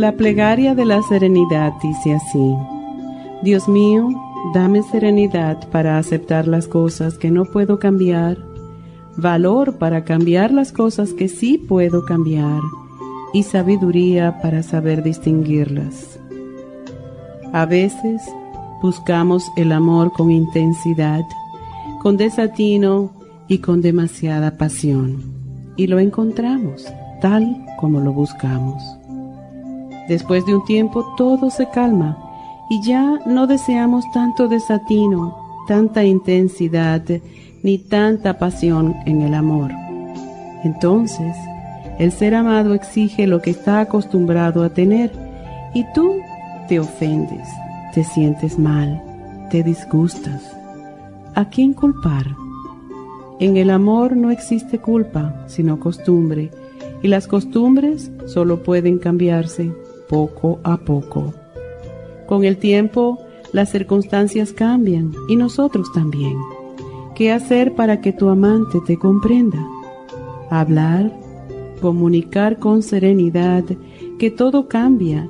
La plegaria de la serenidad dice así, Dios mío, dame serenidad para aceptar las cosas que no puedo cambiar, valor para cambiar las cosas que sí puedo cambiar y sabiduría para saber distinguirlas. A veces buscamos el amor con intensidad, con desatino y con demasiada pasión, y lo encontramos tal como lo buscamos. Después de un tiempo todo se calma y ya no deseamos tanto desatino, tanta intensidad ni tanta pasión en el amor. Entonces, el ser amado exige lo que está acostumbrado a tener y tú te ofendes, te sientes mal, te disgustas. ¿A quién culpar? En el amor no existe culpa, sino costumbre, y las costumbres solo pueden cambiarse poco a poco. Con el tiempo, las circunstancias cambian y nosotros también. ¿Qué hacer para que tu amante te comprenda? Hablar, comunicar con serenidad que todo cambia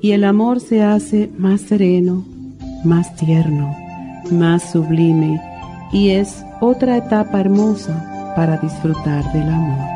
y el amor se hace más sereno, más tierno, más sublime y es otra etapa hermosa para disfrutar del amor.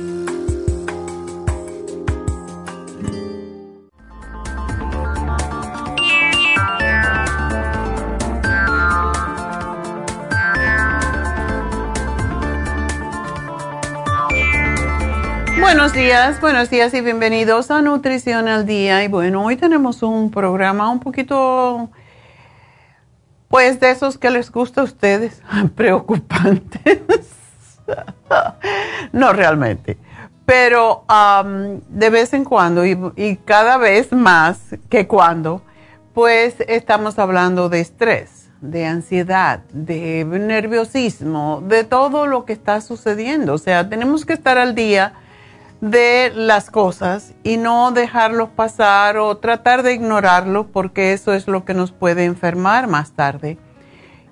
Buenos días, buenos días y bienvenidos a Nutrición al Día. Y bueno, hoy tenemos un programa un poquito, pues de esos que les gusta a ustedes, preocupantes. no realmente. Pero de vez en cuando y, cada vez más que cuando, pues estamos hablando de estrés, de ansiedad, de nerviosismo, de todo lo que está sucediendo. O sea, tenemos que estar al día de las cosas y no dejarlos pasar o tratar de ignorarlos porque eso es lo que nos puede enfermar más tarde.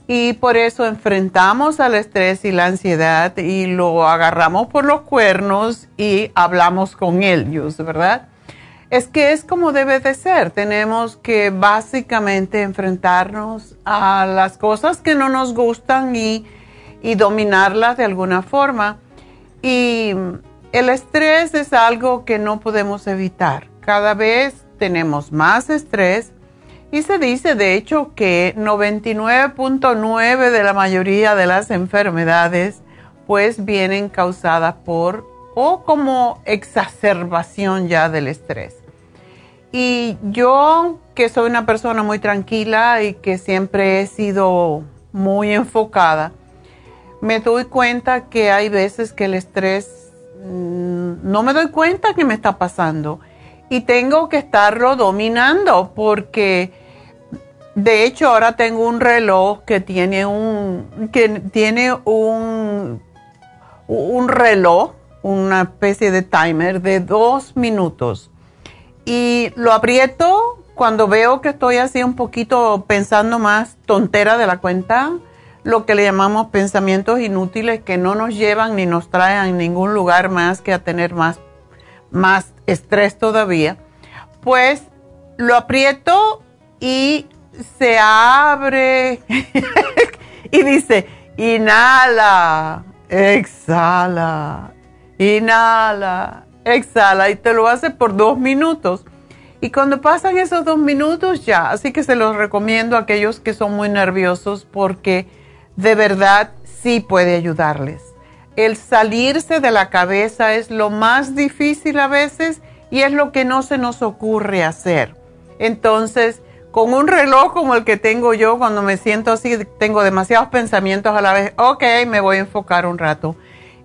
Y por eso enfrentamos al estrés y la ansiedad y lo agarramos por los cuernos y hablamos con ellos, ¿verdad? Es que es como debe de ser. Tenemos que básicamente enfrentarnos a las cosas que no nos gustan y, y dominarlas de alguna forma. Y el estrés es algo que no podemos evitar. Cada vez tenemos más estrés y se dice de hecho que 99.9 de la mayoría de las enfermedades pues vienen causadas por o como exacerbación ya del estrés. Y yo que soy una persona muy tranquila y que siempre he sido muy enfocada, me doy cuenta que hay veces que el estrés no me doy cuenta que me está pasando. Y tengo que estarlo dominando porque de hecho ahora tengo un reloj que tiene un que tiene un un reloj una especie de timer de dos minutos. Y lo aprieto cuando veo que estoy así un poquito pensando más tontera de la cuenta lo que le llamamos pensamientos inútiles que no nos llevan ni nos traen a ningún lugar más que a tener más, más estrés todavía, pues lo aprieto y se abre. Y dice, inhala, exhala, inhala, exhala. Y te lo hace por dos minutos. Y cuando pasan esos dos minutos ya, así que se los recomiendo a aquellos que son muy nerviosos porque de verdad sí puede ayudarles. El salirse de la cabeza es lo más difícil a veces y es lo que no se nos ocurre hacer. Entonces, con un reloj como el que tengo yo, cuando me siento así, tengo demasiados pensamientos a la vez, ok, me voy a enfocar un rato.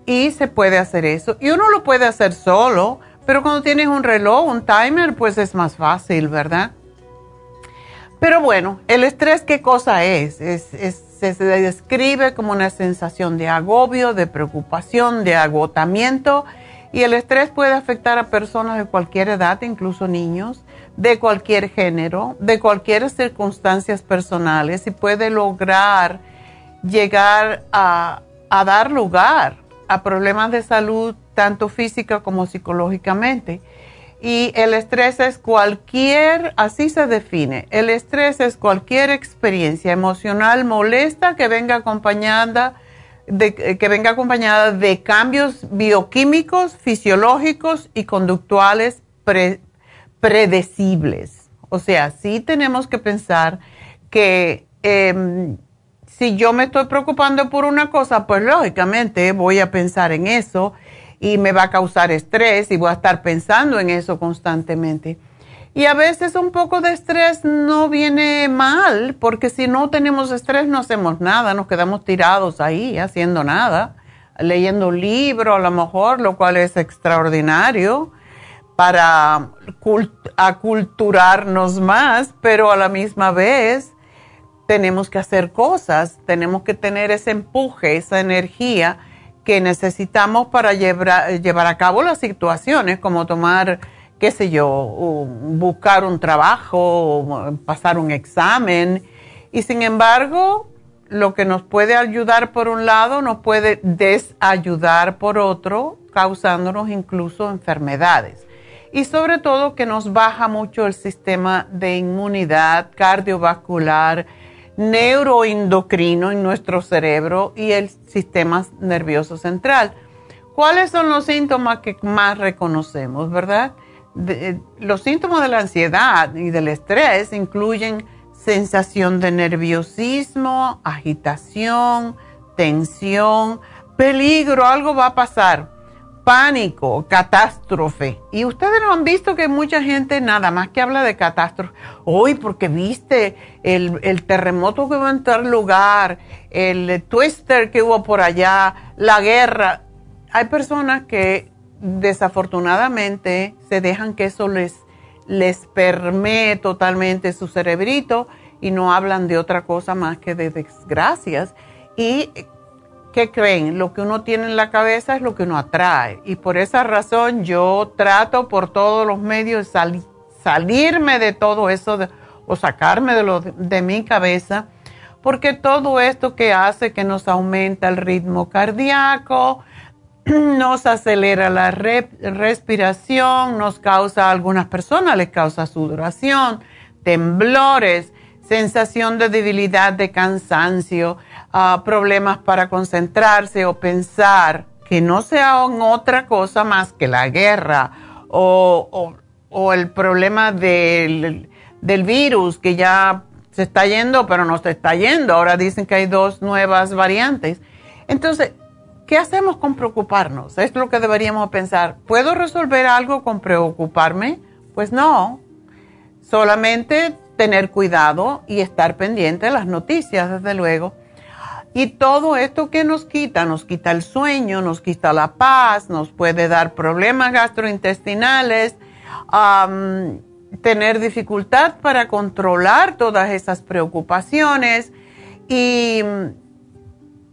Y se puede hacer eso. Y uno lo puede hacer solo, pero cuando tienes un reloj, un timer, pues es más fácil, ¿verdad? Pero bueno, el estrés, ¿qué cosa es? Es, es se, describe como una sensación de agobio, de preocupación, de agotamiento y el estrés puede afectar a personas de cualquier edad, incluso niños, de cualquier género, de cualquier circunstancias personales y puede lograr llegar a, a dar lugar a problemas de salud tanto física como psicológicamente. Y el estrés es cualquier, así se define, el estrés es cualquier experiencia emocional molesta que venga acompañada de, que venga acompañada de cambios bioquímicos, fisiológicos y conductuales predecibles. O sea, sí tenemos que pensar que em, si yo me estoy preocupando por una cosa, pues lógicamente voy a pensar en eso y me va a causar estrés y voy a estar pensando en eso constantemente. Y a veces un poco de estrés no viene mal, porque si no tenemos estrés no hacemos nada, nos quedamos tirados ahí haciendo nada, leyendo un libro a lo mejor, lo cual es extraordinario para aculturarnos más, pero a la misma vez tenemos que hacer cosas, tenemos que tener ese empuje, esa energía que necesitamos para llevar, llevar a cabo las situaciones, como tomar, qué sé yo, buscar un trabajo, pasar un examen. Y sin embargo, lo que nos puede ayudar por un lado nos puede desayudar por otro, causándonos incluso enfermedades. Y sobre todo que nos baja mucho el sistema de inmunidad cardiovascular, neuroendocrino en nuestro cerebro y el sistema nervioso central. ¿Cuáles son los síntomas que más reconocemos, verdad? Eh, los síntomas de la ansiedad y del estrés incluyen sensación de nerviosismo, agitación, tensión, peligro, algo va a pasar. Pánico, catástrofe. Y ustedes no han visto que mucha gente nada más que habla de catástrofe. Hoy, porque viste el, terremoto que va a entrar lugar, el twister que hubo por allá, la guerra. Hay personas que desafortunadamente se dejan que eso les, les permee totalmente su cerebrito y no hablan de otra cosa más que de desgracias. Y ¿qué creen? Lo que uno tiene en la cabeza es lo que uno atrae. Y por esa razón yo trato por todos los medios de salirme de todo eso o sacarme de mi cabeza, porque todo esto que hace que nos aumenta el ritmo cardíaco, nos acelera la respiración, nos causa, a algunas personas les causa sudoración, temblores, sensación de debilidad, de cansancio, problemas para concentrarse o pensar que no sea otra cosa más que la guerra o, el problema del, del, virus que ya se está yendo, pero no se está yendo. Ahora dicen que hay dos nuevas variantes. Entonces, ¿qué hacemos con preocuparnos? Es lo que deberíamos pensar. ¿Puedo resolver algo con preocuparme? Pues no. Solamente tener cuidado y estar pendiente de las noticias, desde luego y todo esto que nos quita, nos quita el sueño, nos quita la paz, nos puede dar problemas gastrointestinales, tener dificultad para controlar todas esas preocupaciones. Y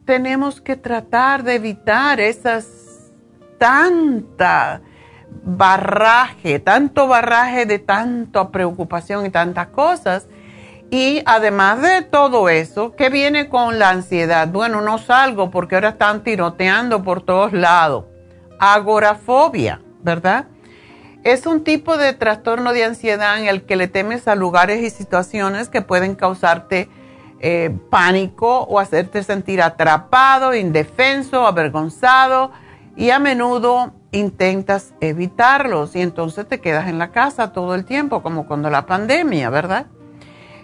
tenemos que tratar de evitar esas tanta barraje, tanto barraje de tanta preocupación y tantas cosas y además de todo eso, ¿qué viene con la ansiedad? Bueno, no salgo porque ahora están tiroteando por todos lados. Agorafobia, ¿verdad? Es un tipo de trastorno de ansiedad en el que le temes a lugares y situaciones que pueden causarte eh, pánico o hacerte sentir atrapado, indefenso, avergonzado y a menudo intentas evitarlos y entonces te quedas en la casa todo el tiempo, como cuando la pandemia, ¿verdad?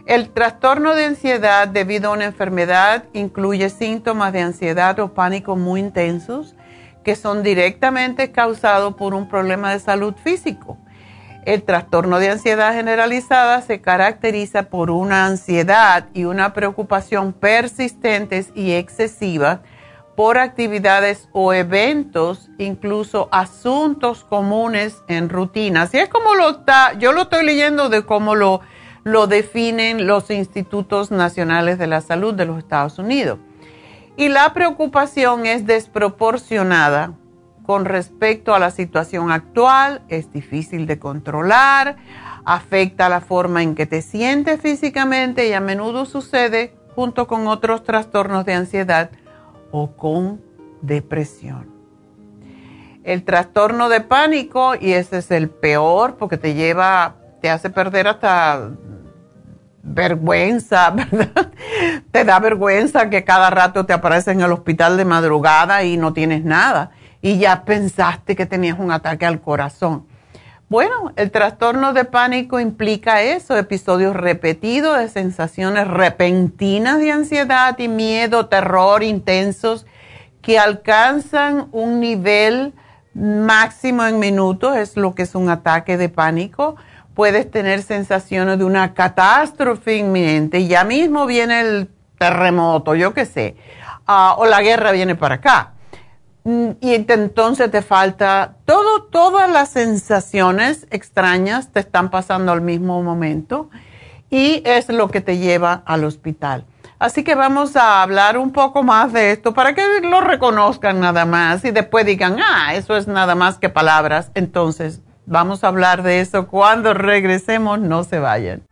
El trastorno de ansiedad debido a una enfermedad incluye síntomas de ansiedad o pánico muy intensos que son directamente causados por un problema de salud físico. El trastorno de ansiedad generalizada se caracteriza por una ansiedad y una preocupación persistentes y excesivas por actividades o eventos, incluso asuntos comunes en rutina. Así es como lo está, yo lo estoy leyendo de cómo lo lo definen los institutos nacionales de la salud de los Estados Unidos. Y la preocupación es desproporcionada con respecto a la situación actual, es difícil de controlar, afecta la forma en que te sientes físicamente y a menudo sucede junto con otros trastornos de ansiedad o con depresión. El trastorno de pánico, y ese es el peor porque te lleva, te hace perder hasta vergüenza, ¿verdad? Te da vergüenza que cada rato te apareces en el hospital de madrugada y no tienes nada y ya pensaste que tenías un ataque al corazón. Bueno, el trastorno de pánico implica eso, episodios repetidos de sensaciones repentinas de ansiedad y miedo, terror intensos que alcanzan un nivel máximo en minutos, es lo que es un ataque de pánico puedes tener sensaciones de una catástrofe inminente ya mismo viene el terremoto, yo qué sé, ah, o la guerra viene para acá. Mm, y entonces te falta todo, todas las sensaciones extrañas te están pasando al mismo momento y es lo que te lleva al hospital. Así que vamos a hablar un poco más de esto para que lo reconozcan nada más y después digan, ah, eso es nada más que palabras. Entonces, Vamos a hablar de eso cuando regresemos, no se vayan.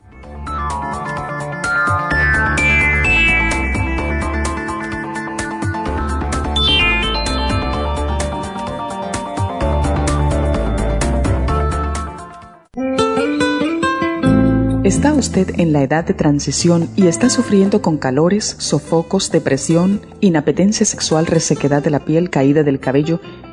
¿Está usted en la edad de transición y está sufriendo con calores, sofocos, depresión, inapetencia sexual, resequedad de la piel, caída del cabello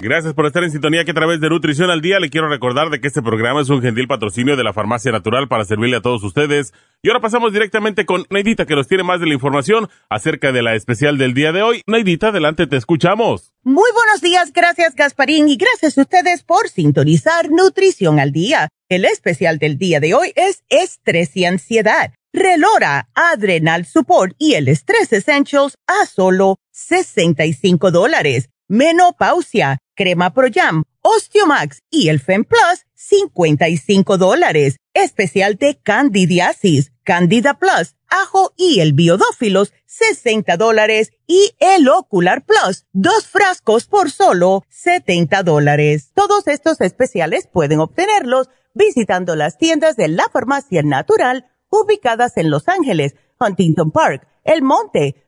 Gracias por estar en sintonía que a través de Nutrición al Día le quiero recordar de que este programa es un gentil patrocinio de la Farmacia Natural para servirle a todos ustedes. Y ahora pasamos directamente con Neidita que nos tiene más de la información acerca de la especial del día de hoy. Neidita, adelante, te escuchamos. Muy buenos días, gracias Gasparín y gracias a ustedes por sintonizar Nutrición al Día. El especial del día de hoy es estrés y ansiedad. Relora, Adrenal Support y el Stress Essentials a solo 65 dólares. Menopausia, Crema Pro Jam, Osteomax y el Fem Plus, 55 dólares. Especial de candidiasis, Candida Plus, ajo y el biodófilos, 60 dólares. Y el Ocular Plus, dos frascos por solo 70 dólares. Todos estos especiales pueden obtenerlos visitando las tiendas de la farmacia natural ubicadas en Los Ángeles, Huntington Park, El Monte,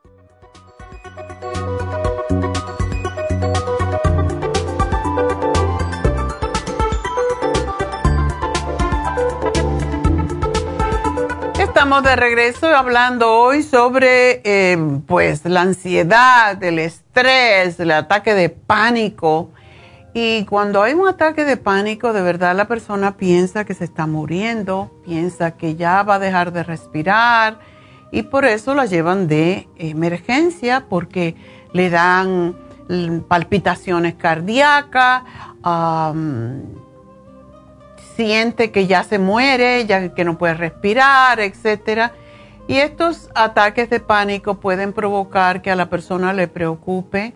De regreso hablando hoy sobre eh, pues la ansiedad, el estrés, el ataque de pánico. Y cuando hay un ataque de pánico, de verdad la persona piensa que se está muriendo, piensa que ya va a dejar de respirar y por eso la llevan de emergencia porque le dan palpitaciones cardíacas, siente que ya se muere, ya que no puede respirar, etcétera. Y estos ataques de pánico pueden provocar que a la persona le preocupe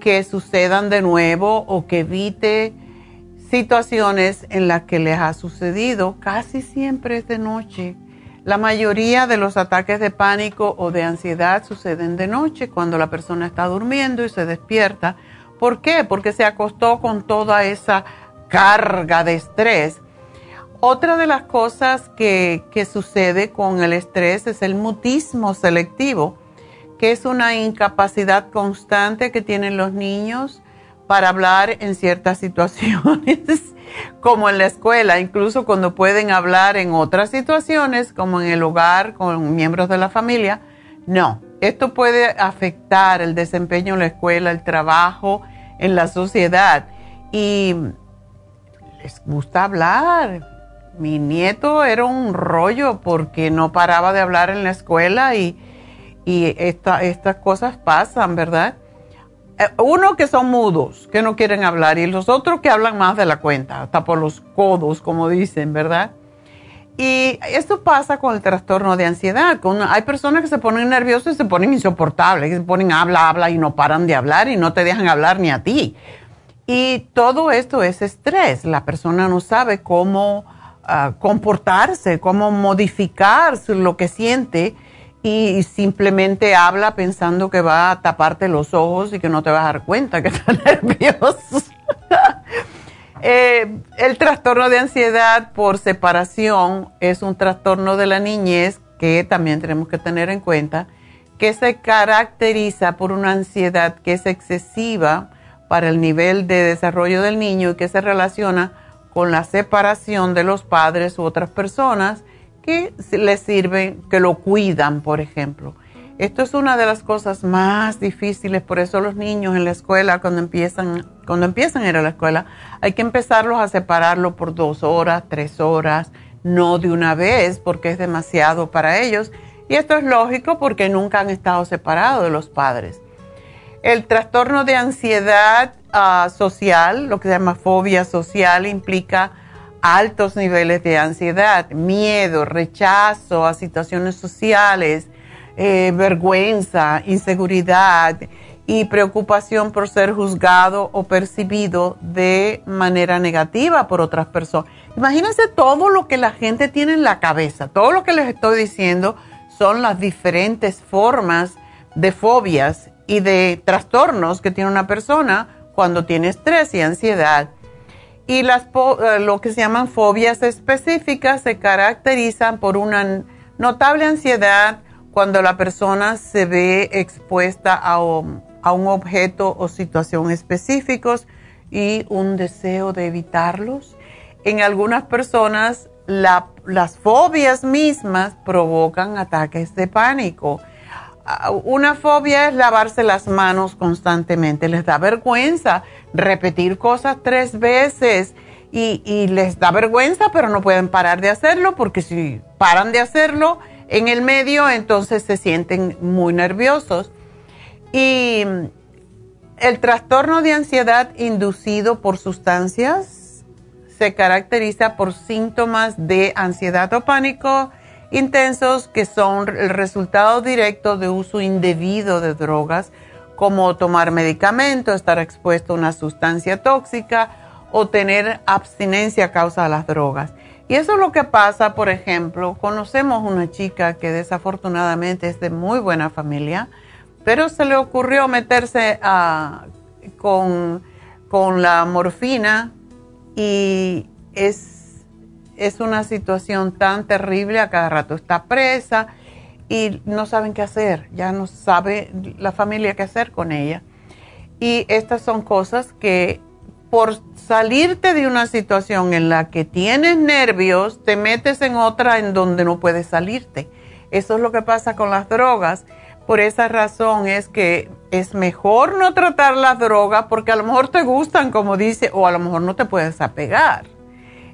que sucedan de nuevo o que evite situaciones en las que les ha sucedido. Casi siempre es de noche. La mayoría de los ataques de pánico o de ansiedad suceden de noche cuando la persona está durmiendo y se despierta. ¿Por qué? Porque se acostó con toda esa carga de estrés otra de las cosas que, sucede con el estrés es el mutismo selectivo, que es una incapacidad constante que tienen los niños para hablar en ciertas situaciones, como en la escuela, incluso cuando pueden hablar en otras situaciones, como en el hogar, con miembros de la familia. No, esto puede afectar el desempeño en la escuela, el trabajo, en la sociedad. Y les gusta hablar, mi nieto era un rollo porque no paraba de hablar en la escuela y, estas cosas pasan, ¿verdad? Eh, uno que son mudos, que no quieren hablar, y los otros que hablan más de la cuenta, hasta por los codos, como dicen, ¿verdad? Y esto pasa con el trastorno de ansiedad. hay personas que se ponen nerviosos y se ponen insoportables, que se ponen habla, habla y no paran de hablar y no te dejan hablar ni a ti. Y todo esto es estrés. La persona no sabe cómo comportarse, cómo modificar lo que siente y simplemente habla pensando que va a taparte los ojos y que no te vas a dar cuenta que está nervioso. Eh, el trastorno de ansiedad por separación es un trastorno de la niñez que también tenemos que tener en cuenta, que se caracteriza por una ansiedad que es excesiva para el nivel de desarrollo del niño y que se relaciona con la separación de los padres u otras personas que les sirven, que lo cuidan, por ejemplo. Esto es una de las cosas más difíciles, por eso los niños en la escuela, cuando empiezan, cuando empiezan a ir a la escuela, hay que empezarlos a separarlo por dos horas, tres horas, no de una vez, porque es demasiado para ellos. Y esto es lógico porque nunca han estado separados de los padres. El trastorno de ansiedad Ah, social, lo que se llama fobia social, implica altos niveles de ansiedad, miedo, rechazo a situaciones sociales, eh, vergüenza, inseguridad y preocupación por ser juzgado o percibido de manera negativa por otras personas. Imagínense todo lo que la gente tiene en la cabeza, todo lo que les estoy diciendo son las diferentes formas de fobias y de trastornos que tiene una persona cuando tiene estrés y ansiedad. Y las, eh, lo que se llaman fobias específicas se caracterizan por una notable ansiedad cuando la persona se ve expuesta a, a un objeto o situación específicos y un deseo de evitarlos. En algunas personas las fobias mismas provocan ataques de pánico. Ah, una fobia es lavarse las manos constantemente. Les da vergüenza repetir cosas tres veces y, y, les da vergüenza, pero no pueden parar de hacerlo porque si paran de hacerlo en el medio, entonces se sienten muy nerviosos. Y el trastorno de ansiedad inducido por sustancias se caracteriza por síntomas de ansiedad o pánico intensos que son el resultado directo de uso indebido de drogas, como tomar medicamentos, estar expuesto a una sustancia tóxica o tener abstinencia a causa de las drogas. Y eso es lo que pasa, por ejemplo, conocemos una chica que desafortunadamente es de muy buena familia, pero se le ocurrió meterse con, la morfina y es, es una situación tan terrible, a cada rato está presa y no saben qué hacer, ya no sabe la familia qué hacer con ella. Y estas son cosas que por salirte de una situación en la que tienes nervios, te metes en otra en donde no puedes salirte. Eso es lo que pasa con las drogas por esa razón es que es mejor no tratar las drogas porque a lo mejor te gustan, como dice, o a lo mejor no te puedes apegar.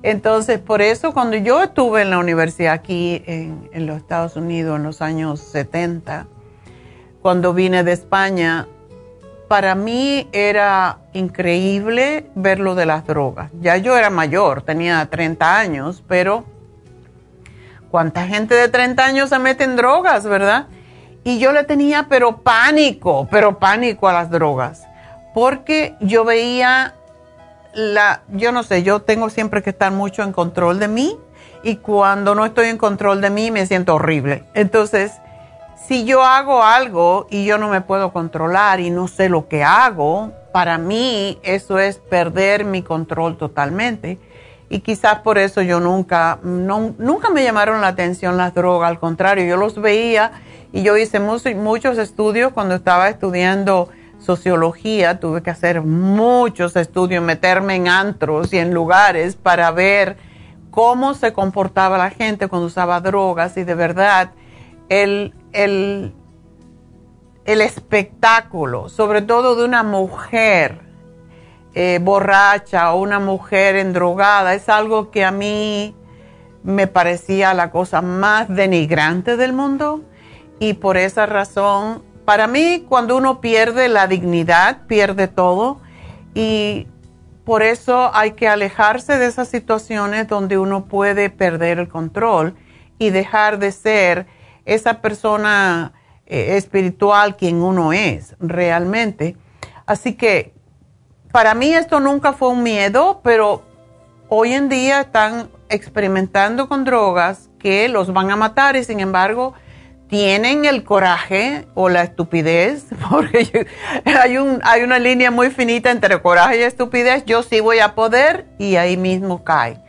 Entonces, por eso cuando yo estuve en la universidad aquí en, los Estados Unidos en los años 70, cuando vine de España, para mí era increíble ver lo de las drogas. Ya yo era mayor, tenía 30 años, pero ¿cuánta gente de 30 años se mete en drogas, verdad? Y yo le tenía pero pánico, pero pánico a las drogas, porque yo veía la, yo no sé, yo tengo siempre que estar mucho en control de mí y cuando no estoy en control de mí me siento horrible. Entonces, si yo hago algo y yo no me puedo controlar y no sé lo que hago, para mí eso es perder mi control totalmente. Y quizás por eso yo nunca, nunca me llamaron la atención las drogas, al contrario, yo los veía y yo hice muchos estudios cuando estaba estudiando sociología, tuve que hacer muchos estudios, meterme en antros y en lugares para ver cómo se comportaba la gente cuando usaba drogas y de verdad el, el, el espectáculo, sobre todo de una mujer eh, borracha o una mujer endrogada, es algo que a mí me parecía la cosa más denigrante del mundo y por esa razón, para mí, cuando uno pierde la dignidad, pierde todo y por eso hay que alejarse de esas situaciones donde uno puede perder el control y dejar de ser esa persona eh, espiritual quien uno es realmente. Así que para mí esto nunca fue un miedo, pero hoy en día están experimentando con drogas que los van a matar y sin embargo tienen el coraje o la estupidez, porque hay, un, hay una línea muy finita entre coraje y estupidez, yo sí voy a poder y ahí mismo cae.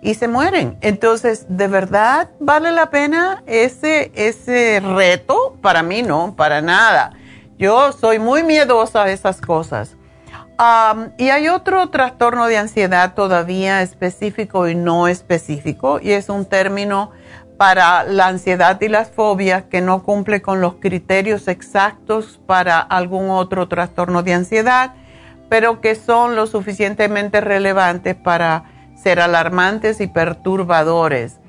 Y se mueren. Entonces, ¿de verdad vale la pena ese, ese reto? Para mí no, para nada. Yo soy muy miedosa a esas cosas. y hay otro trastorno de ansiedad todavía específico y no específico, y es un término para la ansiedad y las fobias que no cumple con los criterios exactos para algún otro trastorno de ansiedad, pero que son lo suficientemente relevantes para ser alarmantes y perturbadores.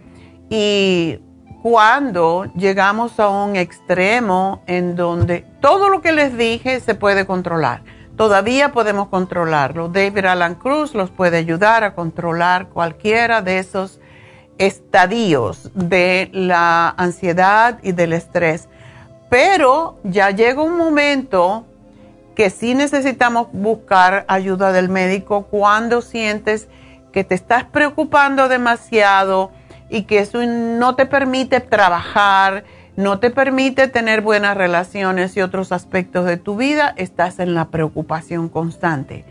Y cuando llegamos a un extremo en donde todo lo que les dije se puede controlar, todavía podemos controlarlo. David Alan Cruz los puede ayudar a controlar cualquiera de esos estadios de la ansiedad y del estrés. Pero ya llega un momento que sí necesitamos buscar ayuda del médico cuando sientes que te estás preocupando demasiado y que eso no te permite trabajar, no te permite tener buenas relaciones y otros aspectos de tu vida, estás en la preocupación constante.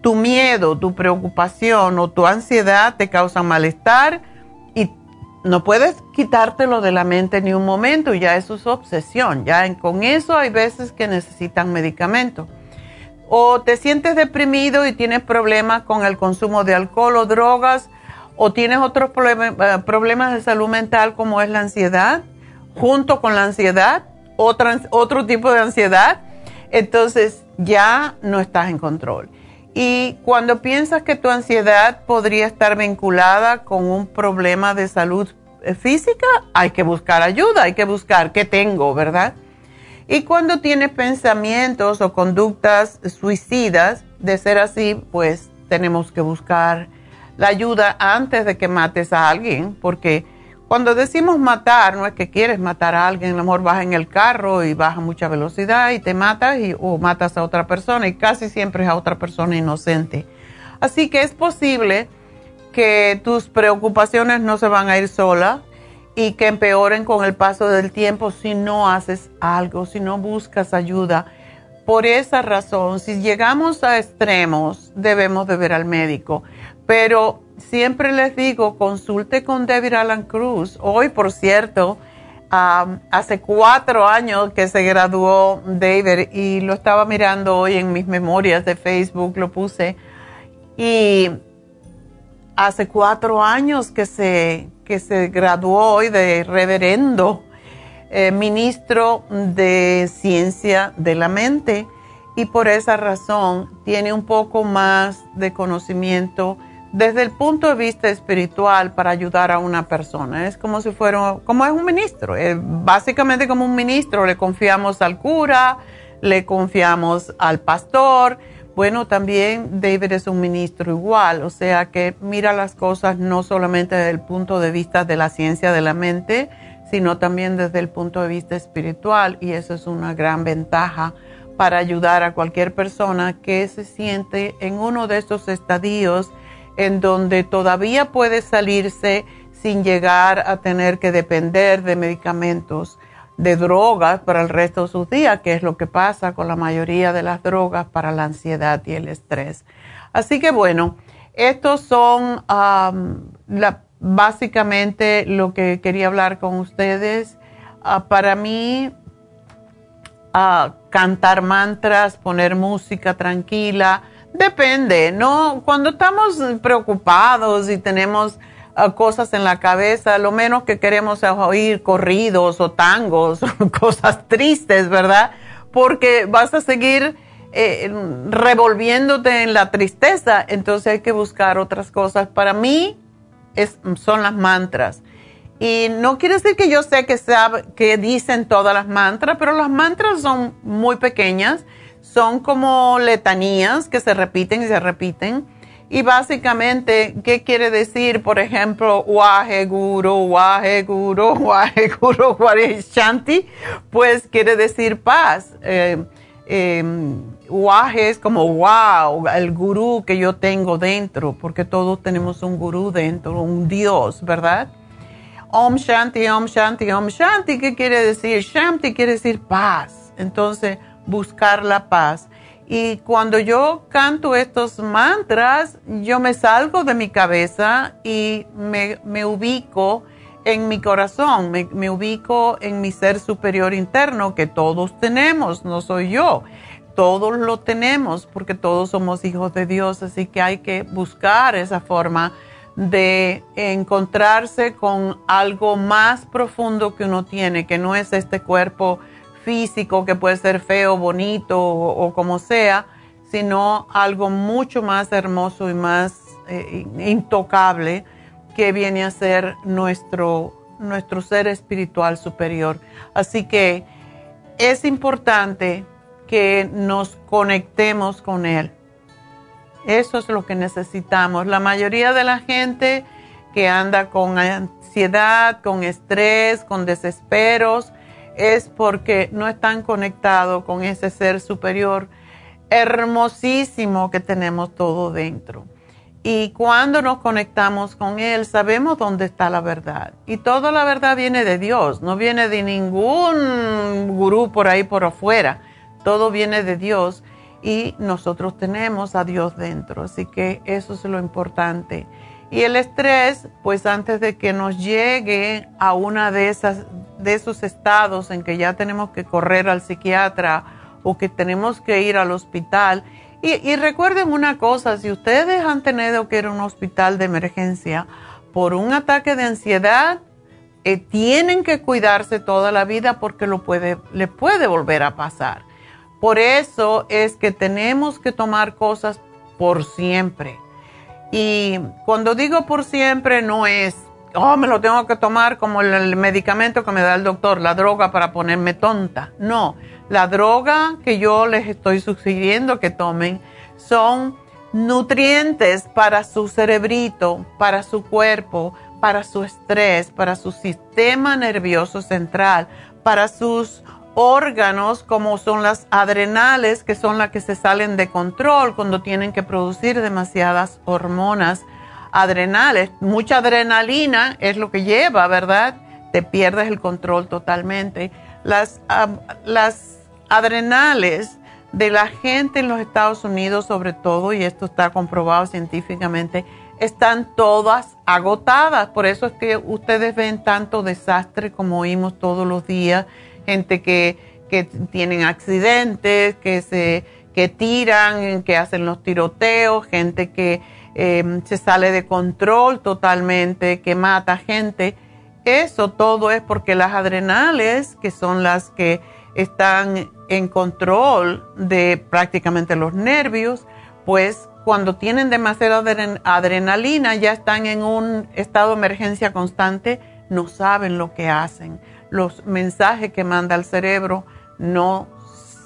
Tu miedo, tu preocupación o tu ansiedad te causan malestar no puedes quitártelo de la mente ni un momento, ya eso es obsesión, ya con eso hay veces que necesitan medicamento. O te sientes deprimido y tienes problemas con el consumo de alcohol o drogas, o tienes otros eh, problemas de salud mental como es la ansiedad junto con la ansiedad, otro tipo de ansiedad, entonces ya no estás en control. Y cuando piensas que tu ansiedad podría estar vinculada con un problema de salud eh, física, hay que buscar ayuda, hay que buscar qué tengo, ¿verdad? Y cuando tienes pensamientos o conductas suicidas, de ser así, pues tenemos que buscar la ayuda antes de que mates a alguien, porque cuando decimos matar, no es que quieres matar a alguien, a lo mejor vas en el carro y vas a mucha velocidad y te matas o matas a otra persona y casi siempre es a otra persona inocente. Así que es posible que tus preocupaciones no se van a ir solas y que empeoren con el paso del tiempo si no haces algo, si no buscas ayuda. Por esa razón, si llegamos a extremos, debemos de ver al médico. Pero siempre les digo, consulte con David Alan Cruz. Hoy, por cierto, hace cuatro años que se graduó David y lo estaba mirando hoy en mis memorias de Facebook, lo puse. Y hace cuatro años que se, que se graduó hoy de reverendo eh, ministro de ciencia de la mente y por esa razón tiene un poco más de conocimiento desde el punto de vista espiritual para ayudar a una persona. Es como si fuera, como es un ministro, básicamente como un ministro, le confiamos al cura, le confiamos al pastor. Bueno, también David es un ministro igual, o sea que mira las cosas no solamente desde el punto de vista de la ciencia de la mente, sino también desde el punto de vista espiritual y eso es una gran ventaja para ayudar a cualquier persona que se siente en uno de estos estadios en donde todavía puede salirse sin llegar a tener que depender de medicamentos, de drogas para el resto de sus días, que es lo que pasa con la mayoría de las drogas para la ansiedad y el estrés. Así que bueno, estos son básicamente lo que quería hablar con ustedes. Ah, para mí, ah, cantar mantras, poner música tranquila, Depende, ¿no? Cuando estamos preocupados y tenemos ah, cosas en la cabeza, lo menos que queremos es oír corridos o tangos, cosas tristes, ¿verdad? Porque vas a seguir eh, revolviéndote en la tristeza, entonces hay que buscar otras cosas. Para mí son las mantras. Y no quiere decir que yo sé que, sabe, que dicen todas las mantras, pero las mantras son muy pequeñas son como letanías que se repiten y se repiten. Y básicamente, ¿qué quiere decir? Por ejemplo, Wahe Guru, Wahe Guru, Wahe Guru, Shanti, pues quiere decir paz. Eh, em, es como wow, el gurú que yo tengo dentro, porque todos tenemos un gurú dentro, un Dios, ¿verdad? Om Shanti, Om Shanti, Om Shanti, ¿qué quiere decir? Shanti quiere decir paz. Entonces, buscar la paz. Y cuando yo canto estos mantras, yo me salgo de mi cabeza y me, ubico en mi corazón, me, me, ubico en mi ser superior interno que todos tenemos, no soy yo. Todos lo tenemos porque todos somos hijos de Dios, así que hay que buscar esa forma de encontrarse con algo más profundo que uno tiene, que no es este cuerpo físico que puede ser feo, bonito o, como sea, sino algo mucho más hermoso y más eh, intocable que viene a ser nuestro, nuestro ser espiritual superior. Así que es importante que nos conectemos con Él. Eso es lo que necesitamos. La mayoría de la gente que anda con ansiedad, con estrés, con desesperos, es porque no están conectados con ese ser superior hermosísimo que tenemos todo dentro. Y cuando nos conectamos con Él, sabemos dónde está la verdad. Y toda la verdad viene de Dios, no viene de ningún gurú por ahí por afuera. Todo viene de Dios y nosotros tenemos a Dios dentro. Así que eso es lo importante. Y el estrés, pues antes de que nos llegue a una de esas de esos estados en que ya tenemos que correr al psiquiatra o que tenemos que ir al hospital, y, recuerden una cosa, si ustedes han tenido que ir a un hospital de emergencia por un ataque de ansiedad, eh, tienen que cuidarse toda la vida porque lo puede, le puede volver a pasar. Por eso es que tenemos que tomar cosas por siempre. Y cuando digo por siempre no es, oh, me lo tengo que tomar como el medicamento que me da el doctor, la droga para ponerme tonta. No, la droga que yo les estoy sugiriendo que tomen son nutrientes para su cerebrito, para su cuerpo, para su estrés, para su sistema nervioso central, para sus órganos como son las adrenales, que son las que se salen de control cuando tienen que producir demasiadas hormonas adrenales. Mucha adrenalina es lo que lleva, ¿verdad? Te pierdes el control totalmente. Las, las adrenales de la gente en los Estados Unidos sobre todo, y esto está comprobado científicamente, están todas agotadas. Por eso es que ustedes ven tanto desastre como oímos todos los días, gente que, tienen accidentes, que se que tiran, que hacen los tiroteos, gente que em, se sale de control totalmente, que mata gente. Eso todo es porque las adrenales, que son las que están en control de prácticamente los nervios, pues cuando tienen demasiada adrenalina ya están en un estado de emergencia constante, no saben lo que hacen. Los mensajes que manda el cerebro no,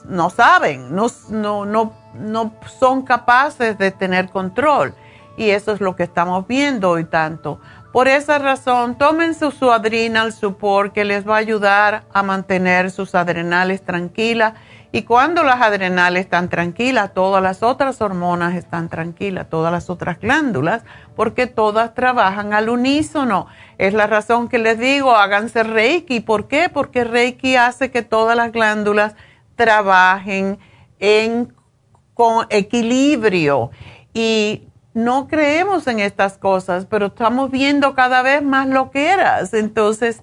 no saben, no, no, no, no son capaces de tener control. Y eso es lo que estamos viendo hoy tanto. Por esa razón, tomen su, adrenal support que les va a ayudar a mantener sus adrenales tranquilas. Y cuando las adrenales están tranquilas, todas las otras hormonas están tranquilas, todas las otras glándulas, porque todas trabajan al unísono. Es la razón que les digo, háganse Reiki. ¿Por qué? Porque Reiki hace que todas las glándulas trabajen en, con equilibrio. Y no creemos en estas cosas, pero estamos viendo cada vez más lo que eras. Entonces,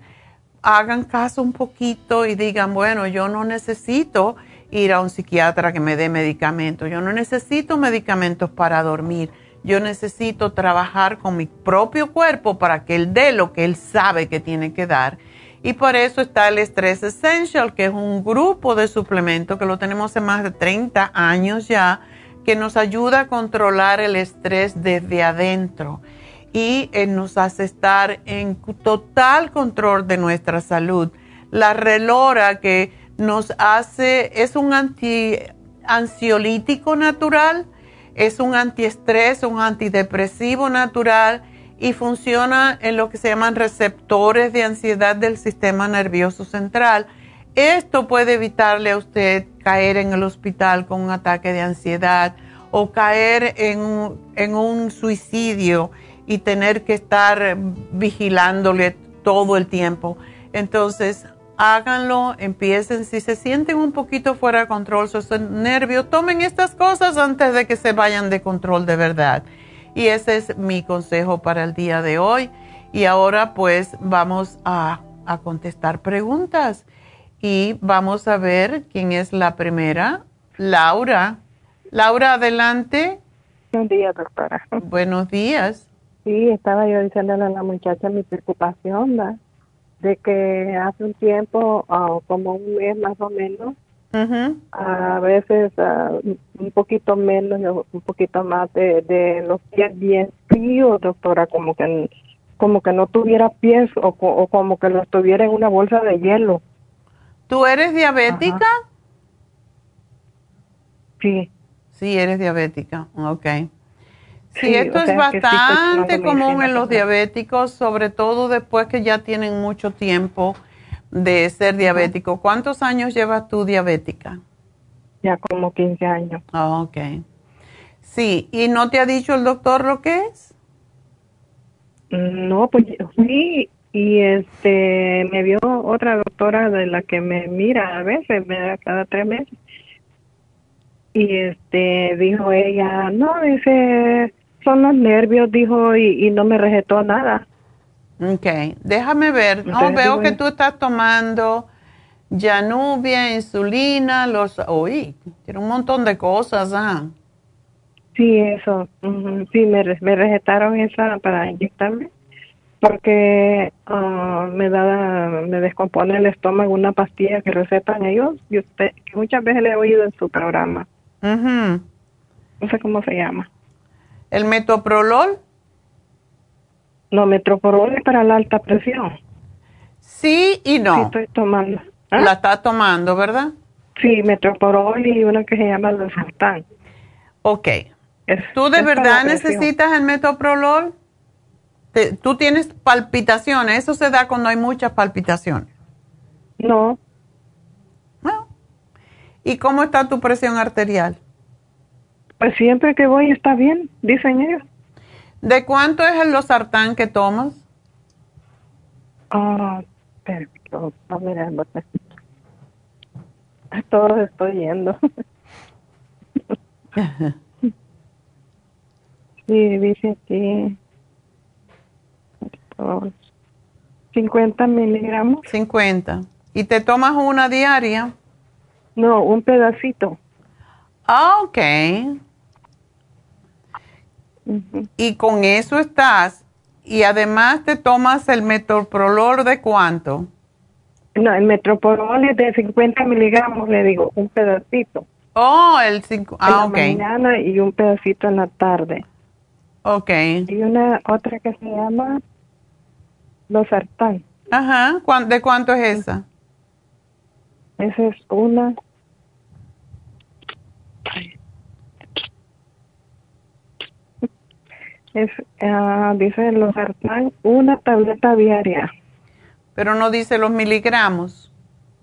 hagan caso un poquito y digan, bueno, yo no necesito ir a un psiquiatra que me dé medicamentos, yo no necesito medicamentos para dormir, yo necesito trabajar con mi propio cuerpo para que él dé lo que él sabe que tiene que dar. Y por eso está el Stress Essential, que es un grupo de suplementos que lo tenemos hace más de 30 años ya que nos ayuda a controlar el estrés desde adentro y eh, nos hace estar en total control de nuestra salud. La relora que nos hace, es un anti, ansiolítico natural, es un antiestrés, un antidepresivo natural y funciona en lo que se llaman receptores de ansiedad del sistema nervioso central esto puede evitarle a usted caer en el hospital con un ataque de ansiedad o caer en, un suicidio y tener que estar vigilándole todo el tiempo. Entonces, háganlo, empiecen, si se sienten un poquito fuera de control, sus nervios, tomen estas cosas antes de que se vayan de control de verdad. Y ese es mi consejo para el día de hoy. Y ahora pues vamos a contestar preguntas y vamos a ver quién es la primera. Laura. Laura, adelante. Buenos días, doctora. Buenos días. Sí, estaba yo diciéndole a la muchacha mi preocupación de que hace un tiempo, ah, como un mes más o menos, a veces ah, un poquito menos, un poquito más de, de los pies bien fríos, doctora, como que como que no tuviera pies o, o como que lo tuviera en una bolsa de hielo. ¿Tú eres diabética? Sí. Sí, eres diabética, ok. Sí, esto es bastante común en los diabéticos, sobre todo después que ya tienen mucho tiempo de ser diabético. ¿Cuántos años llevas tú diabética? Ya como 15 años. Ah, ok. Sí, ¿y no te ha dicho el doctor lo que es? No, pues sí, y este me vio otra doctora de la que me mira a veces, me da cada tres meses. Y este dijo ella, no, dice, son los nervios, dijo, y, no me rejetó nada. Ok, déjame ver. No, veo que tú estás tomando Janubia, insulina, los... Uy, tiene un montón de cosas, ¿ah? Sí, eso. Sí, me, me recetaron esa para inyectarme porque ah, me da me descompone el estómago una pastilla que recetan ellos y usted que muchas veces le he oído en su programa. No sé cómo se llama. ¿El metoprolol? No, metoprolol es para la alta presión. Sí y no. Sí, estoy tomando. ¿Ah? La está tomando, ¿verdad? Sí, metoprolol y una que se llama losartán. Ok. ¿Tú de verdad necesitas el metoprolol? ¿Tú tienes palpitaciones? ¿Eso se da cuando hay muchas palpitaciones? No. ¿Y cómo está tu presión arterial? Pues siempre que voy está bien, dicen ellos. ¿De cuánto es el losartán que tomas? Ah, pero, no, mira, todos estoy yendo. sí, dice aquí 50 miligramos. 50. ¿Y te tomas una diaria? No, un pedacito. Ah, ok. Y con eso estás. Y además te tomas el metoprolol de cuánto? No, el metoprolol es de 50 miligramos, le digo, un pedacito. Oh, el 5. Ah, en la mañana y un pedacito en la tarde. Ok. Y una otra que se llama los sartán. Ajá. ¿De cuánto es esa? Esa es una. Es, uh, dice los sartán, una tableta diaria. Pero no dice los miligramos.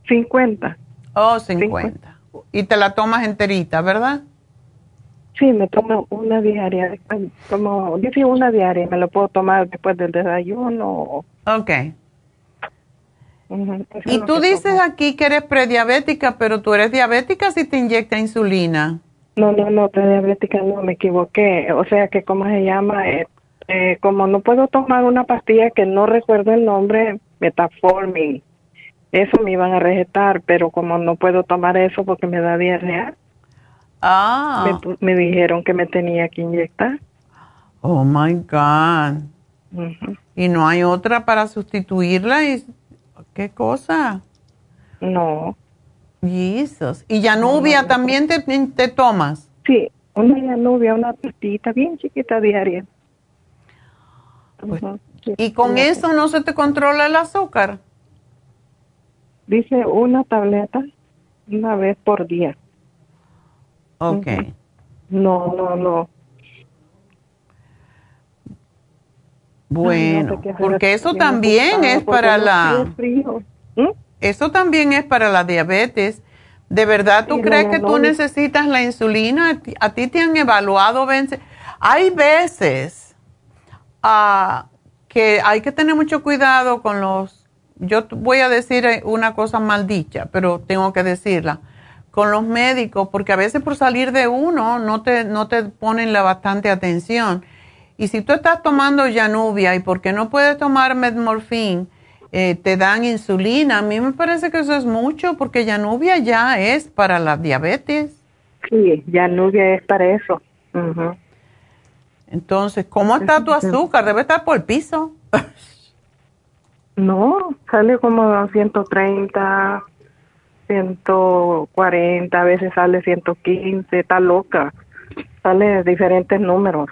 50. Oh, 50. Y te la tomas enterita, ¿verdad? Sí, me tomo una diaria, como dice una diaria, me lo puedo tomar después del desayuno. Ok. y tú dices aquí que eres prediabética, pero tú eres diabética si te inyecta insulina. No, no, no, prediabética no, me equivoqué. O sea que, ¿cómo se llama? Eh, eh, como no puedo tomar una pastilla que no recuerdo el nombre, metformin. Eso me iban a recetar, pero como no puedo tomar eso porque me da diarrea, Ah. Me, dijeron que me tenía que inyectar. Oh my God. ¿Y no hay otra para sustituirla? ¿Qué cosa? No. Jesus. ¿Y Yanubia también te, te, tomas? Sí, una Yanubia, una pastita bien chiquita diaria. Pues, ¿Y con eso no se te controla el azúcar? Dice una tableta una vez por día. Ok. No, no, no. Bueno, porque eso también es para la... ¿Mm? Eso también es para la diabetes. ¿De verdad tú crees que tú necesitas la insulina? ¿A ti te han evaluado? Hay veces uh, que hay que tener mucho cuidado con los... Yo voy a decir una cosa maldicha, pero tengo que decirla con los médicos, porque a veces por salir de uno no te, no te ponen la bastante atención. Y si tú estás tomando Janubia y porque no puedes tomar Medmorphin, eh, te dan insulina, a mí me parece que eso es mucho, porque Janubia ya es para la diabetes. Sí, Janubia es para eso. Entonces, ¿cómo está tu azúcar? Debe estar por el piso. no, sale como a 130, 140, a veces sale 115, está loca. Sale diferentes números.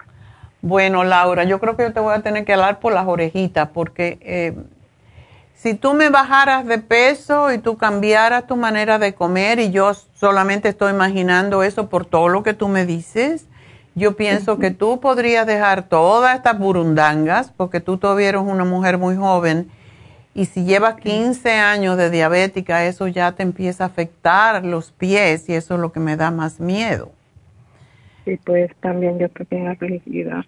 Bueno, Laura, yo creo que yo te voy a tener que hablar por las orejitas porque eh, si tú me bajaras de peso y tú cambiaras tu manera de comer y yo solamente estoy imaginando eso por todo lo que tú me dices, yo pienso que tú podrías dejar todas estas burundangas porque tú todavía eres una mujer muy joven y si llevas 15 años de diabética, eso ya te empieza a afectar los pies y eso es lo que me da más miedo. Sí, pues también yo estoy bien afligida.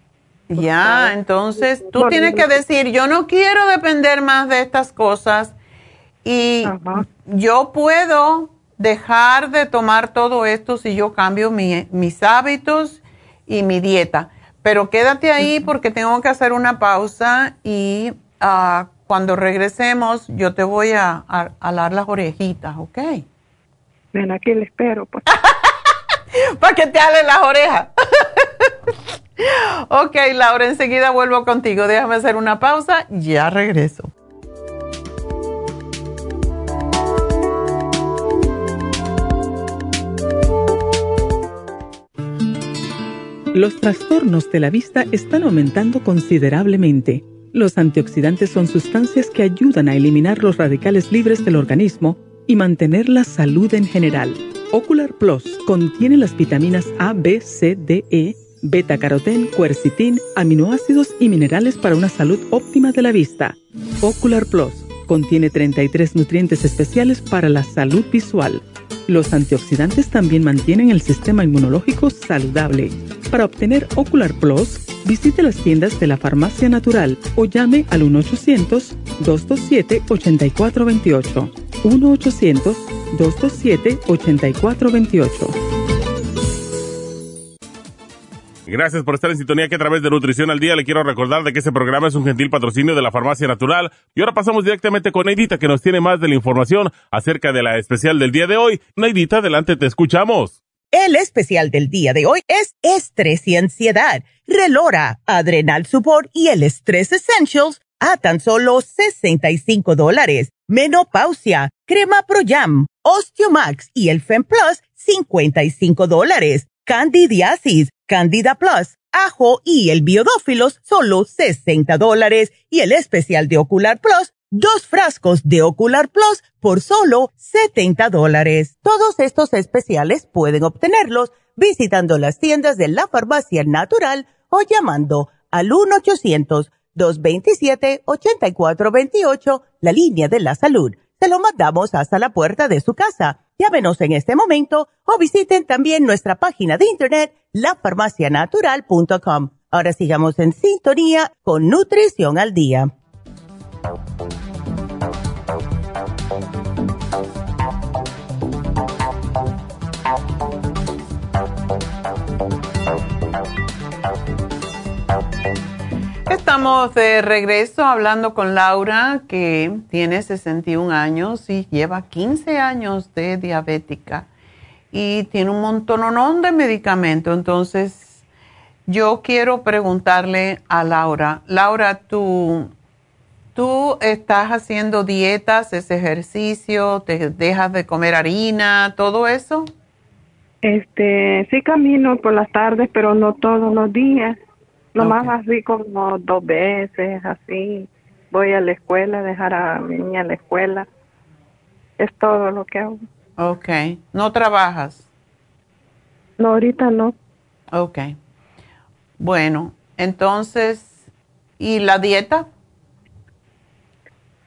Ya, entonces tú tienes que decir, yo no quiero depender más de estas cosas y yo puedo dejar de tomar todo esto si yo cambio mis hábitos y mi dieta. Pero quédate ahí porque tengo que hacer una pausa y uh, cuando regresemos, yo te voy a, alar las orejitas, ¿ok? Ven aquí, le espero. Pues. Para que te ale las orejas. ok, Laura, enseguida vuelvo contigo. Déjame hacer una pausa, ya regreso. Los trastornos de la vista están aumentando considerablemente. Los antioxidantes son sustancias que ayudan a eliminar los radicales libres del organismo y mantener la salud en general. Ocular Plus contiene las vitaminas A, B, C, D, E, beta carotén, cuercitín, aminoácidos y minerales para una salud óptima de la vista. Ocular Plus contiene 33 nutrientes especiales para la salud visual. Los antioxidantes también mantienen el sistema inmunológico saludable. Para obtener Ocular Plus, visite las tiendas de la Farmacia Natural o llame al 1-800-227-8428. 1-800-227-8428. Gracias por estar en sintonía que a través de Nutrición al Día le quiero recordar de que este programa es un gentil patrocinio de la Farmacia Natural. Y ahora pasamos directamente con Neidita que nos tiene más de la información acerca de la especial del día de hoy. Neidita, adelante, te escuchamos. El especial del día de hoy es estrés y ansiedad, relora, adrenal support y el Stress Essentials a tan solo 65 dólares. Menopausia, crema Pro Jam, Osteomax y el Fem Plus, 55 dólares. Candidiasis, Candida Plus, ajo y el biodófilos, solo 60 dólares. Y el especial de Ocular Plus, dos frascos de Ocular Plus por solo 70 dólares. Todos estos especiales pueden obtenerlos visitando las tiendas de la farmacia natural o llamando al 1-800-227-8428, la línea de la salud. Se lo mandamos hasta la puerta de su casa. Llámenos en este momento o visiten también nuestra página de internet, lafarmacianatural.com. Ahora sigamos en sintonía con Nutrición al Día. Estamos de regreso hablando con Laura, que tiene 61 años y lleva 15 años de diabética y tiene un montón de medicamentos. Entonces, yo quiero preguntarle a Laura, Laura, ¿tú, tú estás haciendo dietas, ese ejercicio, te dejas de comer harina, todo eso? Este, sí camino por las tardes, pero no todos los días. Lo más así como dos veces, así. Voy a la escuela, dejar a mi niña a la escuela. Es todo lo que hago. Ok. ¿No trabajas? No, ahorita no. Ok. Bueno, entonces, ¿y la dieta?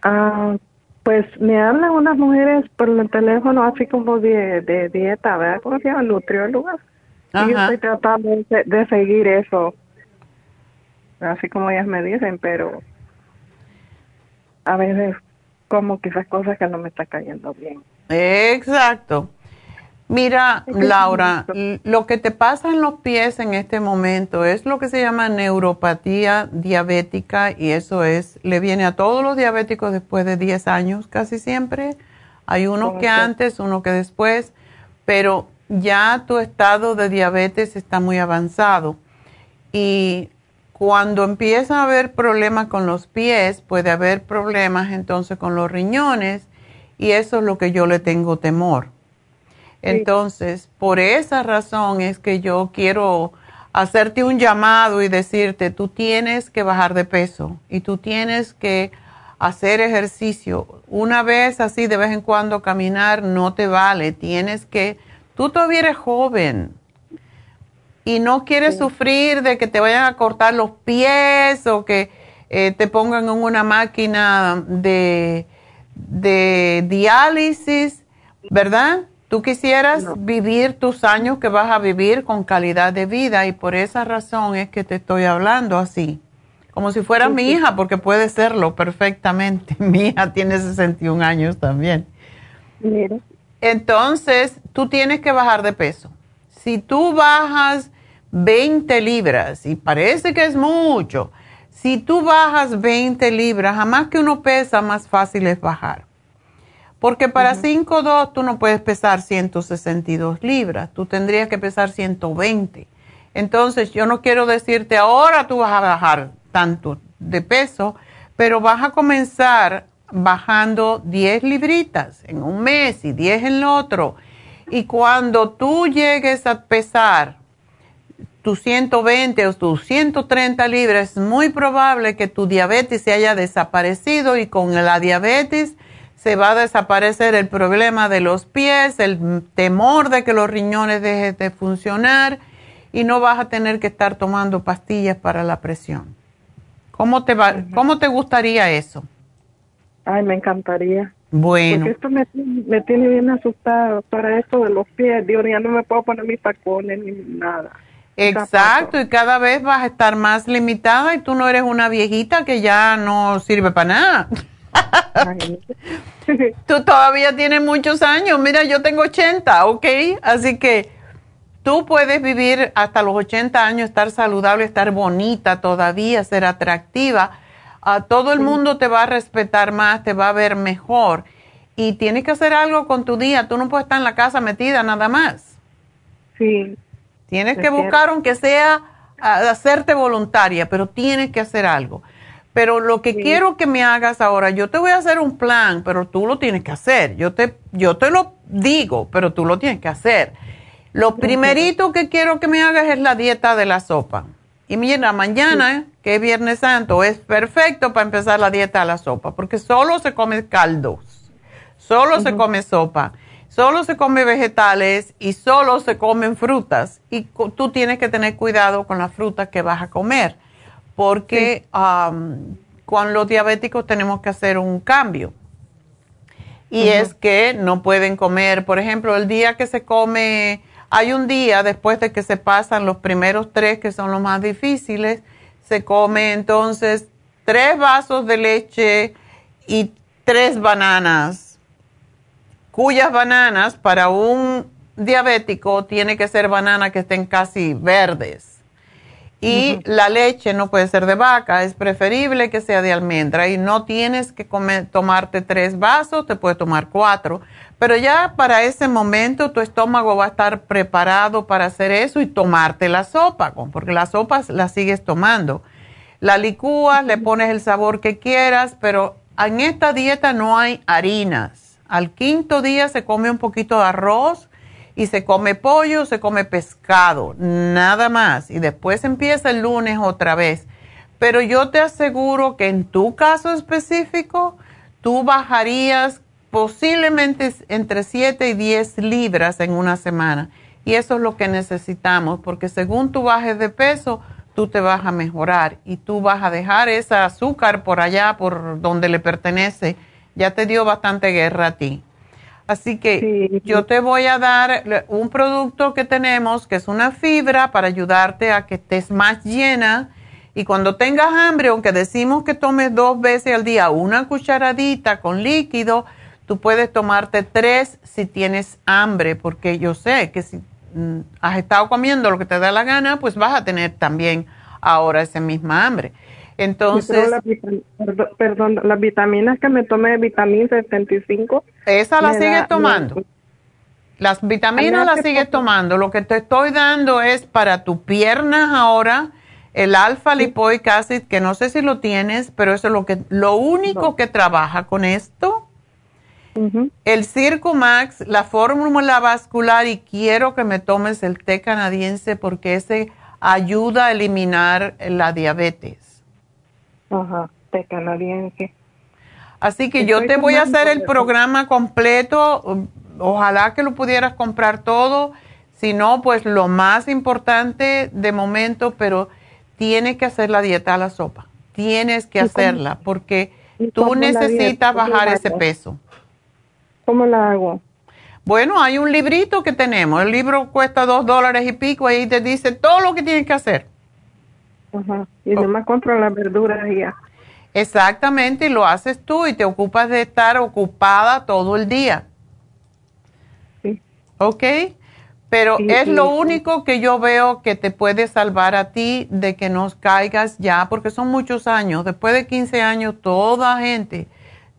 Ah, pues me hablan unas mujeres por el teléfono así como de, de dieta, ¿verdad? ¿Cómo se llama? Nutriólogas. Y yo estoy tratando de seguir eso así como ellas me dicen, pero a veces como quizás cosas que no me está cayendo bien. Exacto. Mira, Laura, lo que te pasa en los pies en este momento es lo que se llama neuropatía diabética y eso es, le viene a todos los diabéticos después de 10 años casi siempre. Hay uno que antes, uno que después, pero ya tu estado de diabetes está muy avanzado y cuando empieza a haber problemas con los pies, puede haber problemas entonces con los riñones y eso es lo que yo le tengo temor. Entonces, por esa razón es que yo quiero hacerte un llamado y decirte, tú tienes que bajar de peso y tú tienes que hacer ejercicio. Una vez así, de vez en cuando caminar no te vale. Tienes que, tú todavía eres joven y no quieres sufrir de que te vayan a cortar los pies o que eh, te pongan en una máquina de, de diálisis, ¿verdad? Tú quisieras vivir tus años que vas a vivir con calidad de vida y por esa razón es que te estoy hablando así, como si fuera mi hija, porque puede serlo perfectamente. Mi hija tiene 61 años también. Mira. Entonces, tú tienes que bajar de peso. Si tú bajas 20 libras, y parece que es mucho, si tú bajas 20 libras, jamás que uno pesa, más fácil es bajar. Porque para 5'2 tú no puedes pesar 162 libras, tú tendrías que pesar 120. Entonces yo no quiero decirte ahora tú vas a bajar tanto de peso, pero vas a comenzar bajando 10 libritas en un mes y 10 en el otro. Y cuando tú llegues a pesar tus 120 o tus 130 libras, es muy probable que tu diabetes se haya desaparecido y con la diabetes se va a desaparecer el problema de los pies, el temor de que los riñones dejen de funcionar y no vas a tener que estar tomando pastillas para la presión. ¿Cómo te, va, ¿cómo te gustaría eso? Ay, me encantaría. Bueno. Porque esto me, me tiene bien asustada para esto de los pies. Dios, ya no me puedo poner mis tacones ni nada. Exacto, y cada vez vas a estar más limitada y tú no eres una viejita que ya no sirve para nada. tú todavía tienes muchos años. Mira, yo tengo 80, ¿ok? Así que tú puedes vivir hasta los 80 años, estar saludable, estar bonita todavía, ser atractiva. A todo el mundo te va a respetar más, te va a ver mejor. Y tienes que hacer algo con tu día. Tú no puedes estar en la casa metida nada más. Sí. Tienes que buscar, aunque sea, hacerte voluntaria, pero tienes que hacer algo. Pero lo que quiero que me hagas ahora, yo te voy a hacer un plan, pero tú lo tienes que hacer. Yo te, yo te lo digo, pero tú lo tienes que hacer. Lo primerito que quiero que me hagas es la dieta de la sopa. Y mira, mañana, que es Viernes Santo, es perfecto para empezar la dieta de la sopa, porque solo se come caldos, solo se come sopa, solo se come vegetales y solo se comen frutas. Y tú tienes que tener cuidado con las frutas que vas a comer porque con los diabéticos tenemos que hacer un cambio. Y es que no pueden comer, por ejemplo, el día que se come, hay un día después de que se pasan los primeros tres, que son los más difíciles, se come entonces tres vasos de leche y tres bananas, cuyas bananas para un diabético tiene que ser bananas que estén casi verdes y la leche no puede ser de vaca, es preferible que sea de almendra y no tienes que tomarte tres vasos, te puedes tomar cuatro. Pero ya para ese momento tu estómago va a estar preparado para hacer eso y tomarte la sopa, porque la sopa la sigues tomando. La licúas, le pones el sabor que quieras, pero en esta dieta no hay harinas. Al quinto día se come un poquito de arroz y se come pollo, se come pescado, nada más. Y después empieza el lunes otra vez. Pero yo te aseguro que en tu caso específico, tú bajarías posiblemente entre 7 y 10 libras en una semana. Y eso es lo que necesitamos, porque según tú bajes de peso, tú te vas a mejorar y tú vas a dejar ese azúcar por allá, por donde le pertenece. Ya te dio bastante guerra a ti. Así que yo te voy a dar un producto que tenemos, que es una fibra para ayudarte a que estés más llena. Y cuando tengas hambre, aunque decimos que tomes dos veces al día una cucharadita con líquido, tú puedes tomarte tres si tienes hambre, porque yo sé que si mm, has estado comiendo lo que te da la gana, pues vas a tener también ahora esa misma hambre. Entonces, perdón, las vitaminas que me tomé, vitamina 75. Esa la sigues tomando. Las vitaminas las sigues tomando. Lo que te estoy dando es para tus piernas ahora el alfa lipoic acid, que no sé si lo tienes, pero eso es lo que lo único que trabaja con esto. El Circo Max, la fórmula vascular y quiero que me tomes el té canadiense porque ese ayuda a eliminar la diabetes. Ajá, té canadiense. Así que yo te voy a hacer el programa completo. Ojalá que lo pudieras comprar todo. Si no, pues lo más importante de momento, pero tienes que hacer la dieta a la sopa. Tienes que hacerla porque tú necesitas bajar ese peso. ¿Cómo la hago? Bueno, hay un librito que tenemos. El libro cuesta dos dólares y pico. Ahí te dice todo lo que tienes que hacer. Ajá. Y oh. nomás compro las verduras y ya. Exactamente, y lo haces tú y te ocupas de estar ocupada todo el día. Sí. ¿Ok? Pero es lo único que yo veo que te puede salvar a ti de que no caigas ya, porque son muchos años. Después de 15 años, toda gente,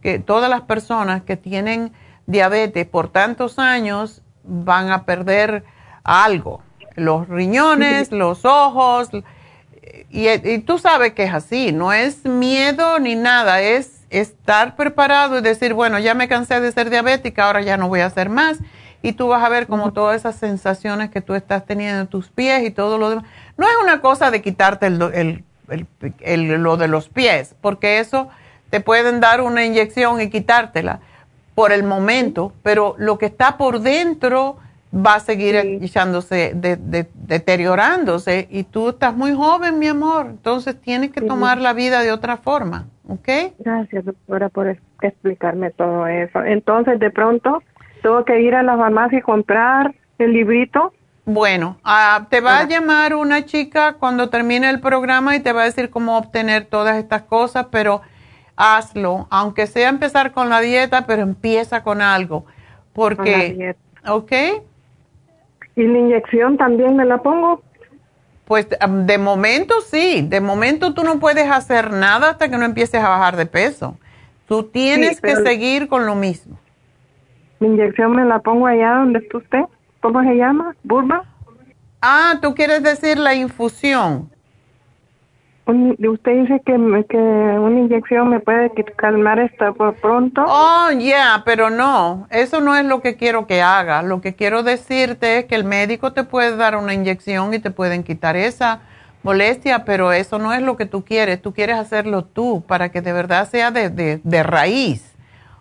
que todas las personas que tienen diabetes por tantos años van a perder algo. Los riñones, los ojos. Y, y tú sabes que es así, no es miedo ni nada, es estar preparado y decir, bueno, ya me cansé de ser diabética, ahora ya no voy a hacer más y tú vas a ver como todas esas sensaciones que tú estás teniendo en tus pies y todo lo demás. No es una cosa de quitarte el, lo de los pies, porque eso te pueden dar una inyección y quitártela por el momento, pero lo que está por dentro va a seguir echándose, deteriorándose y tú estás muy joven, mi amor, entonces tienes que tomar la vida de otra forma, ¿ok? Gracias, doctora, por explicarme todo eso. Entonces, de pronto, tengo que ir a la farmacia y comprar el librito. Bueno, ah, te va a llamar una chica cuando termine el programa y te va a decir cómo obtener todas estas cosas, pero hazlo, aunque sea empezar con la dieta, pero empieza con algo, porque, ¿ok? ¿Y la inyección también me la pongo? Pues de momento sí, de momento tú no puedes hacer nada hasta que no empieces a bajar de peso. Tú tienes que seguir con lo mismo. Mi inyección me la pongo allá donde está usted. ¿Cómo se llama? ¿Burba? Ah, tú quieres decir la infusión. Usted dice que, que una inyección me puede calmar esta por pronto. Oh, ya, pero no, eso no es lo que quiero que haga. Lo que quiero decirte es que el médico te puede dar una inyección y te pueden quitar esa molestia, pero eso no es lo que tú quieres. Tú quieres hacerlo tú para que de verdad sea de, de, de raíz.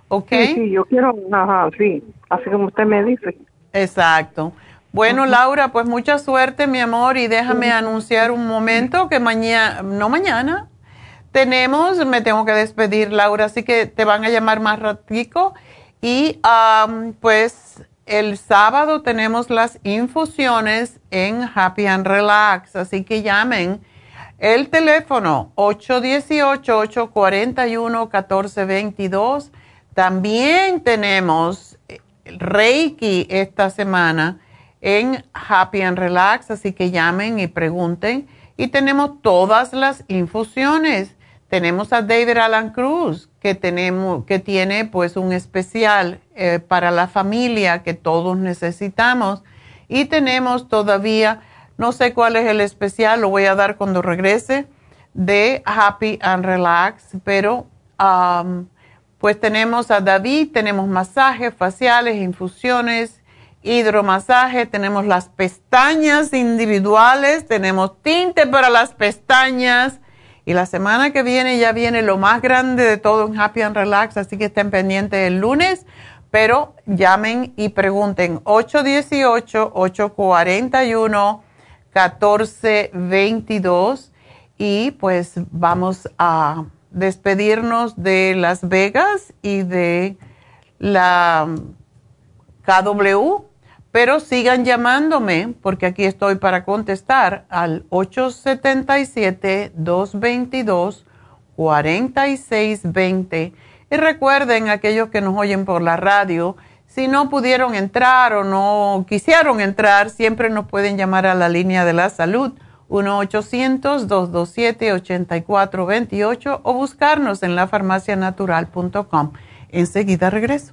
¿Ok? Sí, sí, yo quiero, ajá, sí, así como usted me dice. Exacto. Bueno, Laura, pues mucha suerte, mi amor, y déjame anunciar un momento que mañana, no mañana, tenemos, me tengo que despedir, Laura, así que te van a llamar más ratico. Y pues el sábado tenemos las infusiones en Happy and Relax, así que llamen. El teléfono 818-841-1422 también tenemos Reiki esta semana en Happy and Relax, así que llamen y pregunten. Y tenemos todas las infusiones. Tenemos a David Alan Cruz, que, tenemos, que tiene pues un especial eh, para la familia que todos necesitamos. Y tenemos todavía, no sé cuál es el especial, lo voy a dar cuando regrese, de Happy and Relax, pero um, pues tenemos a David, tenemos masajes faciales, infusiones, hidromasaje, tenemos las pestañas individuales, tenemos tinte para las pestañas. Y la semana que viene ya viene lo más grande de todo en Happy and Relax, así que estén pendientes el lunes, pero llamen y pregunten 818-841-1422 y pues vamos a despedirnos de Las Vegas y de la KW, pero sigan llamándome porque aquí estoy para contestar al 877-222-4620. Y recuerden, aquellos que nos oyen por la radio, si no pudieron entrar o no quisieron entrar, siempre nos pueden llamar a la línea de la salud 1-800-227-8428 o buscarnos en lafarmacianatural.com. Enseguida regreso.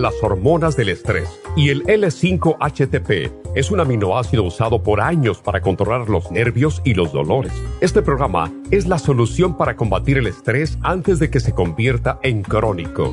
las hormonas del estrés. Y el L5-HTP es un aminoácido usado por años para controlar los nervios y los dolores. Este programa es la solución para combatir el estrés antes de que se convierta en crónico.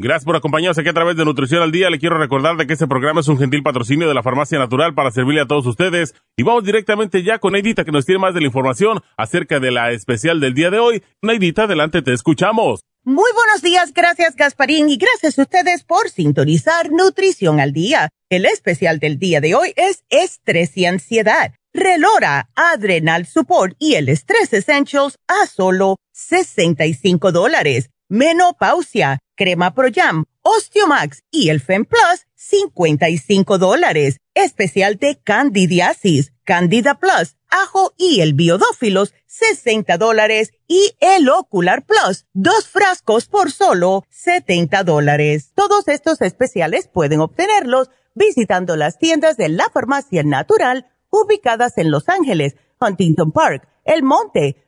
Gracias por acompañarnos aquí a través de Nutrición al Día. Le quiero recordar de que este programa es un gentil patrocinio de la Farmacia Natural para servirle a todos ustedes. Y vamos directamente ya con Neidita que nos tiene más de la información acerca de la especial del día de hoy. Neidita, adelante, te escuchamos. Muy buenos días, gracias Gasparín y gracias a ustedes por sintonizar Nutrición al Día. El especial del día de hoy es estrés y ansiedad. Relora, Adrenal Support y el Stress Essentials a solo 65 dólares. Menopausia, Crema Pro Jam, Osteomax y el Fem Plus, 55 dólares. Especial de candidiasis, Candida Plus, ajo y el biodófilos, 60 dólares. Y el Ocular Plus, dos frascos por solo 70 dólares. Todos estos especiales pueden obtenerlos visitando las tiendas de la farmacia natural ubicadas en Los Ángeles, Huntington Park, El Monte,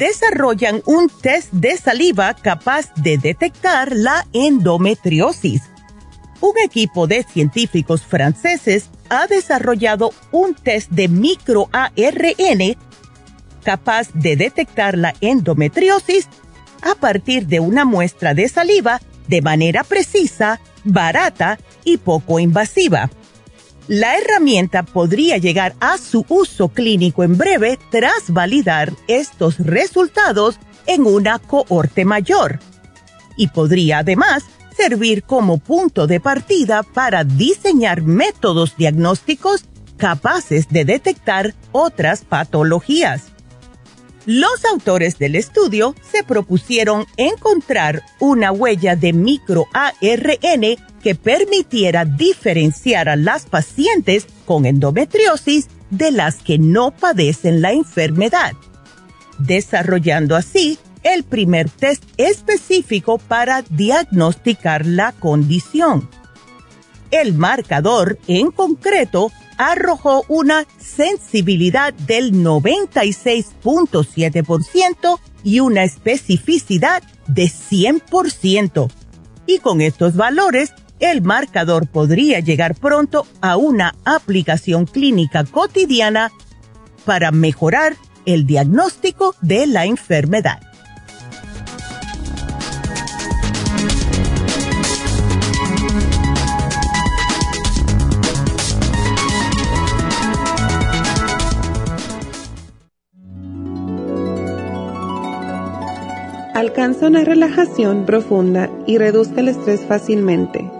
Desarrollan un test de saliva capaz de detectar la endometriosis. Un equipo de científicos franceses ha desarrollado un test de microARN capaz de detectar la endometriosis a partir de una muestra de saliva de manera precisa, barata y poco invasiva. La herramienta podría llegar a su uso clínico en breve tras validar estos resultados en una cohorte mayor y podría además servir como punto de partida para diseñar métodos diagnósticos capaces de detectar otras patologías. Los autores del estudio se propusieron encontrar una huella de microARN que permitiera diferenciar a las pacientes con endometriosis de las que no padecen la enfermedad, desarrollando así el primer test específico para diagnosticar la condición. El marcador en concreto arrojó una sensibilidad del 96.7% y una especificidad de 100%. Y con estos valores, el marcador podría llegar pronto a una aplicación clínica cotidiana para mejorar el diagnóstico de la enfermedad. Alcanza una relajación profunda y reduzca el estrés fácilmente.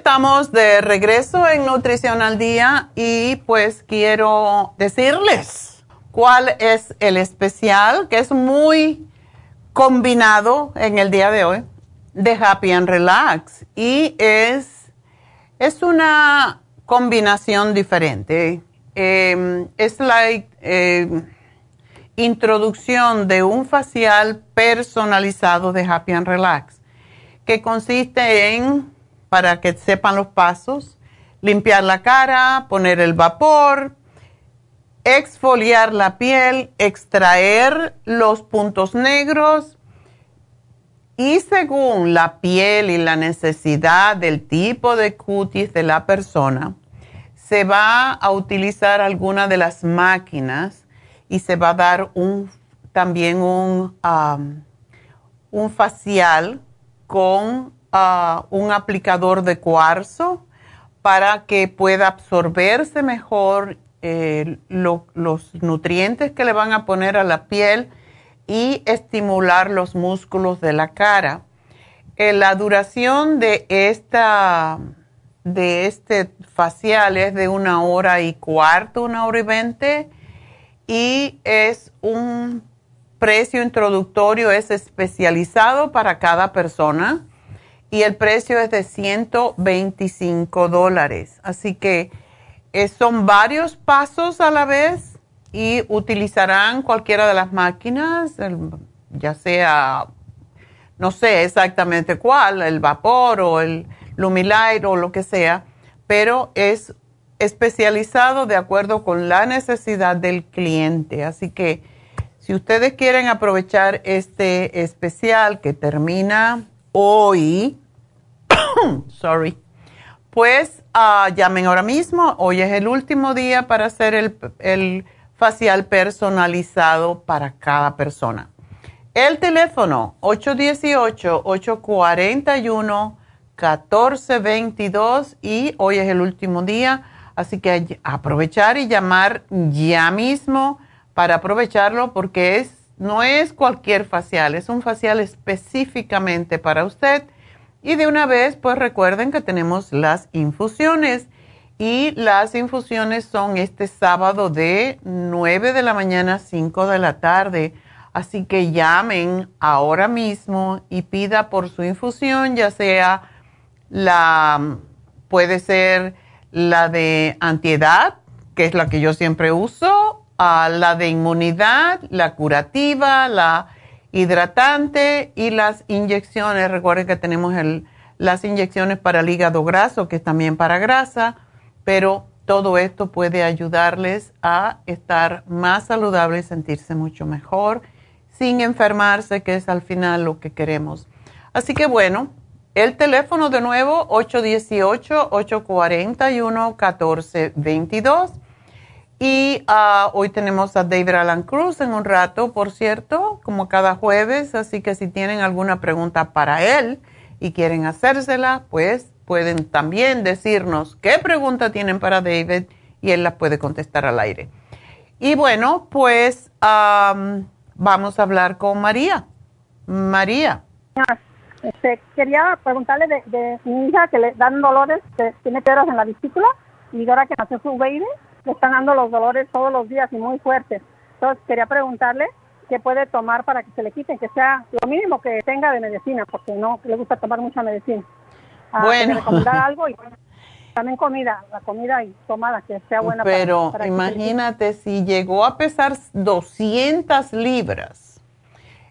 Estamos de regreso en Nutrición al Día y pues quiero decirles cuál es el especial que es muy combinado en el día de hoy de Happy and Relax y es, es una combinación diferente. Em, es la em, introducción de un facial personalizado de Happy and Relax que consiste en para que sepan los pasos. Limpiar la cara, poner el vapor, exfoliar la piel, extraer los puntos negros y según la piel y la necesidad del tipo de cutis de la persona, se va a utilizar alguna de las máquinas y se va a dar un, también un, un facial con un aplicador de cuarzo para que pueda absorberse mejor eh, los nutrientes que le van a poner a la piel y estimular los músculos de la cara. Eh, la duración de, esta, de este facial es de una hora y cuarto, una hora y veinte, y es un precio introductorio, es especializado para cada persona y el precio es de 125 dólares. Así que eh, son varios pasos a la vez y utilizarán cualquiera de las máquinas, ya sea, no sé exactamente cuál, el vapor o el Lumilight o lo que sea, pero es especializado de acuerdo con la necesidad del cliente. Así que si ustedes quieren aprovechar este especial que termina hoy, sorry, pues ah, llamen ahora mismo. Hoy es el último día para hacer el, el facial personalizado para cada persona. El teléfono 818-841-1422 y hoy es el último día, así que aprovechar y llamar ya mismo para aprovecharlo porque es, no es cualquier facial, es un facial específicamente para usted y de una vez, pues recuerden que tenemos las infusiones. Y las infusiones son este sábado de 9 de la mañana a 5 de la tarde. Así que llamen ahora mismo y pida por su infusión, ya sea la, puede ser la de antiedad, que es la que yo siempre uso, a la de inmunidad, la curativa, la hidratante y las inyecciones. Recuerden que tenemos las inyecciones para el hígado graso, que es también para grasa, pero todo esto puede ayudarles a estar más saludables, sentirse mucho mejor, sin enfermarse, que es al final lo que queremos. Así que bueno, el teléfono de nuevo, 818-841-1422 y uh, hoy tenemos a David Alan Cruz en un rato, por cierto, como cada jueves. Así que si tienen alguna pregunta para él y quieren hacérsela, pues pueden también decirnos qué pregunta tienen para David y él la puede contestar al aire. Y bueno, pues um, vamos a hablar con María. María. Este, quería preguntarle de, mi hija que le dan dolores, que tiene peros en la vesícula y ahora que nació su baby le están dando los dolores todos los días y muy fuertes. Entonces quería preguntarle qué puede tomar para que se le quiten, que sea lo mínimo que tenga de medicina, porque no le gusta tomar mucha medicina. Ah, Bueno. recomendar algo y también comida, la comida y tomada que sea buena para- Pero para quite. imagínate si llegó a pesar 200 libras.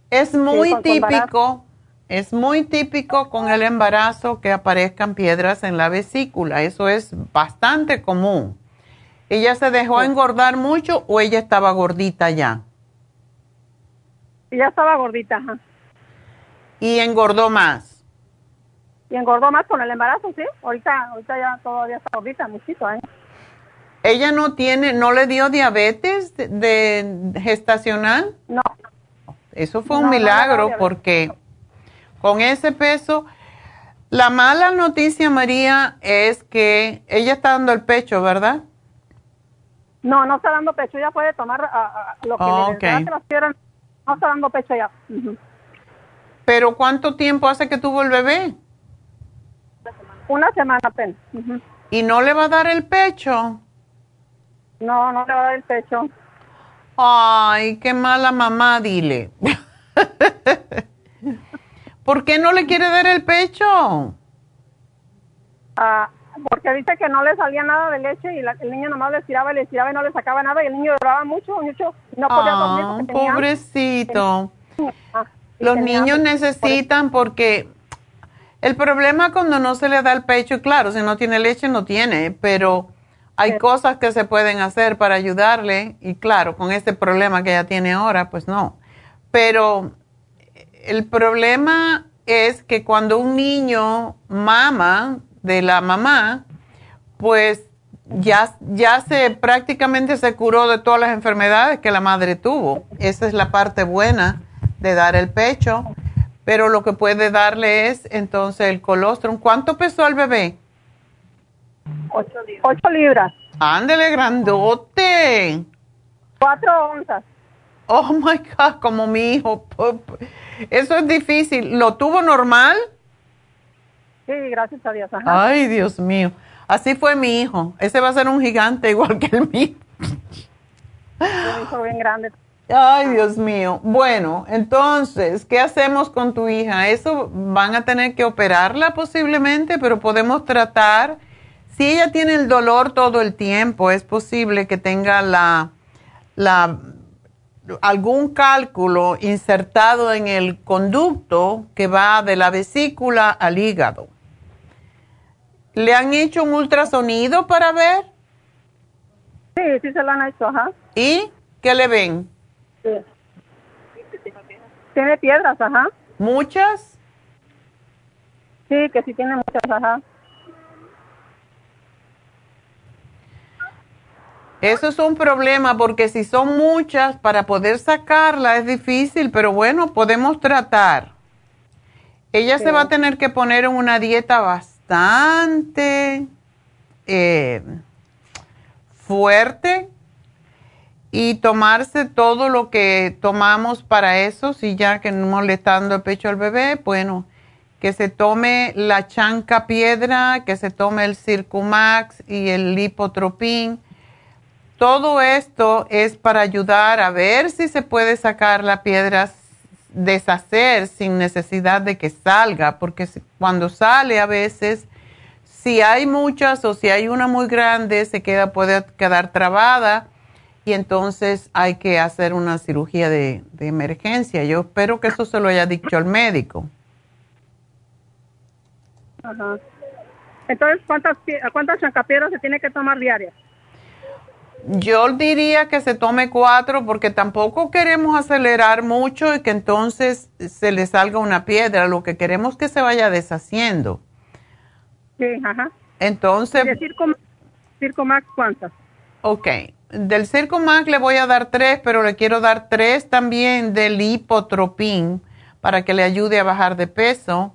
Es muy con típico, es muy típico con el embarazo que aparezcan piedras en la vesícula. Eso es bastante común. ¿Ella se dejó engordar mucho o ella estaba gordita ya? Ya estaba gordita, ajá. Y engordó más. Y engordó más con el embarazo, ¿sí? Ahorita, ahorita ya todavía está gordita, muchito, ¿eh? ¿Ella no tiene, no le dio diabetes de, de gestacional? No. Eso fue No, un milagro porque con ese peso, la mala noticia, María, es que ella está dando el pecho, ¿verdad? No, no está dando pecho, ya puede tomar ah, ah, lo que Oh, le las. No está dando pecho ya. Pero ¿cuánto tiempo hace que tuvo el bebé? Una semana apenas. Ujú. ¿Y no le va a dar el pecho? No, no le va a dar el pecho. Ay, qué mala mamá, dile. ¿Por qué no le quiere dar el pecho? Ah, porque dice que no le salía nada de leche y la- el niño nomás le estiraba y le estiraba y no le sacaba nada y el niño lloraba mucho, mucho. y No podía dormir Ah, tenía- pobrecito. Ah, Los tenía niños necesitan porque el problema cuando no se le da el pecho, claro, si no tiene leche no tiene, pero hay cosas que se pueden hacer para ayudarle y claro, con este problema que ella tiene ahora, pues no. Pero el problema es que cuando un niño mama de la mamá, pues ya, ya se prácticamente se curó de todas las enfermedades que la madre tuvo. Esa es la parte buena de dar el pecho, pero lo que puede darle es entonces el colostrum. ¿Cuánto pesó el bebé? Ocho, ocho libras, Ándele, grandote. cuatro onzas. Oh my God, como mi hijo. Eso es difícil. ¿Lo tuvo normal? Sí, gracias a Dios. Ajá. Ay, Dios mío. Así fue mi hijo. Ese va a ser un gigante igual que el mío. Un hijo bien grande. Ay, Dios mío. Bueno, entonces, ¿qué hacemos con tu hija? Eso van a tener que operarla posiblemente, pero podemos tratar. Si ella tiene el dolor todo el tiempo, es posible que tenga la, la algún cálculo insertado en el conducto que va de la vesícula al hígado. ¿Le han hecho un ultrasonido para ver? Sí, sí se lo han hecho, ajá. ¿Y qué le ven? Sí. Tiene piedras, ajá. ¿Muchas? Sí, que sí tiene muchas, ajá. Eso es un problema porque si son muchas, para poder sacarla es difícil, pero bueno, podemos tratar. Ella se va a tener que poner en una dieta bastante eh, fuerte y tomarse todo lo que tomamos para eso, si ya que no molestando el pecho al bebé, bueno, que se tome la chanca piedra, que se tome el Circumax y el lipotropín. Todo esto es para ayudar a ver si se puede sacar la piedra, deshacer sin necesidad de que salga, porque cuando sale a veces, si hay muchas o si hay una muy grande, se queda, puede quedar trabada y entonces hay que hacer una cirugía de, emergencia. Yo espero que eso se lo haya dicho al médico. Ajá. Entonces, ¿cuántas, ¿cuántas chancapiedras se tiene que tomar diarias? Yo diría que se tome cuatro porque tampoco queremos acelerar mucho y que entonces se le salga una piedra. Lo que queremos es que se vaya deshaciendo. Sí, ajá. Entonces, ¿Y de Circo, Circo Max cuántas? ok, del Circumax le voy a dar tres, pero le quiero dar tres también del hipotropín para que le ayude a bajar de peso.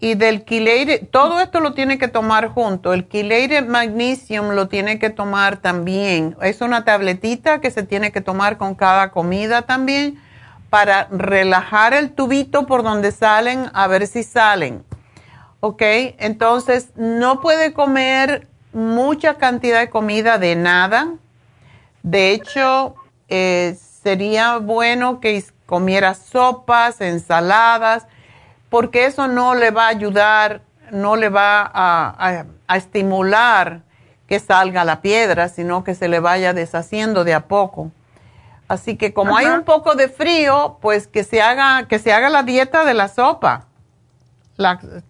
Y del quileire, todo esto lo tiene que tomar junto. El quileire magnesium lo tiene que tomar también. Es una tabletita que se tiene que tomar con cada comida también para relajar el tubito por donde salen, a ver si salen. ¿Ok? Entonces, no puede comer mucha cantidad de comida de nada. De hecho, eh, sería bueno que comiera sopas, ensaladas, porque eso no le va a ayudar, no le va a, estimular que salga la piedra, sino que se le vaya deshaciendo de a poco. Así que como hay un poco de frío, pues que se haga, que se haga la dieta de la sopa.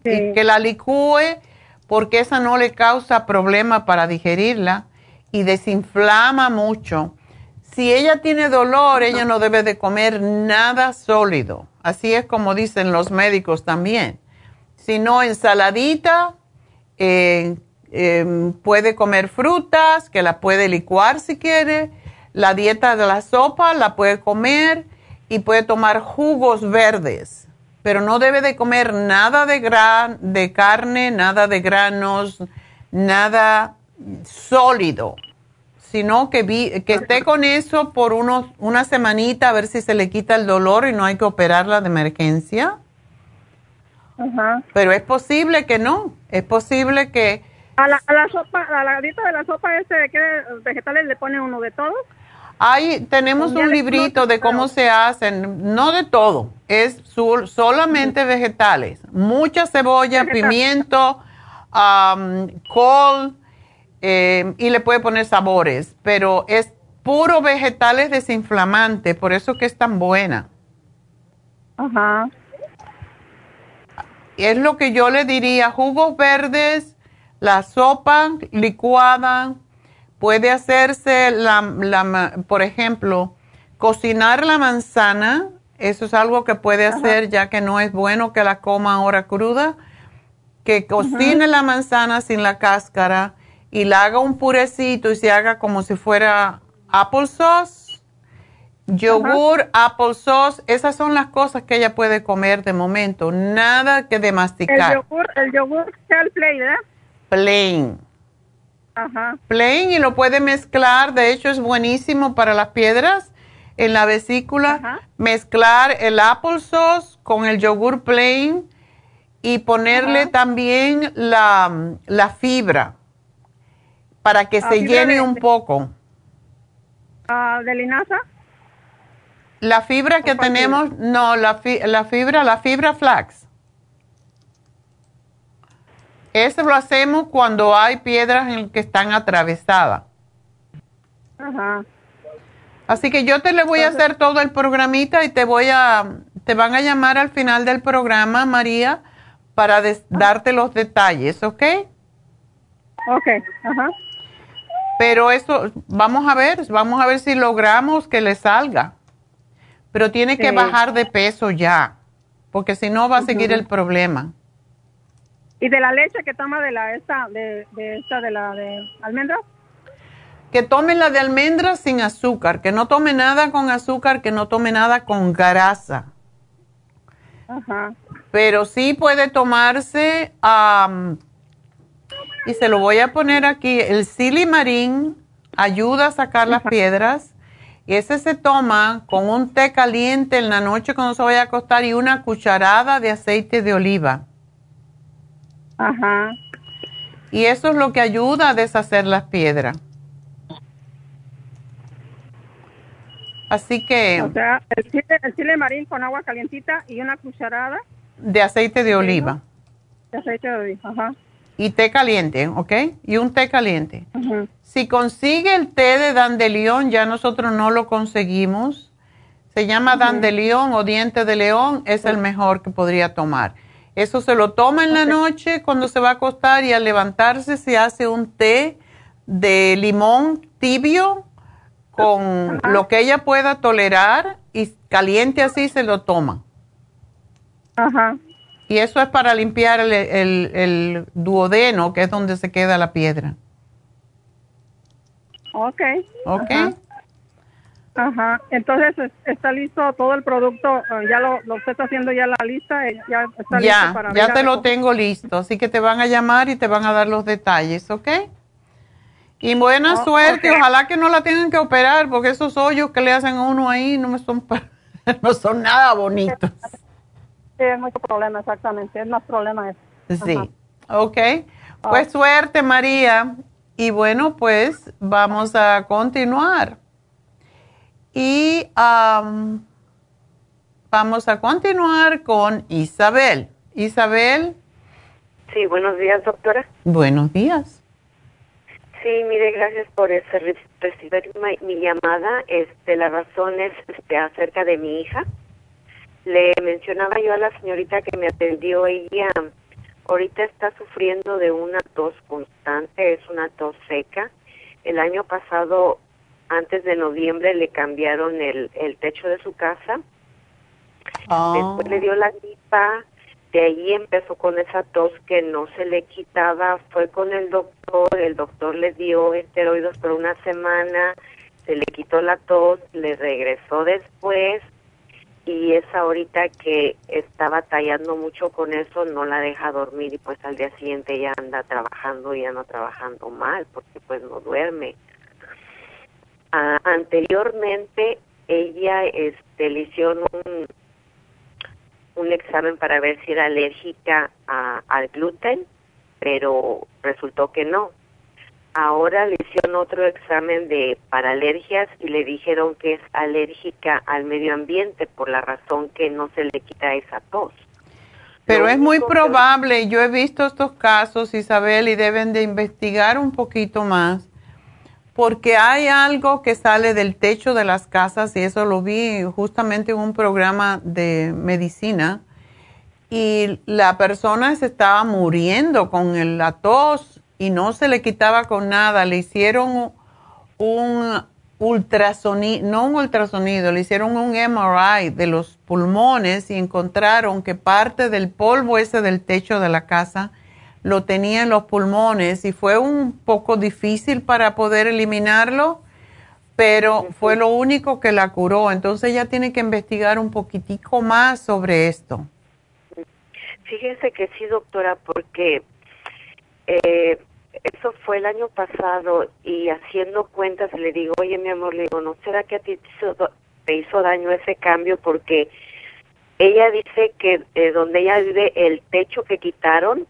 que la licúe porque esa no le causa problema para digerirla y desinflama mucho. Si ella tiene dolor, ella no debe de comer nada sólido. Así es como dicen los médicos también. Si no, ensaladita, eh, em, puede comer frutas, que la puede licuar si quiere. La dieta de la sopa la puede comer y puede tomar jugos verdes pero no debe de comer nada de, gran, de carne, nada de granos, nada sólido, sino que, que esté con eso por unos, una semanita a ver si se le quita el dolor y no hay que operarla de emergencia. Pero es posible que no, es posible que... A la, a la sopa, a la dieta de la sopa, este, ¿qué vegetales le pone uno de todos? Hay, tenemos un librito de cómo se hacen, no de todo, es solamente vegetales, mucha cebolla, pimiento, col eh, y le puede poner sabores, pero es puro vegetales desinflamante, por eso que es tan buena. Ajá. Es lo que yo le diría, jugos verdes, la sopa licuada, Puede hacerse, la, por ejemplo, cocinar la manzana. Eso es algo que puede hacer ya que no es bueno que la coma ahora cruda. Que cocine la manzana sin la cáscara y la haga un purecito y se haga como si fuera applesauce, yogur, applesauce. Esas son las cosas que ella puede comer de momento. Nada que de masticar. El yogur, el yogur, el plain, ¿verdad? Plain. Plain y lo puede mezclar, de hecho es buenísimo para las piedras en la vesícula. Mezclar el applesauce con el yogur plain y ponerle también la, fibra para que se llene un poco. Uh, ¿De linaza? La fibra que tenemos, no, la, la fibra, la fibra flax. Eso lo hacemos cuando hay piedras en que están atravesadas. Ajá. Así que yo te le voy a hacer todo el programita y te voy a, te van a llamar al final del programa, María, para darte los detalles, ¿ok? Ok, ajá. Pero eso, vamos a ver, vamos a ver si logramos que le salga. Pero tiene que bajar de peso ya, porque si no va a seguir el problema. ¿Y de la leche que toma de la esta de, esta de la de almendras? Que tome la de almendras sin azúcar, que no tome nada con azúcar, que no tome nada con grasa. Ajá. Pero sí puede tomarse, y se lo voy a poner aquí, el silimarín ayuda a sacar las piedras. Y ese se toma con un té caliente en la noche cuando se vaya a acostar y una cucharada de aceite de oliva. Ajá. Y eso es lo que ayuda a deshacer las piedras. Así que... O sea, el chile, marín con agua calientita y una cucharada. De aceite de oliva. De aceite de oliva, ajá. Y té caliente, ¿ok? Y un té caliente. Si consigue el té de dandelión, ya nosotros no lo conseguimos. Se llama dandelión o diente de león, es el mejor que podría tomar. Eso se lo toma en la noche cuando se va a acostar y al levantarse se hace un té de limón tibio con lo que ella pueda tolerar y caliente así se lo toma. Ajá. Y eso es para limpiar el, duodeno, que es donde se queda la piedra. Ok. Ok. Ajá, entonces está listo todo el producto, eh, ya lo, lo está haciendo ya la lista, eh, ya está listo para Ya te lo tengo listo, así que te van a llamar y te van a dar los detalles, ¿ok? Y buena oh, suerte, ojalá que no la tengan que operar, porque esos hoyos que le hacen a uno ahí no me son no son nada bonitos. Sí, es mucho problema, exactamente, es más problema eso. Sí, ok. Pues suerte, María, Y bueno, pues vamos a continuar. Y vamos a continuar con Isabel. Isabel. Sí, buenos días, doctora. Buenos días. Sí, mire, gracias por recibir mi, llamada. Este, la razón es este, acerca de mi hija. Le mencionaba yo a la señorita que me atendió, ella ahorita está sufriendo de una tos constante, es una tos seca. El año pasado, antes de noviembre, le cambiaron el, el techo de su casa. Después le dio la gripa, de ahí empezó con esa tos que no se le quitaba, fue con el doctor, el doctor le dio esteroides por una semana, se le quitó la tos, le regresó después y es ahorita que está batallando mucho con eso, no la deja dormir y pues al día siguiente ya anda trabajando y no trabajando mal porque pues no duerme. Ah, anteriormente ella este, le hicieron un, un examen para ver si era alérgica al gluten, pero resultó que no. Ahora le hicieron otro examen de para alergias y le dijeron que es alérgica al medio ambiente por la razón que no se le quita esa tos. Pero es muy probable, yo he visto estos casos, Isabel, y deben de investigar un poquito más, porque hay algo que sale del techo de las casas, y eso lo vi justamente en un programa de medicina, y la persona se estaba muriendo con la tos y no se le quitaba con nada. Le hicieron un ultrasonido, no un ultrasonido, le hicieron un MRI de los pulmones y encontraron que parte del polvo ese del techo de la casa lo tenía en los pulmones y fue un poco difícil para poder eliminarlo, pero fue lo único que la curó. Entonces ella tiene que investigar un poquitico más sobre esto. Fíjese que sí, doctora, porque eh, eso fue el año pasado y haciendo cuentas le digo, oye mi amor, le digo, ¿no será que a ti te hizo, daño ese cambio? Porque ella dice que eh, donde ella vive, el techo que quitaron,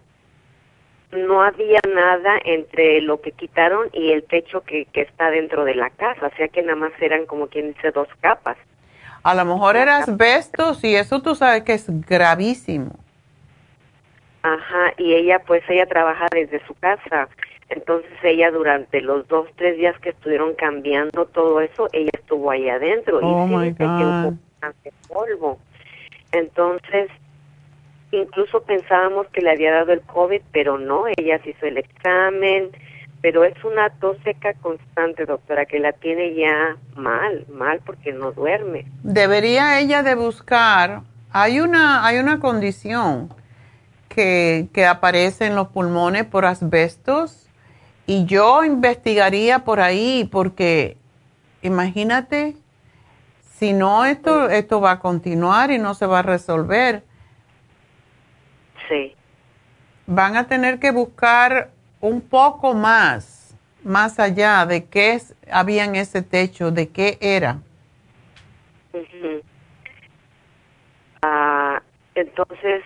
no había nada entre lo que quitaron y el techo que, que está dentro de la casa, o sea que nada más eran como quien dice dos capas. A lo mejor era asbestos y eso tú sabes que es gravísimo. Ajá, y ella pues ella trabaja desde su casa. Entonces ella durante los dos, tres días que estuvieron cambiando todo eso, ella estuvo ahí adentro oh y sí, un polvo. Entonces, incluso pensábamos que le había dado el COVID, pero no, ella se hizo el examen, pero es una tos seca constante, doctora, que la tiene ya mal, mal porque no duerme. Debería ella de buscar, hay una, hay una condición que, que aparece en los pulmones por asbestos y yo investigaría por ahí porque imagínate, si no, esto, esto va a continuar y no se va a resolver. Sí. Van a tener que buscar un poco más, más allá de qué había en ese techo, de qué era. Ah, entonces,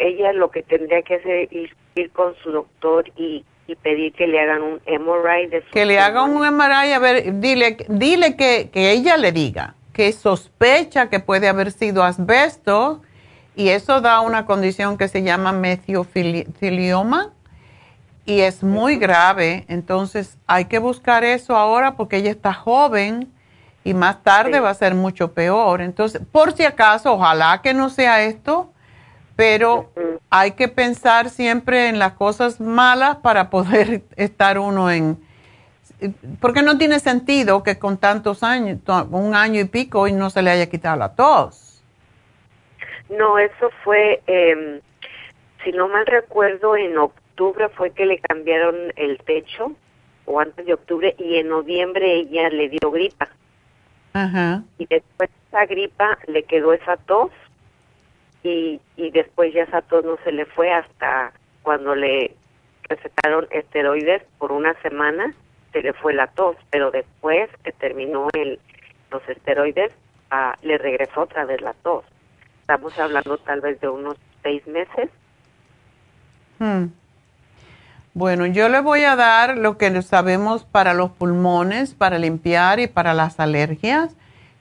ella lo que tendría que hacer es ir con su doctor y, pedir que le hagan un MRI de Que le hagan un MRI, a ver, dile, dile que, que ella le diga que sospecha que puede haber sido asbesto y eso da una condición que se llama mesiofilioma y es muy grave, entonces hay que buscar eso ahora porque ella está joven y más tarde va a ser mucho peor. Entonces, por si acaso, ojalá que no sea esto, pero hay que pensar siempre en las cosas malas para poder estar uno en... Porque no tiene sentido que con tantos años, un año y pico, y no se le haya quitado la tos. No, eso fue, eh, si no mal recuerdo, en octubre fue que le cambiaron el techo, o antes de octubre, y en noviembre ella le dio gripa. Ajá. Y después de esa gripa le quedó esa tos y, y después ya esa tos no se le fue hasta cuando le recetaron esteroides por una semana, se le fue la tos, pero después que terminó el, los esteroides, ah, le regresó otra vez la tos. Estamos hablando tal vez de unos seis meses. Hmm. Bueno, yo le voy a dar lo que sabemos para los pulmones, para limpiar y para las alergias,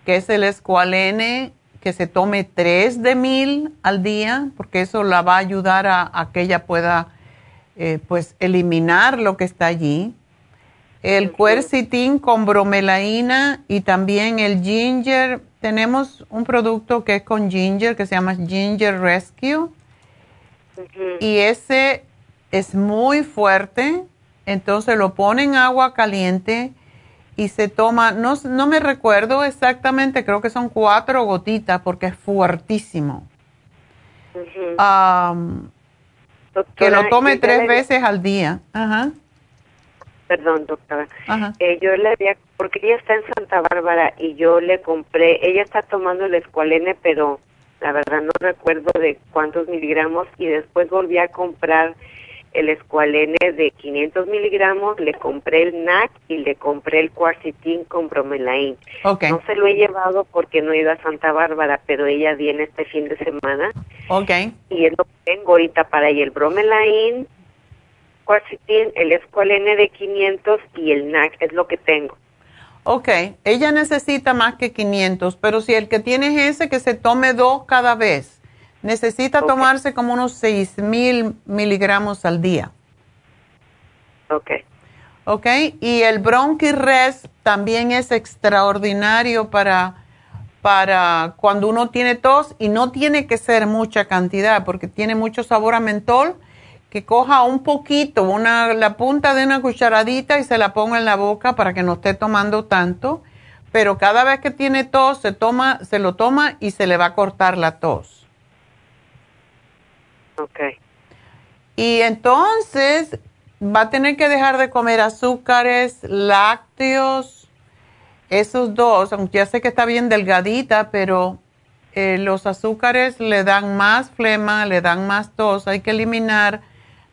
que es el escualene, que se tome 3 de mil al día, porque eso la va a ayudar a, que ella pueda eh, pues eliminar lo que está allí. El cuercitín con bromelaína y también el ginger. Tenemos un producto que es con ginger, que se llama Ginger Rescue. Y ese es muy fuerte, entonces lo pone en agua caliente y se toma, no, no me recuerdo exactamente, creo que son cuatro gotitas porque es fuertísimo. que lo tome tres veces al día. Ajá. Perdón, doctora. Eh, yo le había, porque ella está en Santa Bárbara y yo le compré, ella está tomando el escualene, pero la verdad no recuerdo de cuántos miligramos y después volví a comprar el escualene de 500 miligramos, le compré el NAC y le compré el cuarcitín con bromelain. Okay. No se lo he llevado porque no he ido a Santa Bárbara, pero ella viene este fin de semana. Okay. Y es lo que tengo ahorita para ella, el bromelain, cuarcitín, el escualene de 500 y el NAC, es lo que tengo. Ok, ella necesita más que 500, pero si el que tiene es ese, que se tome dos cada vez. Necesita tomarse como unos 6 mil miligramos al día. Ok. Ok, y el Bronchi-Res también es extraordinario para, para cuando uno tiene tos y no tiene que ser mucha cantidad porque tiene mucho sabor a mentol, que coja un poquito, una, la punta de una cucharadita y se la ponga en la boca para que no esté tomando tanto, pero cada vez que tiene tos se, toma, se lo toma y se le va a cortar la tos. Ok. Y entonces va a tener que dejar de comer azúcares, lácteos, esos dos, aunque ya sé que está bien delgadita, pero eh, los azúcares le dan más flema, le dan más tos, hay que eliminar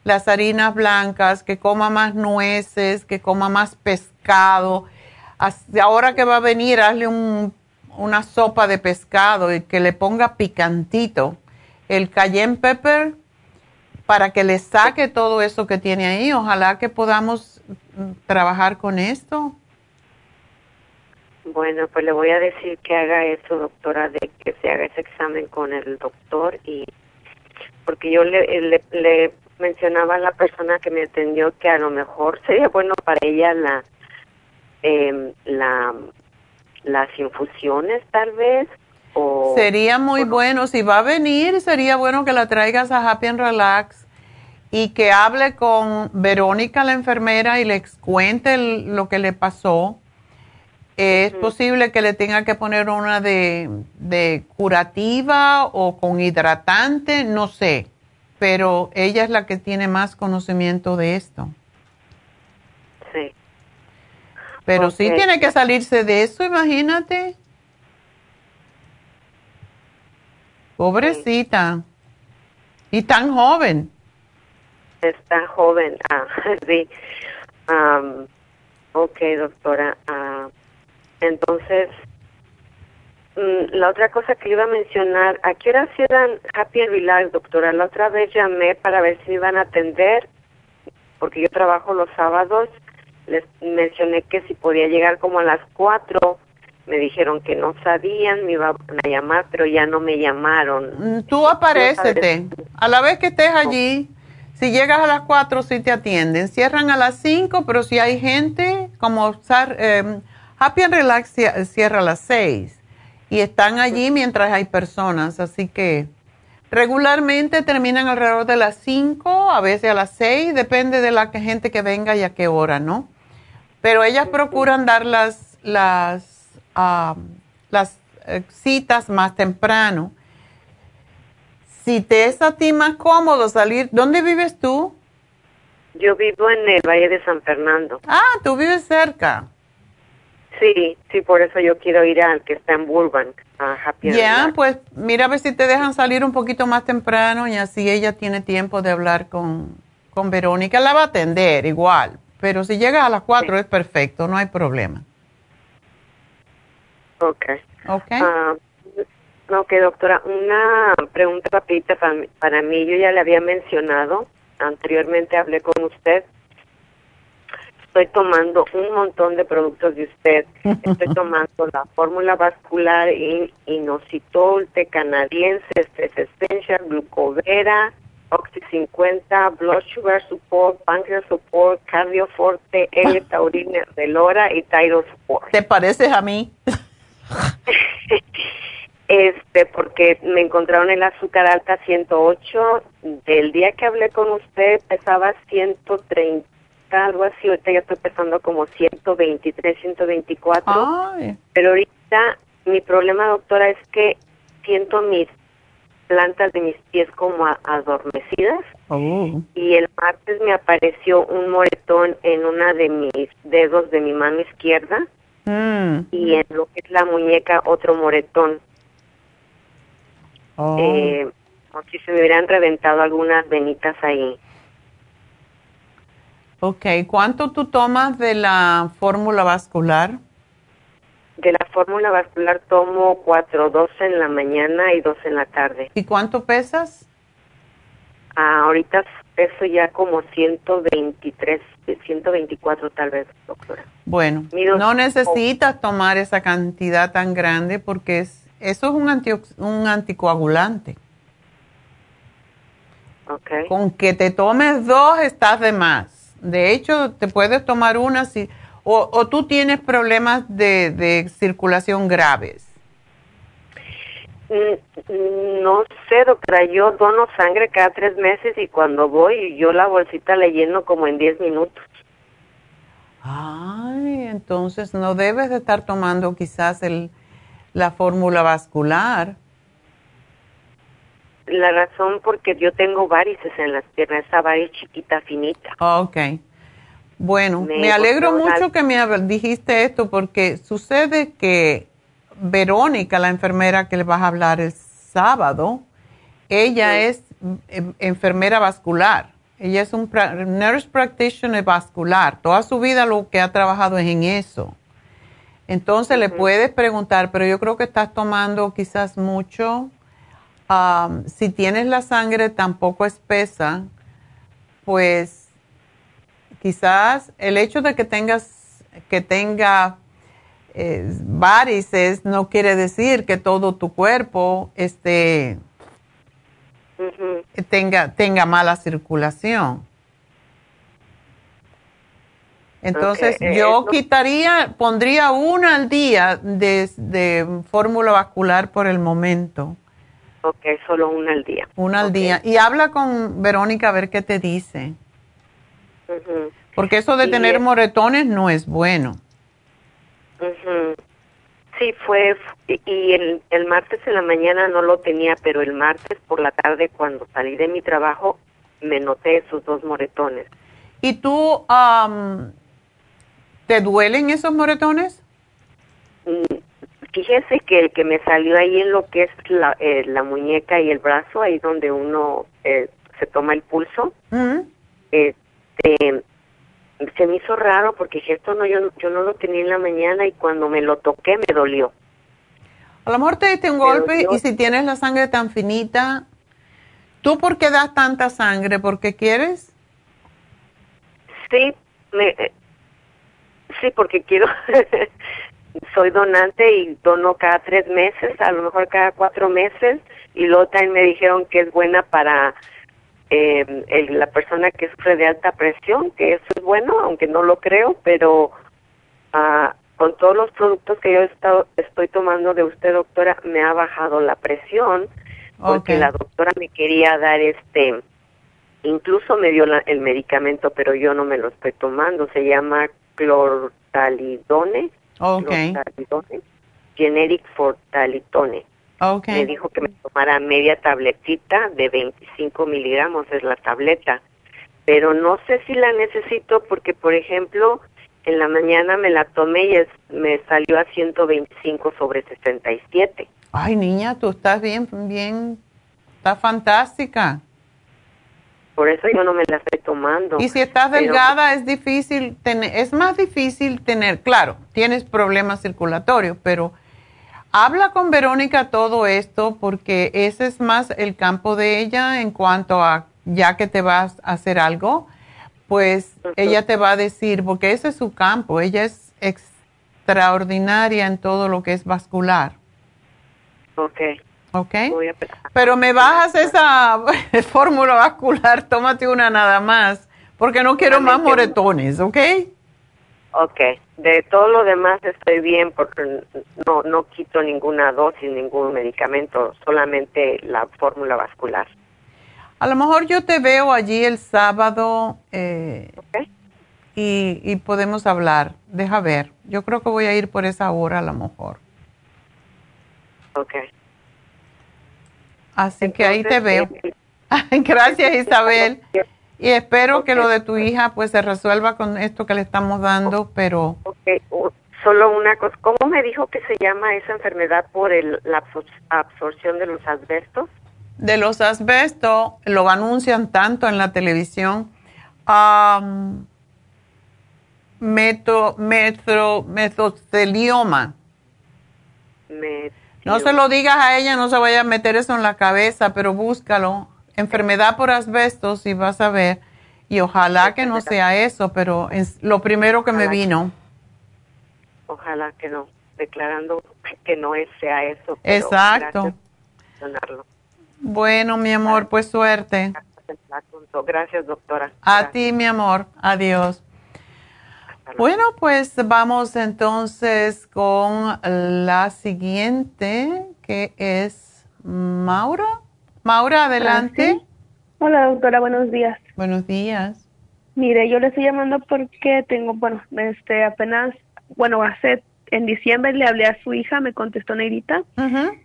las harinas blancas, que coma más nueces, que coma más pescado. Ahora que va a venir, hazle una sopa de pescado y que le ponga picantito el cayenne pepper para que le saque todo eso que tiene ahí. Ojalá que podamos mm, trabajar con esto. Bueno, pues le voy a decir que haga eso, doctora, de que se haga ese examen con el doctor y porque yo le, le, mencionaba a la persona que me atendió que a lo mejor sería bueno para ella la eh, la las infusiones tal vez sería muy bueno, si va a venir, sería bueno que la traigas a Happy and Relax y que hable con Verónica, la enfermera, y le cuente lo que le pasó. Es posible que le tenga que poner una de, de curativa o con hidratante, no sé, pero ella es la que tiene más conocimiento de esto. Sí. Pero sí tiene que salirse de eso, imagínate. Pobrecita. Y tan joven. Es tan joven, ah, sí. ok, doctora. Uh, entonces, mm, la otra cosa que iba a mencionar, ¿a qué hora cierran Happy and Relax, doctora? La otra vez llamé para ver si iban a atender, porque yo trabajo los sábados. Les mencioné que si podía llegar como a las cuatro me dijeron que no sabían, me iban a llamar, pero ya no me llamaron. Mm, tú aparécete. A la vez que estés allí, si llegas a las 4, sí te atienden. Cierran a las 5, pero si hay gente, como eh, Happy and Relax cierra a las 6 y están allí mientras hay personas, así que regularmente terminan alrededor de las 5, a veces a las 6, depende de la gente que venga y a qué hora, ¿no? Pero ellas procuran dar las, las las eh, citas más temprano. Si te es a ti más cómodo salir, ¿dónde vives tú? Yo vivo en el Valle de San Fernando. Ah, tú vives cerca. Sí, sí, por eso yo quiero ir al que está en Burbank, a Happy Ya, pues mira a ver si te dejan salir un poquito más temprano y así ella tiene tiempo de hablar con, con Verónica. La va a atender igual, pero si llega a las cuatro es perfecto, no hay problema. Ok. Ok. Uh, ok, doctora. Una pregunta rapidita para, para mí. Yo ya le había mencionado anteriormente hablé con usted. Estoy tomando un montón de productos de usted. Estoy tomando la fórmula vascular, in, inositol, té canadiense, estrés essential, glucovera, Oxy 50, Blood Sugar Support, Pancreas Support, Cardioforte, L-Taurina, Delora y Thyroid Support. ¿Te pareces a mí? Este, porque me encontraron el azúcar alta 108. Del día que hablé con usted pesaba 130, algo así. Ahorita ya estoy pesando como 123, 124. Pero ahorita mi problema, doctora, es que siento mis plantas de mis pies como adormecidas. Oh. Y el martes me apareció un moretón en una de mis dedos de mi mano izquierda. Mm. Y en lo que es la muñeca, otro moretón. Oh. Eh, se me hubieran reventado algunas venitas ahí. Ok, ¿cuánto tú tomas de la fórmula vascular? De la fórmula vascular tomo cuatro, dos en la mañana y dos en la tarde. ¿Y cuánto pesas? Ah, ahorita peso ya como 123, 124 tal vez, doctora. Bueno, no necesitas tomar esa cantidad tan grande porque es, eso es un, antiox- un anticoagulante. Okay. Con que te tomes dos estás de más. De hecho, te puedes tomar una si, o, o tú tienes problemas de, de circulación graves. Mm, No sé, doctora, yo dono sangre cada tres meses y cuando voy yo la bolsita la lleno como en 10 minutos. Ay, entonces no debes de estar tomando quizás el, la fórmula vascular. La razón porque yo tengo varices en las piernas, esa variz chiquita, finita. Ok. Bueno, Me me, alegro mucho que me dijiste esto porque sucede que Verónica, la enfermera que le vas a hablar el sábado, ella es em, enfermera vascular. Ella es un pra- nurse practitioner vascular. Toda su vida lo que ha trabajado es en eso. Entonces le puedes preguntar, pero yo creo que estás tomando quizás mucho. Si tienes la sangre tan poco espesa, pues quizás el hecho de que tengas que tenga eh, varices no quiere decir que todo tu cuerpo esté tenga tenga mala circulación. Entonces eh, yo quitaría, pondría una al día de, de fórmula vascular por el momento, Ok, solo una al día. una al día. Y habla con Verónica a ver qué te dice. Porque eso de Y tener es- moretones no es bueno. Ujú. Sí, fue, y el, el martes en la mañana no lo tenía, pero el martes por la tarde cuando salí de mi trabajo me noté esos dos moretones. ¿Y tú am, te duelen esos moretones? Mm, Fíjese que el que me salió ahí en lo que es la, eh, la muñeca y el brazo, ahí donde uno eh, se toma el pulso, Mm. este, se me hizo raro porque dije, esto no, yo, yo no lo tenía en la mañana y cuando me lo toqué me dolió. A lo mejor te diste un golpe yo- y si tienes la sangre tan finita, ¿tú por qué das tanta sangre? ¿Porque quieres? Sí, me, eh, sí, porque quiero, soy donante y dono cada tres meses, a lo mejor cada cuatro meses, y luego también me dijeron que es buena para eh, el- la persona que sufre de alta presión, que eso es bueno, aunque no lo creo, pero ah, con todos los productos que yo he estado, estoy tomando de usted, doctora, me ha bajado la presión, porque la doctora me quería dar este, incluso me dio la- el medicamento, pero yo no me lo estoy tomando, se llama clortalidone, Ok, clortalidone, generic fortalitone. Ok. Me dijo que me tomara media tabletita de 25 miligramos, es la tableta. Pero no sé si la necesito porque, por ejemplo, en la mañana me la tomé y es- me salió a 125 sobre 67. Ay, niña, tú estás bien, bien, estás fantástica. Por eso yo no me la estoy tomando. Y si estás Pero- delgada es difícil tener, es más difícil tener, claro, tienes problemas circulatorios, pero habla con Verónica todo esto porque ese es más el campo de ella en cuanto a ya que te vas a hacer algo, pues ella te va a decir, porque ese es su campo, ella es extraordinaria en todo lo que es vascular. Ok. Ok. Pero me bajas esa fórmula vascular, tómate una nada más, porque no quiero más moretones, ¿ok? Ok. De todo lo demás estoy bien porque no, no quito ninguna dosis, ningún medicamento, solamente la fórmula vascular. A lo mejor yo te veo allí el sábado eh, y, y podemos hablar. Deja ver. Yo creo que voy a ir por esa hora a lo mejor. Ok. Así que ahí te veo. Eh, Gracias Isabel. Y espero que lo de tu hija pues se resuelva con esto que le estamos dando, pero... Okay. Solo una cosa, ¿cómo me dijo que se llama esa enfermedad por el, la absorción de los asbestos? De los asbestos, lo anuncian tanto en la televisión. Um, metro, metro, metocelioma. No se lo digas a ella, no se vaya a meter eso en la cabeza, pero búscalo. Enfermedad por asbestos y vas a ver. Y ojalá que no sea eso, pero es lo primero que me vino. Ojalá que no, declarando que no sea eso. Exacto. Bueno, mi amor, pues suerte. Gracias, doctora. A ti, mi amor. Adiós. Bueno, pues vamos entonces con la siguiente, que es Maura. Maura, adelante. Hola, doctora, buenos días. Buenos días. Mire, yo le estoy llamando porque tengo, bueno, este, apenas, bueno, hace, en diciembre le hablé a su hija, me contestó Negrita,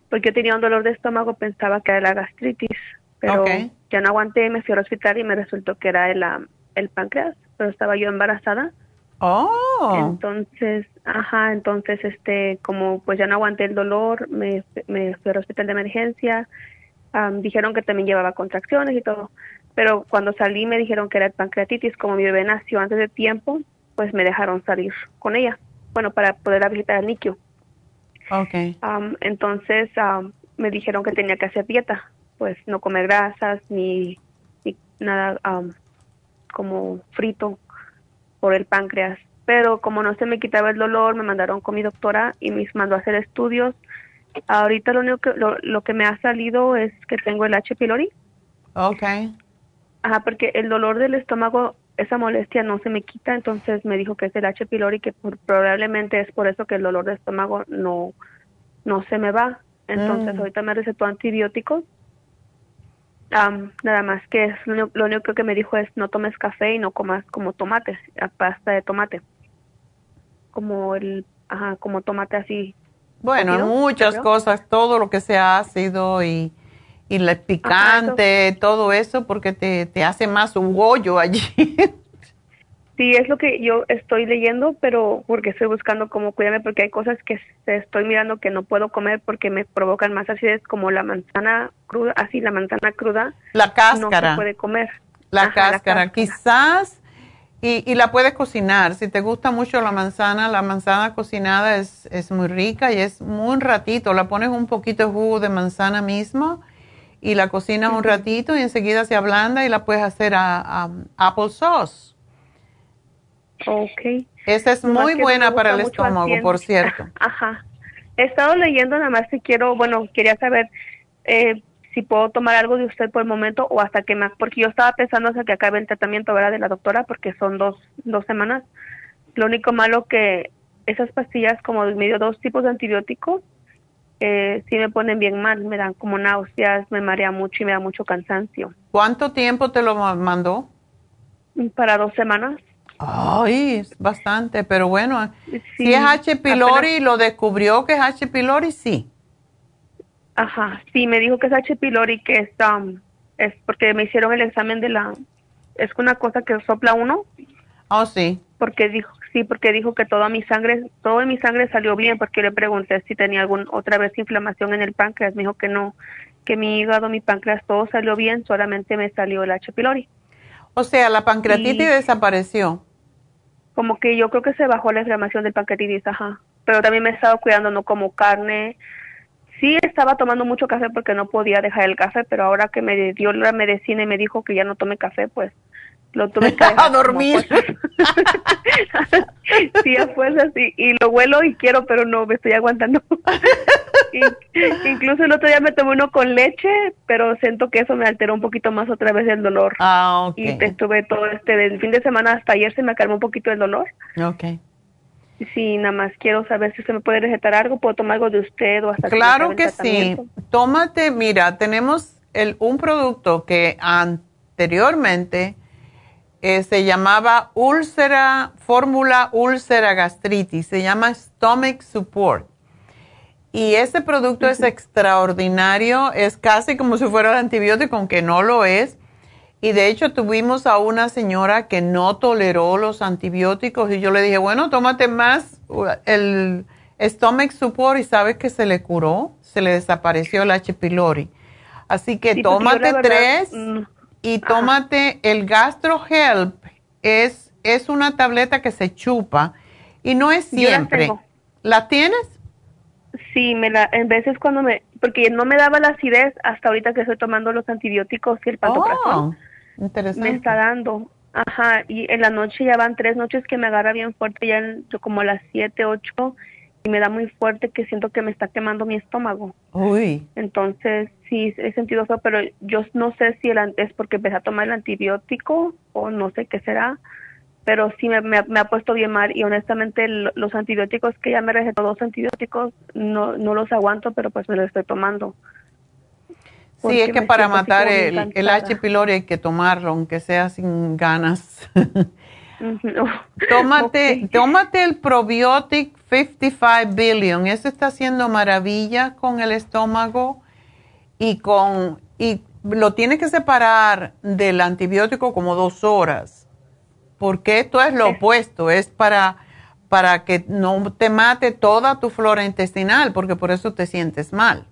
porque tenía un dolor de estómago, pensaba que era la gastritis, pero ya no aguanté, me fui al hospital y me resultó que era el, el páncreas, pero estaba yo embarazada. Oh. Entonces, ajá, entonces, este, como pues ya no aguanté el dolor, me, me fui al hospital de emergencia, dijeron que también llevaba contracciones y todo, pero cuando salí me dijeron que era pancreatitis, como mi bebé nació antes de tiempo, pues me dejaron salir con ella, bueno, para poder visitar al NICU. Okay. entonces me dijeron que tenía que hacer dieta, pues no comer grasas ni, ni nada como frito por el páncreas. Pero como no se me quitaba el dolor, me mandaron con mi doctora y me mandó a hacer estudios. Ahorita lo único que, lo, que me ha salido es que tengo el H. pylori. Ok. Ajá, porque el dolor del estómago, esa molestia no se me quita, entonces me dijo que es el H. pylori, que probablemente es por eso que el dolor de estómago no, no se me va. Entonces mm. ahorita me recetó antibióticos nada más que lo, único que me dijo es no tomes café y no comas como tomate, pasta de tomate. Como el, ajá, como tomate así. Bueno, muchas cosas, todo lo que sea ácido y, y el picante, todo eso, porque te, te hace más un bollo allí. Sí, es lo que yo estoy leyendo, pero porque estoy buscando cómo cuidarme, porque hay cosas que estoy mirando que no puedo comer porque me provocan más acidez, como la manzana cruda, así la manzana cruda. La cáscara. No se puede comer. La, cáscara. quizás, y, y, la puedes cocinar. Si te gusta mucho la manzana, la manzana cocinada es, es muy rica y es muy un ratito. La pones un poquito de jugo de manzana mismo y la cocinas un ratito y enseguida se ablanda y la puedes hacer a, a apple sauce Ok. Esa es muy buena para el estómago, por cierto. Ajá. He estado leyendo nada más si quiero, bueno, quería saber eh, si puedo tomar algo de usted por el momento o hasta que más, porque yo estaba pensando hasta que acabe el tratamiento ¿verdad? de la doctora, porque son dos, dos semanas. Lo único malo que esas pastillas, como medio dos tipos de antibióticos, eh, sí me ponen bien mal, me dan como náuseas, me marea mucho y me da mucho cansancio. ¿Cuánto tiempo te lo mandó? Para dos semanas. Ay, es bastante, pero bueno, si es H. pylori, lo descubrió que es H. pylori, sí. Ajá, sí, me dijo que es H. pylori, que es, um, es porque me hicieron el examen de la, es una cosa que sopla uno. Oh, sí. Porque dijo, sí, porque dijo que toda mi sangre, todo en mi sangre salió bien, porque le pregunté si tenía algún, otra vez inflamación en el páncreas, me dijo que no, que mi hígado, mi páncreas, todo salió bien, solamente me salió el H. pylori. O sea, la pancreatitis desapareció como que yo creo que se bajó la inflamación del pancreatitis, ajá. Pero también me he estado cuidando, no como carne, sí estaba tomando mucho café porque no podía dejar el café, pero ahora que me dio la medicina y me dijo que ya no tome café, pues lo tuve que a dormir. sí, a fuerzas y, y lo huelo y quiero, pero no, me estoy aguantando. incluso el otro día me tomé uno con leche, pero siento que eso me alteró un poquito más otra vez el dolor. Ah, ok. Y estuve todo este del fin de semana hasta ayer se me calmó un poquito el dolor. Ok. Sí, nada más quiero saber si usted me puede recetar algo, puedo tomar algo de usted o hasta Claro que sí. Tómate, mira, tenemos el, un producto que anteriormente eh, se llamaba úlcera, fórmula úlcera gastritis, se llama Stomach Support. Y ese producto es extraordinario, es casi como si fuera el antibiótico, aunque no lo es. Y de hecho tuvimos a una señora que no toleró los antibióticos y yo le dije, bueno, tómate más uh, el stomach support y sabes que se le curó, se le desapareció el H. pylori. Así que Sí, tómate verdad, tres mm, y tómate el Gastro Help. Es, es una tableta que se chupa y no es Yo la siempre. tengo. ¿La tienes? Sí, me la, en veces cuando me, porque no me daba la acidez hasta ahorita que estoy tomando los antibióticos y el pantoprazol. Oh, interesante. me está dando. Ajá, y en la noche ya van tres noches que me agarra bien fuerte, ya en- yo como a las siete, ocho, y me da muy fuerte que siento que me está quemando mi estómago. Uy. Entonces, sí, he sentido eso, pero yo no sé si el, es porque empecé a tomar el antibiótico o no sé qué será, pero sí me, me, me ha puesto bien mal y honestamente el- los antibióticos que ya me recetó, dos antibióticos, no, no los aguanto, pero pues me los estoy tomando. Sí, es que para matar el. H. pylori hay que tomarlo, aunque sea sin ganas. Tómate, tómate el Probiotic 55 Billion. Eso está haciendo maravilla con el estómago y con y lo tienes que separar del antibiótico como dos horas, porque esto es lo opuesto, es para para que no te mate toda tu flora intestinal, porque por eso te sientes mal.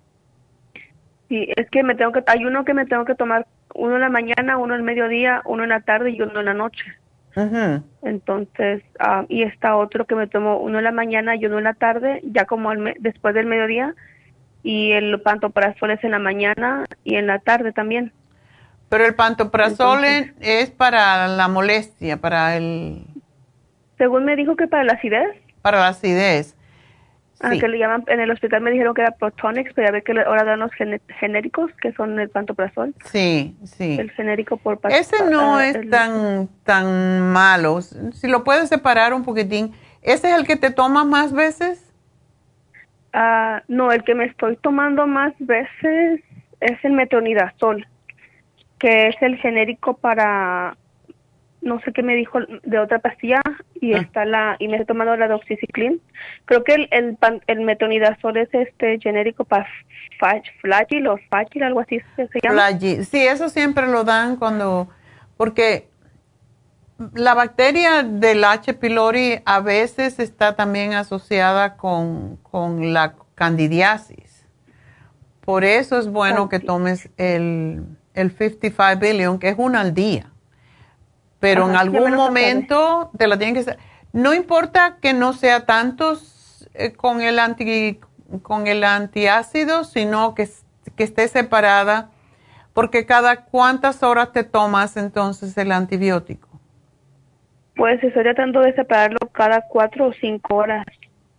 Sí, es que me tengo que, hay uno que me tengo que tomar, uno en la mañana, uno en el mediodía, uno en la tarde y uno en la noche. Entonces, ah, y está otro que me tomo uno en la mañana y uno en la tarde, ya como al me- después del mediodía, y el pantoprazol es en la mañana y en la tarde también. Pero el pantoprazol Entonces- es para la molestia, para el Según me dijo que para la acidez, para la acidez. Ah, Sí. que le llaman, en el hospital me dijeron que era Protonix, pero ya ve que ahora dan los genéricos, que son el pantoprazol, Sí, sí. el genérico por Ese no ah, es el- tan tan malo. Si lo puedes separar un poquitín. ¿Ese es el que te tomas más veces? Ah, no, el que me estoy tomando más veces es el metronidazol, que es el genérico para, no sé qué me dijo de otra pastilla, y Ah. está la, y me he tomado la doxycycline. Creo que el, el, pan- el metronidazol es este genérico para Flagil o Fagil, algo así se, se llama. Flaggi- Sí, eso siempre lo dan cuando, porque la bacteria del H. pylori a veces está también asociada con, con la candidiasis. Por eso es bueno que tomes el, el 55 billion, que es uno al día. Pero Ajá, en algún momento te la tienen que... hacer. No importa que no sea tantos eh, con el anti con el antiácido, sino que, que esté separada, porque cada cuántas horas te tomas entonces el antibiótico. Pues estoy tratando de separarlo cada cuatro o cinco horas.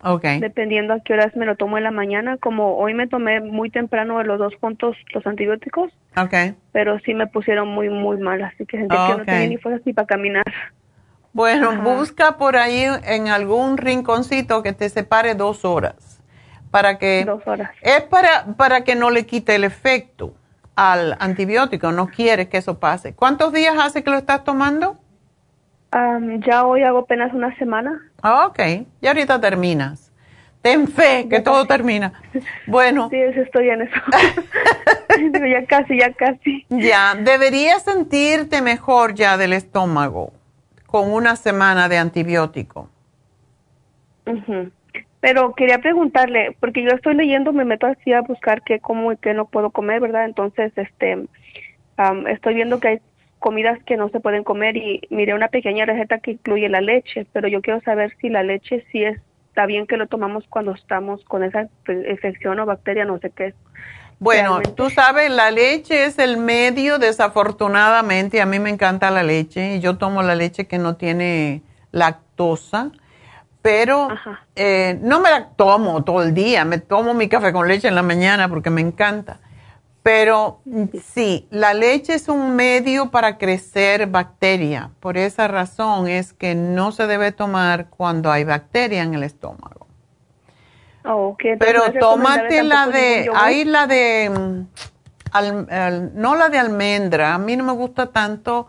Ok. dependiendo a qué horas me lo tomo en la mañana. Como hoy me tomé muy temprano los dos juntos los antibióticos, Ok. pero sí me pusieron muy, muy mal, así que sentí que no tenía ni fuerzas ni para caminar. Bueno, Ajá. busca por ahí en algún rinconcito que te separe dos horas. Para que. Dos horas. Es para, para que no le quite el efecto al antibiótico. No quieres que eso pase. ¿Cuántos días hace que lo estás tomando? Am, ya hoy hago apenas una semana. Ah, ok. Y ahorita terminas. Ten fe que Ya todo casi. termina. Bueno, Sí, estoy en eso. Ya casi, ya casi. ya, deberías sentirte mejor ya del estómago con una semana de antibiótico. Ujú. Pero quería preguntarle, porque yo estoy leyendo, me meto así a buscar qué como y qué no puedo comer, ¿verdad? Entonces, este, estoy viendo que hay comidas que no se pueden comer y miré una pequeña receta que incluye la leche, pero yo quiero saber si la leche sí es está bien que lo tomamos cuando estamos con esa infección o bacteria, no sé qué es. Bueno, tú sabes, la leche es el medio, desafortunadamente, a mí me encanta la leche, y yo tomo la leche que no tiene lactosa, pero eh, no me la tomo todo el día, me tomo mi café con leche en la mañana porque me encanta. Pero sí, la leche es un medio para crecer bacteria. Por esa razón es que no se debe tomar cuando hay bacteria en el estómago. Oh, Pero tómate la de, hay la de, mm, no la de almendra, a mí no me gusta tanto,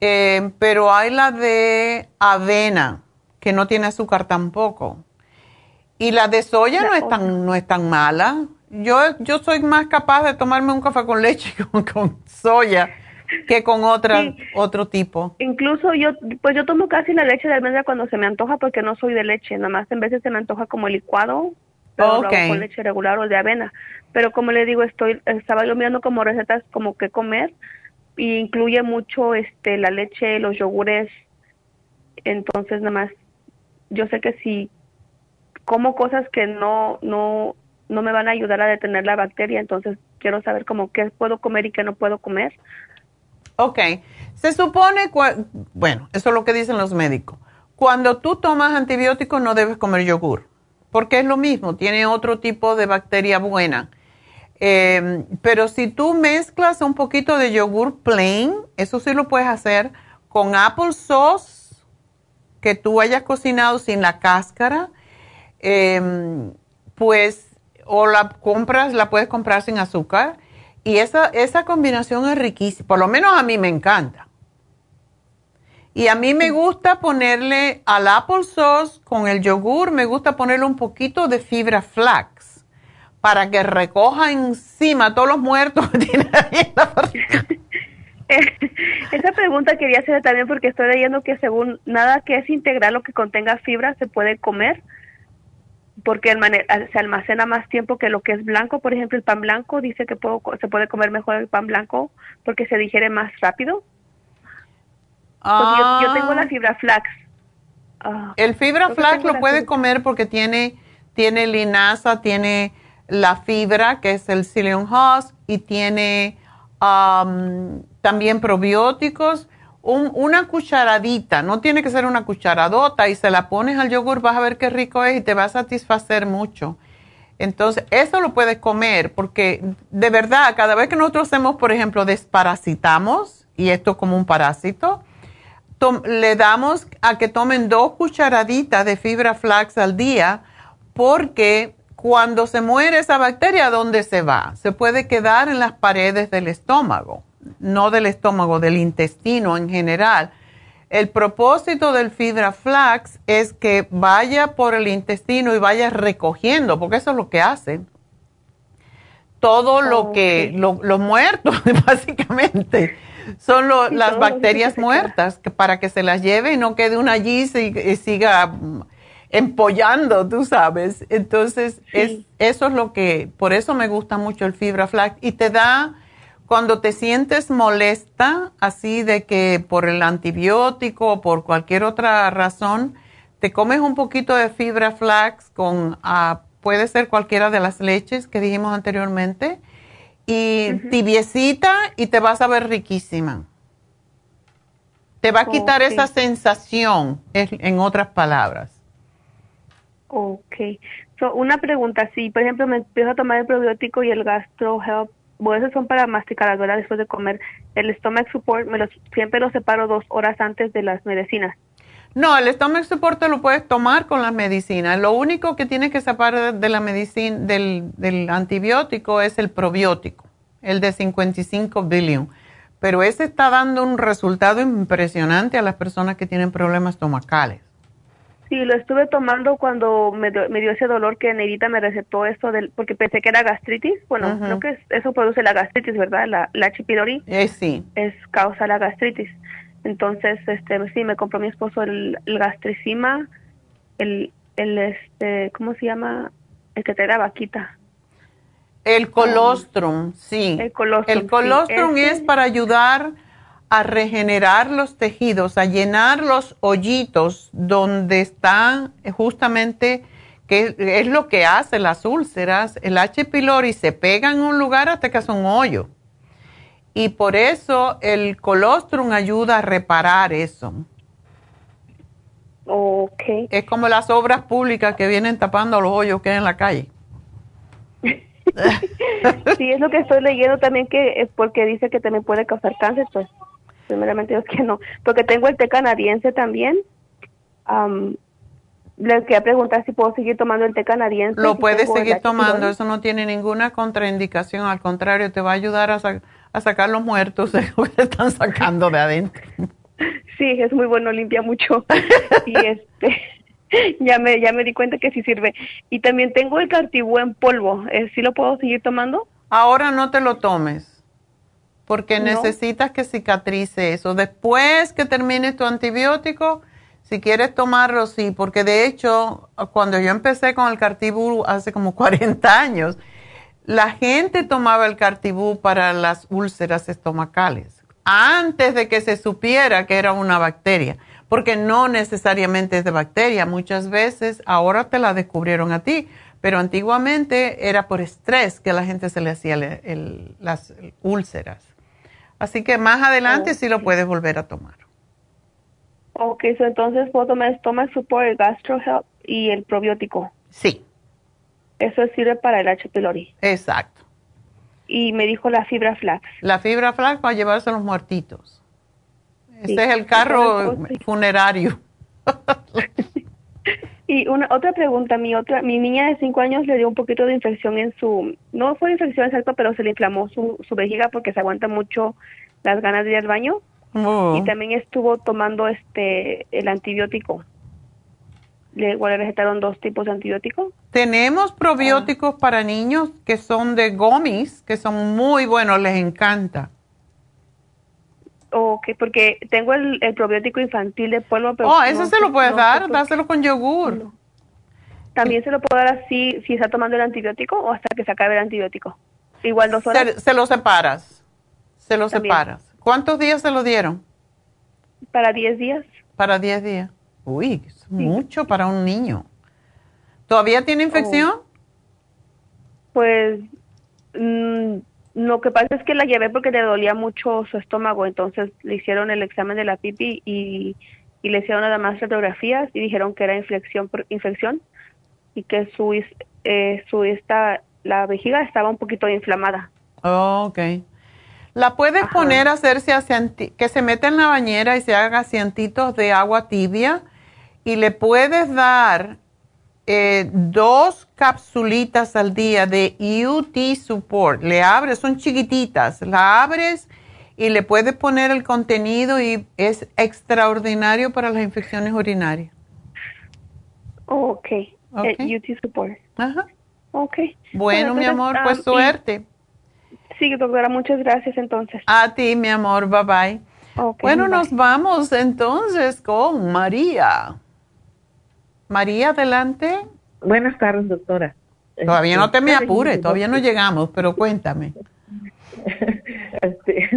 eh, pero hay la de avena, que no tiene azúcar tampoco. Y la de soya no es tan, no es tan mala. Yo, yo soy más capaz de tomarme un café con leche con, soya que con otra, otro tipo. Incluso yo, pues yo tomo casi la leche de almendra cuando se me antoja porque no soy de leche, nada más en veces se me antoja como licuado, pero con leche regular o de avena. Pero como le digo, estoy, estaba yo mirando como recetas como que comer y incluye mucho este la leche, los yogures, entonces nada más, yo sé que si como cosas que no, no, no me van a ayudar a detener la bacteria, entonces quiero saber cómo qué puedo comer y qué no puedo comer. Ok, se supone, bueno, eso es lo que dicen los médicos. Cuando tú tomas antibióticos no debes comer yogur, porque es lo mismo, tiene otro tipo de bacteria buena. Em, pero si tú mezclas un poquito de yogur plain, eso sí lo puedes hacer con apple sauce que tú hayas cocinado sin la cáscara, em, pues o la compras, la puedes comprar sin azúcar. Y esa, esa combinación es riquísima, por lo menos a mí me encanta. Y a mí me gusta ponerle al apple sauce con el yogur, me gusta ponerle un poquito de fibra flax para que recoja encima todos los muertos que tiene ahí en la Esa pregunta quería hacer también porque estoy leyendo que según nada que es integral o que contenga fibra se puede comer porque se almacena más tiempo que lo que es blanco. Por ejemplo, el pan blanco dice que se puede comer mejor el pan blanco porque se digiere más rápido. yo, tengo la ah. fibra flax. Ah, el fibra flax lo puede comer porque tiene, tiene linaza, tiene la fibra que es el psyllium husk y tiene también probióticos una cucharadita, no tiene que ser una cucharadota y se la pones al yogur, vas a ver qué rico es y te va a satisfacer mucho. Entonces, eso lo puedes comer porque de verdad, cada vez que nosotros hacemos, por ejemplo, desparasitamos, y esto como un parásito, le damos a que tomen dos cucharaditas de fibra flax al día porque cuando se muere esa bacteria, ¿dónde se va? Se puede quedar en las paredes del estómago no del estómago, del intestino en general. El propósito del fibra flax es que vaya por el intestino y vaya recogiendo, porque eso es lo que hace. Todo lo que, los muertos, básicamente, son las bacterias muertas, que para que se las lleve y no quede una allí y, siga empollando, tú sabes. Entonces, es, eso es lo que, por eso me gusta mucho el fibra flax y te da cuando te sientes molesta, así de que por el antibiótico o por cualquier otra razón, te comes un poquito de fibra flax con, ah, puede ser cualquiera de las leches que dijimos anteriormente, y tibiecita y te vas a ver riquísima. Te va a quitar esa sensación, en otras palabras. Ok. una pregunta, si por ejemplo me empiezo a tomar el probiótico y el gastro help bueno, esos son para masticar ¿verdad? Después de comer. El stomach support me los, siempre lo separo dos horas antes de las medicinas. No, el stomach support te lo puedes tomar con las medicinas. Lo único que tienes que separar de la medicina, del, del antibiótico es el probiótico, el de 55 billion. Pero ese está dando un resultado impresionante a las personas que tienen problemas estomacales. Sí, lo estuve tomando cuando me, dio ese dolor que Neidita me recetó esto del, porque pensé que era gastritis. Bueno, creo que eso produce la gastritis, ¿verdad? La, la chipidori. Eh, sí. Es causa la gastritis. Entonces, este, sí, me compró mi esposo el, gastricima, el, el, este, ¿cómo se llama? El que te da vaquita. El colostrum, sí. El colostrum. El colostrum es para ayudar a regenerar los tejidos, a llenar los hoyitos donde están justamente, que es lo que hace las úlceras, el H. pylori se pega en un lugar hasta que hace un hoyo. Y por eso el colostrum ayuda a reparar eso. Ok. Es como las obras públicas que vienen tapando los hoyos que hay en la calle. sí, es lo que estoy leyendo también que es porque dice que también puede causar cáncer, pues primeramente es que no, porque tengo el té canadiense también. Um, les quería preguntar si puedo seguir tomando el té canadiense. Lo puedes seguir tomando, eso no tiene ninguna contraindicación, al contrario, te va a ayudar a, a sacar los muertos de lo que están sacando de adentro. Sí, es muy bueno, limpia mucho. y este ya me ya me di cuenta que sí sirve. Y también tengo el cartibú en polvo. Eh, ¿Sí lo puedo seguir tomando? Ahora no te lo tomes. Porque necesitas que cicatrice eso. Después que termine tu antibiótico, si quieres tomarlo, sí. Porque de hecho, cuando yo empecé con el cartibú hace como 40 años, la gente tomaba el cartibú para las úlceras estomacales antes de que se supiera que era una bacteria, porque no necesariamente es de bacteria, muchas veces ahora te la descubrieron a ti, pero antiguamente era por estrés que a la gente se le hacía las úlceras. Así que más adelante sí lo puedes volver a tomar. Ok, entonces puedo tomar Stomach Support, Gastro Help y el probiótico. Sí. Eso sirve para el H. pylori. Exacto y me dijo la fibra flax. La fibra flax para llevarse a los muertitos. Este es el carro funerario. y una otra pregunta, mi otra, mi niña de 5 años le dio un poquito de infección en su, no fue infección exacta, pero se le inflamó su, su vejiga porque se aguanta mucho las ganas de ir al baño. Oh. Y también estuvo tomando este el antibiótico le, le recetaron dos tipos de antibióticos. Tenemos probióticos para niños que son de gomis, que son muy buenos, les encanta. Ok, porque tengo el, probiótico infantil de polvo. Pero oh, eso se lo puedes dar, dáselo con yogur. ¿También se lo puedo dar así si está tomando el antibiótico o hasta que se acabe el antibiótico? Igual dos horas. Se, lo separas, se lo separas. ¿Cuántos días se lo dieron? Para 10 días. Para 10 días. Uy, mucho para un niño. ¿Todavía tiene infección? Oh. Pues mm, lo que pasa es que la llevé porque le dolía mucho su estómago, entonces le hicieron el examen de la pipi y, le hicieron nada más radiografías y dijeron que era infección por infección y que su eh, su esta la vejiga estaba un poquito inflamada. Oh, ok. La puedes poner a hacerse que se meta en la bañera y se haga asientitos de agua tibia y le puedes dar eh, dos capsulitas al día de UT Support. Le abres, son chiquititas, la abres y le puedes poner el contenido y es extraordinario para las infecciones urinarias. ok, eh, okay. UT Support. Ajá. Ok. Bueno, mi amor, pues ah, suerte. sí, doctora, muchas gracias entonces. A ti, mi amor, bye bye. bueno, nos vamos entonces con María. María, adelante. Buenas tardes, doctora. Todavía no te me este, apures, todavía no llegamos, pero cuéntame. este,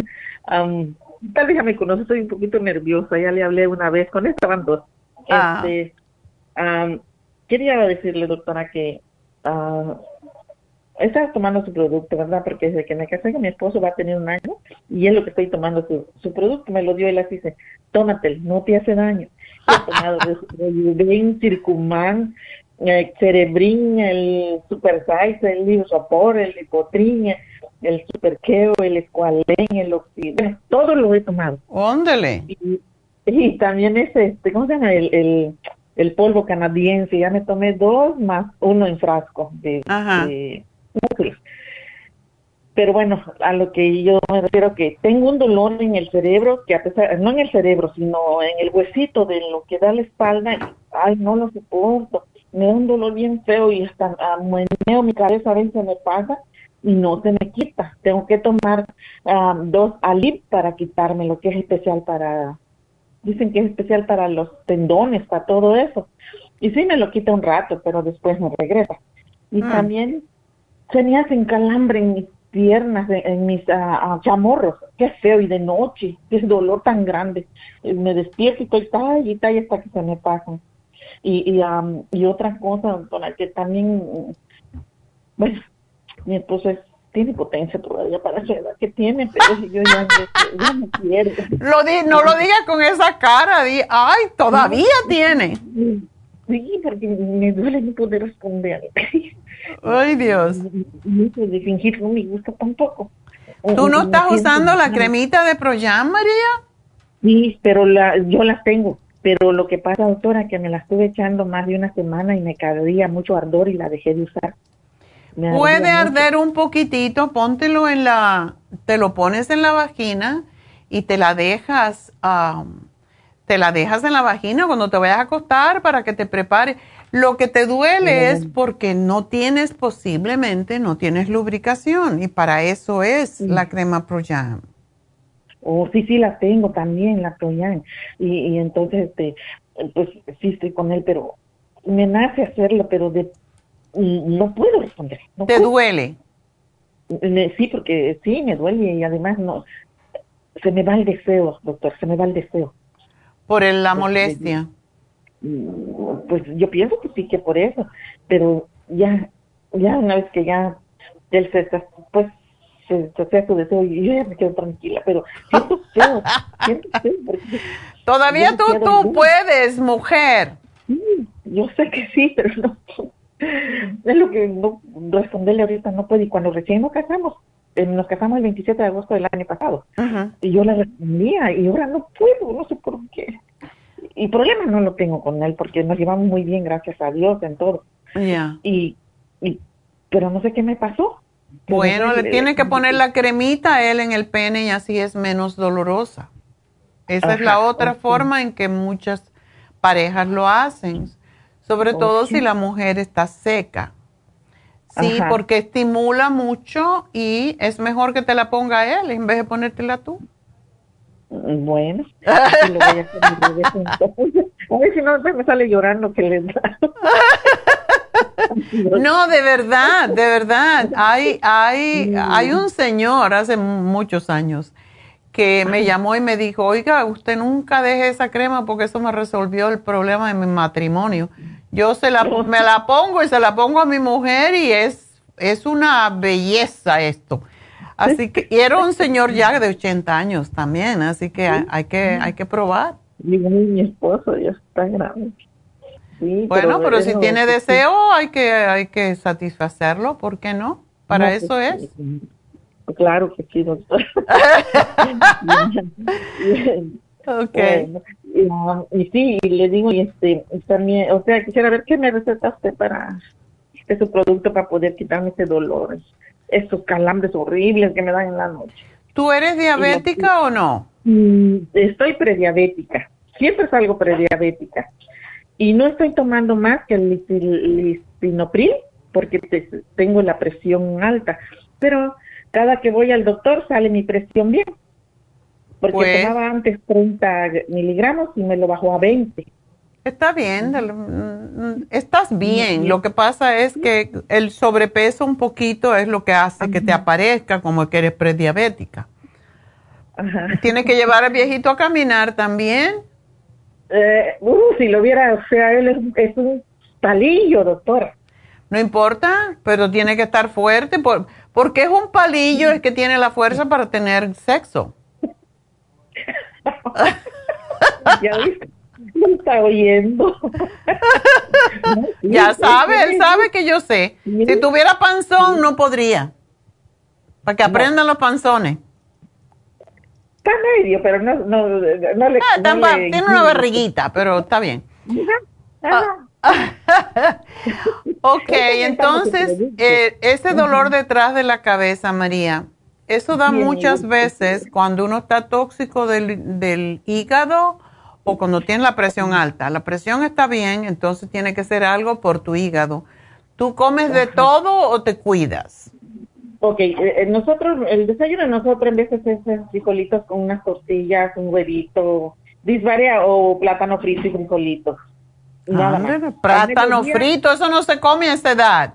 tal vez ya me conoce, estoy un poquito nerviosa, ya le hablé una vez, con esta van dos. Ah. Este, quería decirle, doctora, que uh, estaba tomando su producto, ¿verdad? Porque desde que me casé con mi esposo va a tener un año y es lo que estoy tomando su, su producto, me lo dio él así dice, tómatelo, no te hace daño Rejuven, Circuman, el Cerebrin, el Super Size, el Liosopor, el Lipotrin, el Super Keo, el Escualén, el Oxidén, todo lo he tomado. Óndale. Y, también ese, este, ¿cómo se llama? El, el, el, polvo canadiense, ya me tomé dos más uno en frasco de, de pero bueno, a lo que yo me refiero que tengo un dolor en el cerebro, que a pesar, no en el cerebro, sino en el huesito de lo que da la espalda, y, ay, no lo soporto, me da un dolor bien feo y hasta mueneo mi cabeza a veces me pasa y no se me quita. Tengo que tomar dos alip para quitarme lo que es especial para, dicen que es especial para los tendones, para todo eso. Y sí me lo quita un rato, pero después me regresa. Y mm. también se me hacen calambre en mis piernas, en, mis uh, chamorros, qué feo, y de noche, qué dolor tan grande. Me despierto y estoy tal y tal hasta que se me pasan. Y, y, y otra cosa, doctora, que también, bueno, mi esposo tiene potencia todavía para la edad que tiene, pero yo ya, ya no quiero. Lo no lo digas con esa cara, di, ay, todavía tiene. Sí, porque me duele no poder responder. Ay, Dios. de fingir no me gusta tampoco. ¿Tú no estás usando la cremita de Proyam, María? Sí, pero la, yo las tengo. Pero lo que pasa, doctora, que me la estuve echando más de una semana y me caía mucho ardor y la dejé de usar. Puede arder un poquitito, póntelo en la, te lo pones en la vagina y te la dejas, te la dejas en la vagina cuando te vayas a acostar para que te prepare. Lo que te duele es porque no tienes, posiblemente, no tienes lubricación y para eso es la crema Proyam. Oh, sí, sí, la tengo también, la Proyam. Y, y entonces, este, pues sí estoy con él, pero me nace hacerlo, pero de no puedo responder. ¿Te duele? Sí, porque sí, me duele y además no, se me va el deseo, doctor, se me va el deseo. ¿Por la molestia? Pues yo pienso que sí, que por eso, pero ya, ya una vez que ya él se pues se, se su deseo y yo ya me quedo tranquila, pero siento feo, siento feo. Todavía tú, tú puedes, mujer. yo sé que sí, pero no es lo que no responderle ahorita no puede. Y cuando recién nos casamos, eh, nos casamos el 27 de agosto del año pasado, y yo le respondía, y ahora no puedo, no sé por qué. Y problema no lo tengo con él, porque nos llevamos muy bien, gracias a Dios, en todo. Y, y, pero no sé qué me pasó. Bueno, le tiene que poner la cremita a él en el pene y así es menos dolorosa. Esa es la otra forma en que muchas parejas lo hacen sobre todo si la mujer está seca. Sí, porque estimula mucho y es mejor que te la ponga él en vez de ponértela tú. Bueno, lo voy a, hacer a ver si no me sale llorando que le da. No, de verdad, de verdad. Hay, hay, hay un señor hace muchos años que me llamó y me dijo, oiga, usted nunca deje esa crema porque eso me resolvió el problema de mi matrimonio. Yo se la, me la pongo y se la pongo a mi mujer y es, es una belleza esto. Así que, y era un señor ya de 80 años también, así que hay, que, hay que probar. Mi, esposo ya está grande. bueno, pero, si tiene deseo, hay que, hay que satisfacerlo, ¿por qué no? Para pues eso es. Claro que sí, doctor. ok. y, sí, y le digo, y este, también, o sea, quisiera ver qué me receta usted para este su producto para poder quitarme ese dolor, esos calambres horribles que me dan en la noche. ¿Tú eres diabética o no? Mm, estoy prediabética, siempre salgo prediabética. Y no estoy tomando más que el listinopril porque tengo la presión alta. Pero cada que voy al doctor sale mi presión bien porque pues tomaba antes 30 miligramos y me lo bajó a 20. Está bien, mm, estás bien. Lo que pasa es que el sobrepeso un poquito es lo que hace que te aparezca como que eres prediabética. Tienes que llevar al viejito a caminar también. Eh, uh, si lo viera, o sea, él es, un palillo, doctora. No importa, pero tiene que estar fuerte. Por, porque es un palillo, es que tiene la fuerza para tener sexo. ya viste, me está oyendo. ya sabe, él sabe que yo sé. Si tuviera panzón, no podría. Para que aprendan los panzones. Está medio, pero no, no, no le, ah, Tiene una barriguita, pero está bien. Ah. ok, entonces, eh, ese dolor detrás de la cabeza, María, eso da muchas veces cuando uno está tóxico del, hígado o cuando tiene la presión alta. La presión está bien, entonces tiene que ser algo por tu hígado. ¿Tú comes de todo o te cuidas? Ok, eh, eh, nosotros, el desayuno de nosotros en de hacer frijolitos con unas tortillas, un huevito, disvaria o plátano frito y frijolitos. Nada plátano frito, eso no se come a esta edad.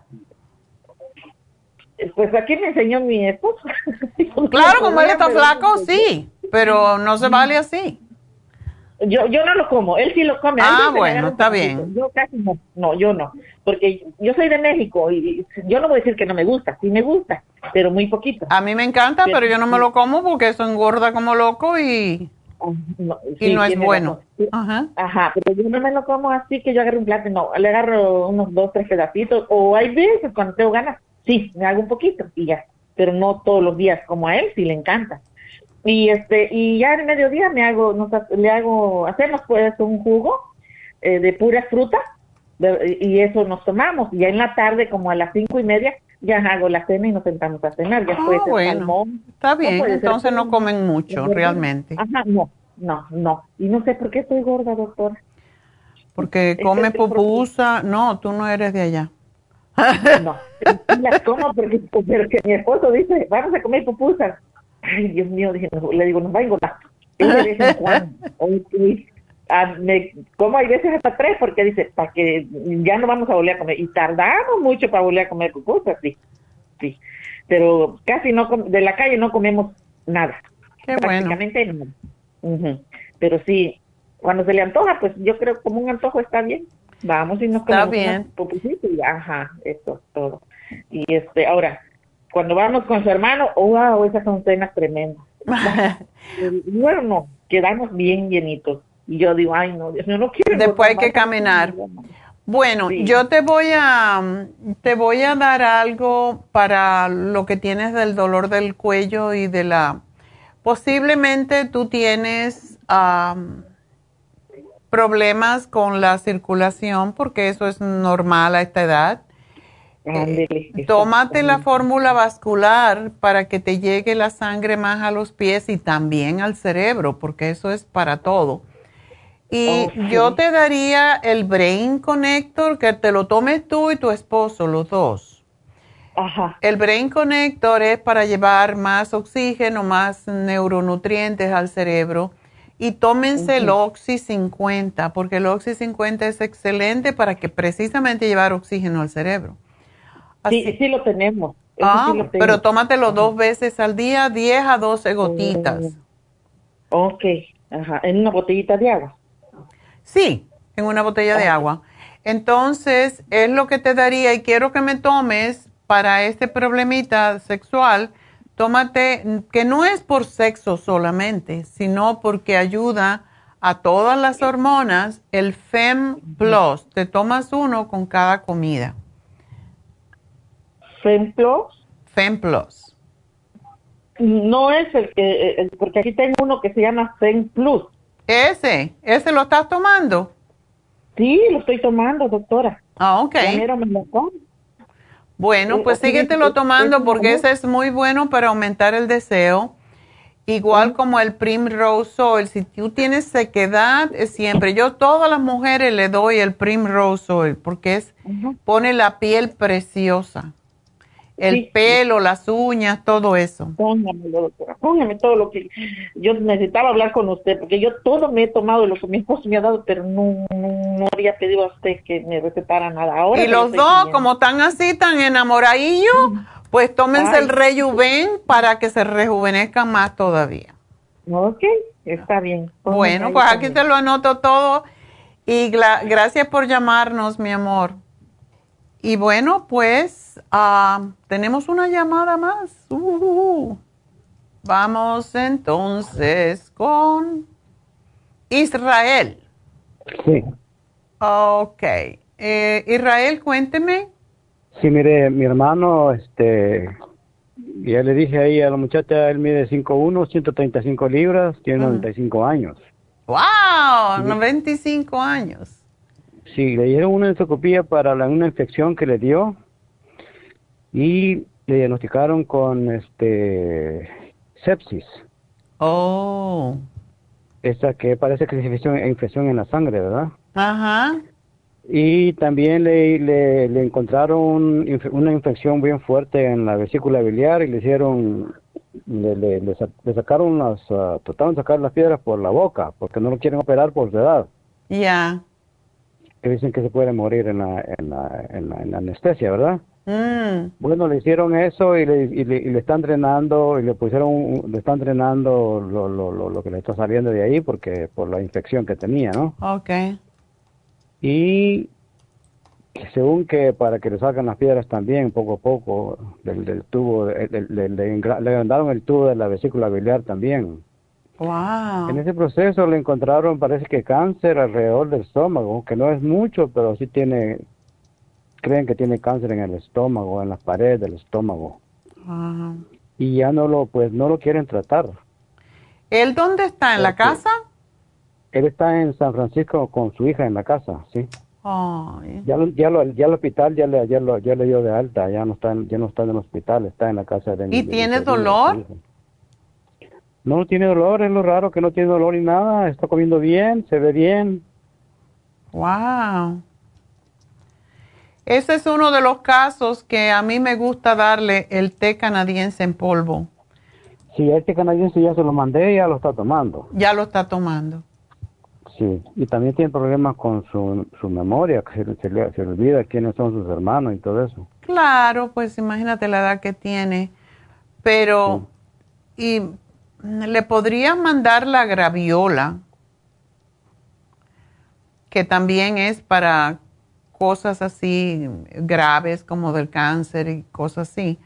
Pues aquí me enseñó mi esposo. claro, como él está flaco, sí, pero no se vale así. Yo, yo no lo como, él sí lo come. Ah, bueno, está bien. Yo casi no, no, yo no, porque yo soy de México y yo no voy a decir que no me gusta, sí me gusta, pero muy poquito. A mí me encanta, pero, yo no me lo como porque eso engorda como loco y ah, no, y no es bueno. Ajá. Ajá, pero yo no me lo como así que yo agarro un plato, no, le agarro unos dos, tres pedacitos, o hay veces cuando tengo ganas, sí, me hago un poquito y ya, pero no todos los días como a él, sí le encanta y este y ya en mediodía me hago nos, le hago hacemos pues un jugo eh, de pura fruta y eso nos tomamos. Ya en la tarde como a las cinco y media ya hago la cena y nos sentamos a cenar. Ya ah, bueno. está bien entonces no comen mucho realmente. Ajá no no no. Y no sé por qué estoy gorda doctora. Porque come pupusa. No tú no eres de allá. No la como porque, porque mi esposo dice vamos a comer pupusas ay, Dios mío, dije, le digo, nos va a engordar. Y de vez en cuando, ah, me como hay veces hasta tres porque dice, para que ya no vamos a volver a comer. Y tardamos mucho para volver a comer cosas, sí, sí. Pero casi no, de la calle no comemos nada. Qué Prácticamente no. Pero sí, cuando se le antoja, pues yo creo que como un antojo está bien. Vamos y nos comemos. Está bien. Y, ajá, eso es todo. Y este, ahora, cuando vamos con su hermano, oh, wow, esas son cenas tremendas. bueno, quedamos bien llenitos. Y yo digo, ay, no, Dios no quiero. Después hay que caminar. Bueno, yo te voy a te voy a dar algo para lo que tienes del dolor del cuello y de la posiblemente tú tienes problemas con la circulación porque eso es normal a esta edad eh, tómate la fórmula vascular para que te llegue la sangre más a los pies y también al cerebro, porque eso es para todo. Y yo te daría el Brain Connector, que te lo tomes tú y tu esposo, los dos. Ajá. El Brain Connector es para llevar más oxígeno, más neuronutrientes al cerebro. Y tómense el Oxy 50, porque el Oxy 50 es excelente para que precisamente llevar oxígeno al cerebro. Sí, sí lo tenemos. ah, pero tómatelo dos veces al día, 10 a 12 gotitas. ok, ajá, en una botellita de agua. Sí, en una botella de agua. Entonces, es lo que te daría y quiero que me tomes para este problemita sexual, tómate, que no es por sexo solamente, sino porque ayuda a todas las hormonas, el FEM Plus. Te tomas uno con cada comida. Femplos. Femplos. No es el que, porque aquí tengo uno que se llama Femplus. Ese, ese lo estás tomando. Sí, lo estoy tomando, doctora. Ah, ok. Bueno, eh, pues síguetelo tomando porque ese es muy bueno para aumentar el deseo. Igual como el Primrose Oil, si tú tienes sequedad, siempre. Yo a todas las mujeres le doy el Primrose Oil porque es, pone la piel preciosa el pelo, las uñas, todo eso. Póngamelo, doctora, póngame todo lo que yo necesitaba hablar con usted, porque yo todo me he tomado lo que mi esposo me ha dado, pero no, no, había pedido a usted que me recetara nada. Ahora y los dos, como están así, tan enamoradillos, pues tómense el rejuven para que se rejuvenezcan más todavía. Ok, está bien. bueno, pues aquí te lo anoto todo y gracias por llamarnos, mi amor. Y bueno, pues ah, tenemos una llamada más. Uh, vamos entonces con Israel. Sí. Ok. Eh, Israel, cuénteme. Sí, mire, mi hermano, este, ya le dije ahí a la muchacha, él mide 5'1", 135 libras, tiene 95 años. ¡Wow! 95 años. Sí, le dieron una endoscopía para la, una infección que le dio y le diagnosticaron con este sepsis. Oh. Esa que parece que es infección, infección en la sangre, ¿verdad? Ajá. Y también le, le, encontraron una infección bien fuerte en la vesícula biliar y le hicieron, le, le, sacaron las, uh, trataron de sacar las piedras por la boca porque no lo quieren operar por su edad. Ya que dicen que se puede morir en la, en la, en la, anestesia, ¿verdad? Mm. Bueno, le hicieron eso y le, y le, están drenando y le pusieron, le están drenando lo, lo, lo, lo, que le está saliendo de ahí porque por la infección que tenía, ¿no? Ok. Y según que para que le salgan las piedras también poco a poco del, del tubo, le, le, agrandaron el tubo de la vesícula biliar también. Wow. En ese proceso le encontraron, parece que cáncer alrededor del estómago, que no es mucho, pero sí tiene creen que tiene cáncer en el estómago, en las paredes del estómago. Y ya no lo, pues no lo quieren tratar. ¿Él dónde está? ¿En la casa? Él está en San Francisco con su hija en la casa, sí. Ya, lo, ya, lo, ya el hospital ya le, ya, lo, ya le dio de alta, ya no está en, ya no está en el hospital, está en la casa de ¿Y tiene dolor? No tiene dolor, es lo raro que no tiene dolor ni nada, está comiendo bien, se ve bien. Wow. Ese es uno de los casos que a mí me gusta darle el té canadiense en polvo. Sí, el té canadiense ya se lo mandé y ya lo está tomando. Ya lo está tomando. Sí, y también tiene problemas con su, su memoria, que se, le, olvida quiénes son sus hermanos y todo eso. Claro, pues imagínate la edad que tiene. Pero, y le podrías mandar la graviola, que también es para cosas así graves como del cáncer y cosas así.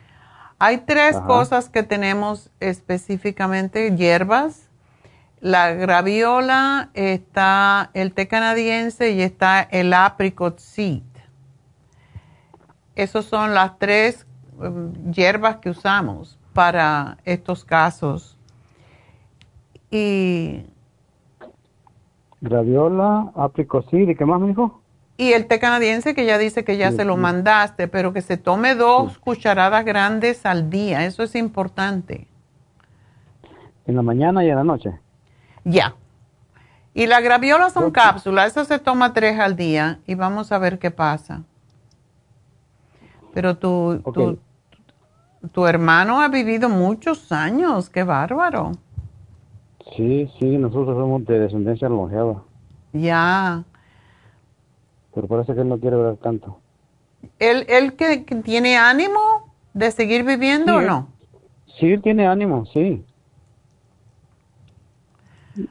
Hay tres cosas que tenemos específicamente, hierbas, la graviola, está el té canadiense y está el apricot seed. Esas son las tres um, hierbas que usamos para estos casos. Y... Graviola, apricot seed, ¿y qué más me dijo? Y el té canadiense que ya dice que ya se lo mandaste, pero que se tome dos cucharadas grandes al día, eso es importante. ¿En la mañana y en la noche? Ya. Y la graviola son cápsulas, eso se toma tres al día y vamos a ver qué pasa. Pero tu, tu, tu, hermano ha vivido muchos años, qué bárbaro. Sí, sí, nosotros somos de descendencia longeva. Ya pero parece que él no quiere ver tanto. ¿Él, él que, tiene ánimo de seguir viviendo o no? Sí, él tiene ánimo, sí.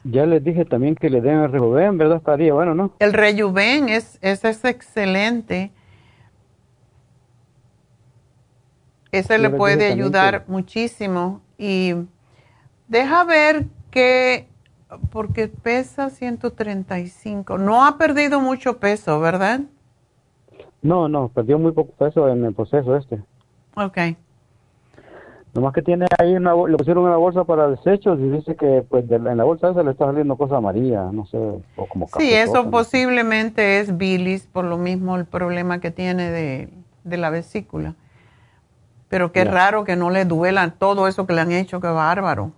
Ya les dije también que le den el Rejuven, ¿verdad? Estaría bueno, ¿no? El Rejuven es, es, es excelente. Ese le puede ayudar muchísimo. Y deja ver que porque pesa 135. No ha perdido mucho peso, ¿verdad? No, no, perdió muy poco peso en el proceso este. Ok. Nomás que tiene ahí una, le pusieron una bolsa para desechos y dice que pues en la bolsa esa le está saliendo cosa amarilla, no sé, o como Sí, eso posiblemente es bilis, por lo mismo el problema que tiene de, la vesícula. Pero qué raro que no le duela todo eso que le han hecho, qué bárbaro.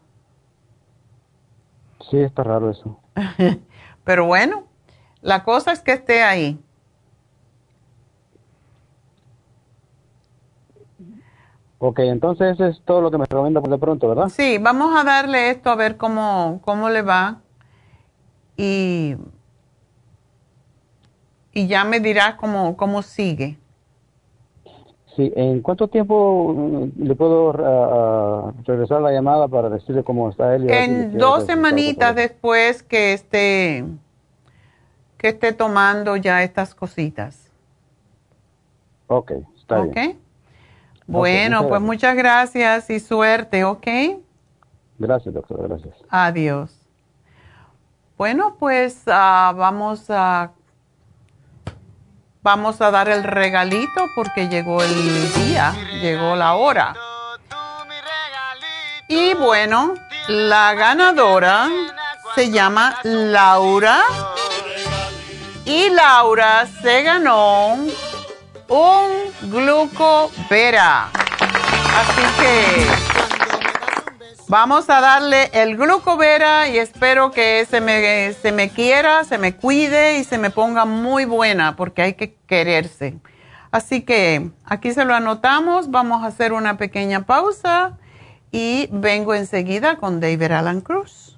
Sí, está raro eso. Pero bueno, la cosa es que esté ahí. Ok, entonces eso es todo lo que me recomienda por de pronto, ¿verdad? Sí, vamos a darle esto a ver cómo, cómo le va. Y, y ya me dirás cómo, cómo sigue. Sí, ¿en cuánto tiempo mm, le puedo uh, regresar la llamada para decirle cómo está él? en dos semanitas después que esté, que esté tomando ya estas cositas. Ok, está bien. Bueno, pues muchas gracias y suerte, ¿ok? Gracias, doctor, gracias. Adiós. Bueno, pues uh, vamos a vamos a dar el regalito porque llegó el día, llegó la hora. Y bueno, la ganadora se llama Laura. Y Laura se ganó un glucovera. Así que Vamos a darle el glucovera y espero que se me, se me quiera, se me cuide y se me ponga muy buena porque hay que quererse. Así que aquí se lo anotamos, vamos a hacer una pequeña pausa y vengo enseguida con David Alan Cruz.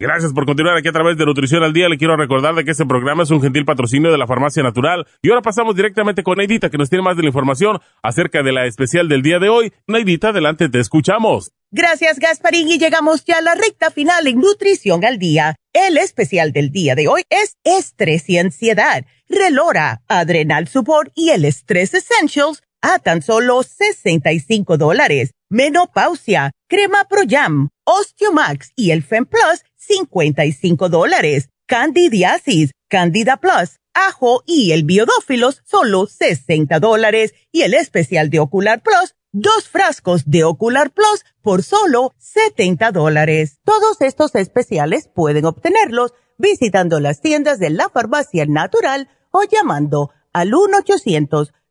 Gracias por continuar aquí a través de Nutrición al Día. Le quiero recordar de que este programa es un gentil patrocinio de la Farmacia Natural. Y ahora pasamos directamente con Neidita, que nos tiene más de la información acerca de la especial del día de hoy. Neidita, adelante, te escuchamos. Gracias, Gasparín, y llegamos ya a la recta final en Nutrición al Día. El especial del día de hoy es Estrés y Ansiedad, Relora, Adrenal Support y el Stress Essentials a tan solo 65 dólares. Menopausia, Crema Pro Jam, Osteomax y el Fem Plus 55 dólares. Candidiasis, Candida Plus, Ajo y el Biodófilos, solo 60 dólares. Y el especial de Ocular Plus, dos frascos de Ocular Plus por solo 70 dólares. Todos estos especiales pueden obtenerlos visitando las tiendas de la farmacia natural o llamando al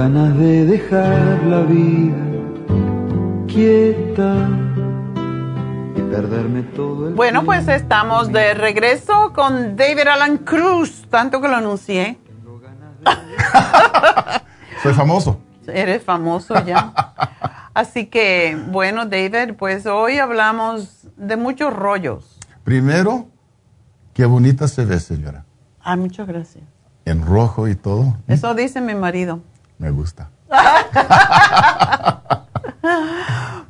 Ganas de dejar la vida quieta y perderme todo el Bueno, pues estamos de regreso con David Alan Cruz, tanto que lo anuncié. Soy famoso. Eres famoso ya. Así que, bueno, David, pues hoy hablamos de muchos rollos. Primero, qué bonita se ve, señora. Ah, muchas gracias. En rojo y todo. Eso dice mi marido. Me gusta.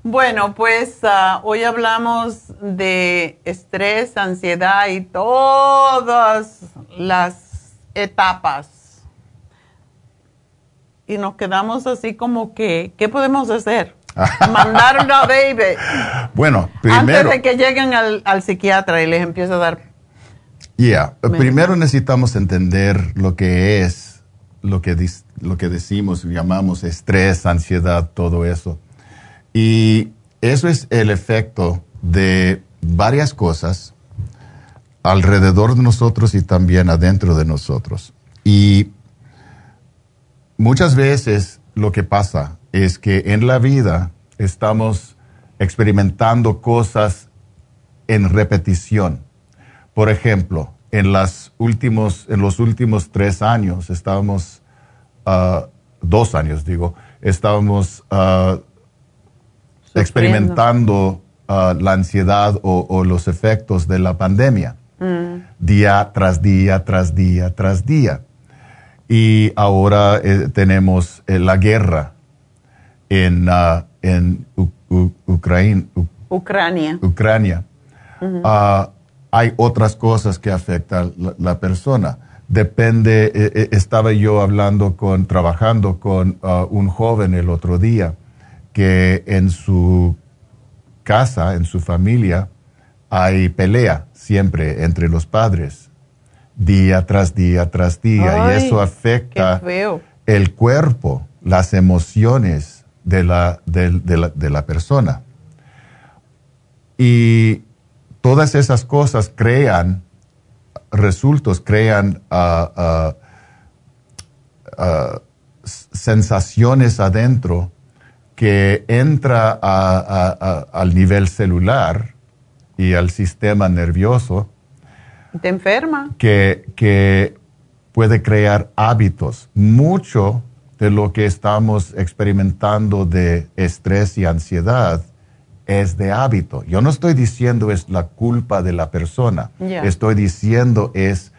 bueno, pues ah, hoy hablamos de estrés, ansiedad y todas las etapas. Y nos quedamos así como que, ¿qué podemos hacer? Mandarlo a David. Bueno, primero. Antes de que lleguen al, al psiquiatra y les empiece a dar. Yeah, primero necesitamos entender lo que es, lo que, lo que decimos, llamamos estrés, ansiedad, todo eso. Y eso es el efecto de varias cosas alrededor de nosotros y también adentro de nosotros. Y muchas veces lo que pasa es que en la vida estamos experimentando cosas en repetición. Por ejemplo, en, las últimos, en los últimos tres años estábamos, uh, dos años digo, estábamos uh, experimentando uh, la ansiedad o, o, los efectos de la pandemia, mm. día tras día, tras día, tras día. Y ahora eh, tenemos eh, la guerra en, en Ucrania. Ucrania. Ucrania. -huh. Hay otras cosas que afectan la, la persona. Depende, eh, estaba yo hablando con, trabajando con uh, un joven el otro día que en su casa, en su familia, hay pelea siempre entre los padres, día tras día tras día, y eso afecta el cuerpo, las emociones de la, de la persona. Y todas esas cosas crean resultados, crean ah, sensaciones adentro que entra al nivel celular y al sistema nervioso. Te enferma. Que, que puede crear hábitos. Mucho de lo que estamos experimentando de estrés y ansiedad es de hábito. Yo no estoy diciendo es la culpa de la persona. Estoy diciendo es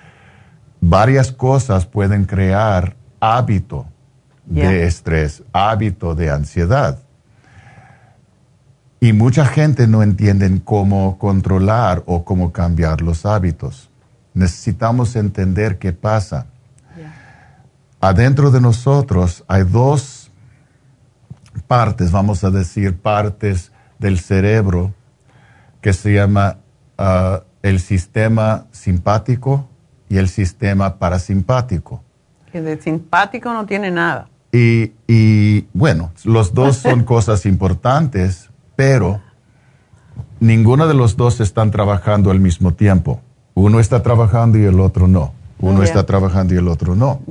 varias cosas pueden crear hábito de estrés, hábito de ansiedad. Y mucha gente no entiende cómo controlar o cómo cambiar los hábitos. Necesitamos entender qué pasa. Adentro de nosotros hay dos partes, vamos a decir, partes del cerebro que se llama ah, el sistema simpático y el sistema parasimpático. Que de simpático no tiene nada. Y, y bueno, los dos son cosas importantes, pero ninguno de los dos están trabajando al mismo tiempo. Uno está trabajando y el otro no. Uno está trabajando y el otro no.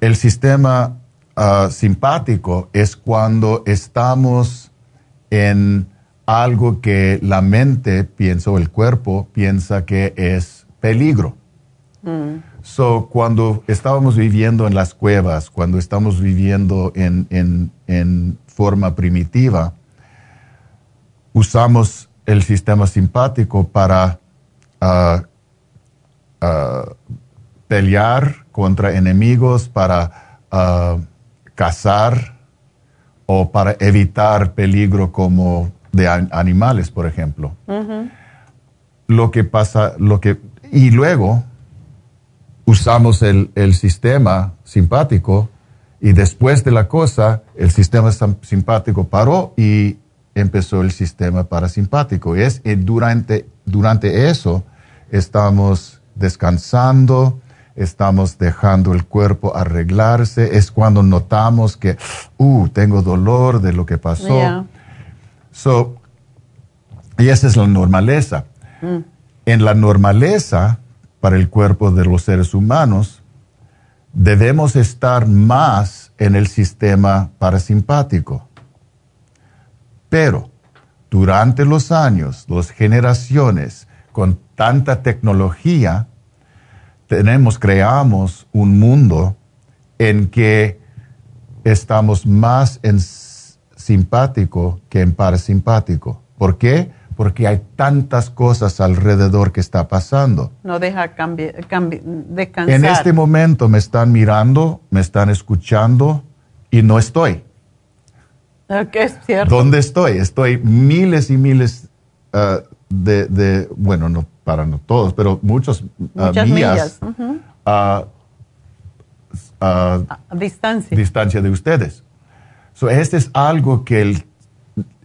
El sistema ah, simpático es cuando estamos en algo que la mente piensa o el cuerpo piensa que es peligro. Mm. So, cuando estábamos viviendo en las cuevas, cuando estamos viviendo en, forma primitiva, usamos el sistema simpático para ah, ah, pelear contra enemigos, para uh, cazar o para evitar peligro como de animales, por ejemplo. Lo que pasa, lo que, y luego usamos el, sistema simpático y después de la cosa, el sistema simpático paró y empezó el sistema parasimpático. Y es durante, durante eso estamos descansando, estamos dejando el cuerpo arreglarse, es cuando notamos que, uh, tengo dolor de lo que pasó. So, y esa es la normaleza. Mm. En la normaleza, para el cuerpo de los seres humanos, debemos estar más en el sistema parasimpático. Pero durante los años, las generaciones, con tanta tecnología, tenemos, creamos un mundo en que estamos más en simpático que en parasimpático. ¿Por qué? Porque hay tantas cosas alrededor que está pasando. No deja descansar. En este momento me están mirando, me están escuchando y no estoy. ¿Qué es cierto. ¿Dónde estoy? Estoy miles y miles uh, de, de, bueno, no para no todos, pero muchos uh, millas, a, distancia. distancia de ustedes. So, este es algo que el,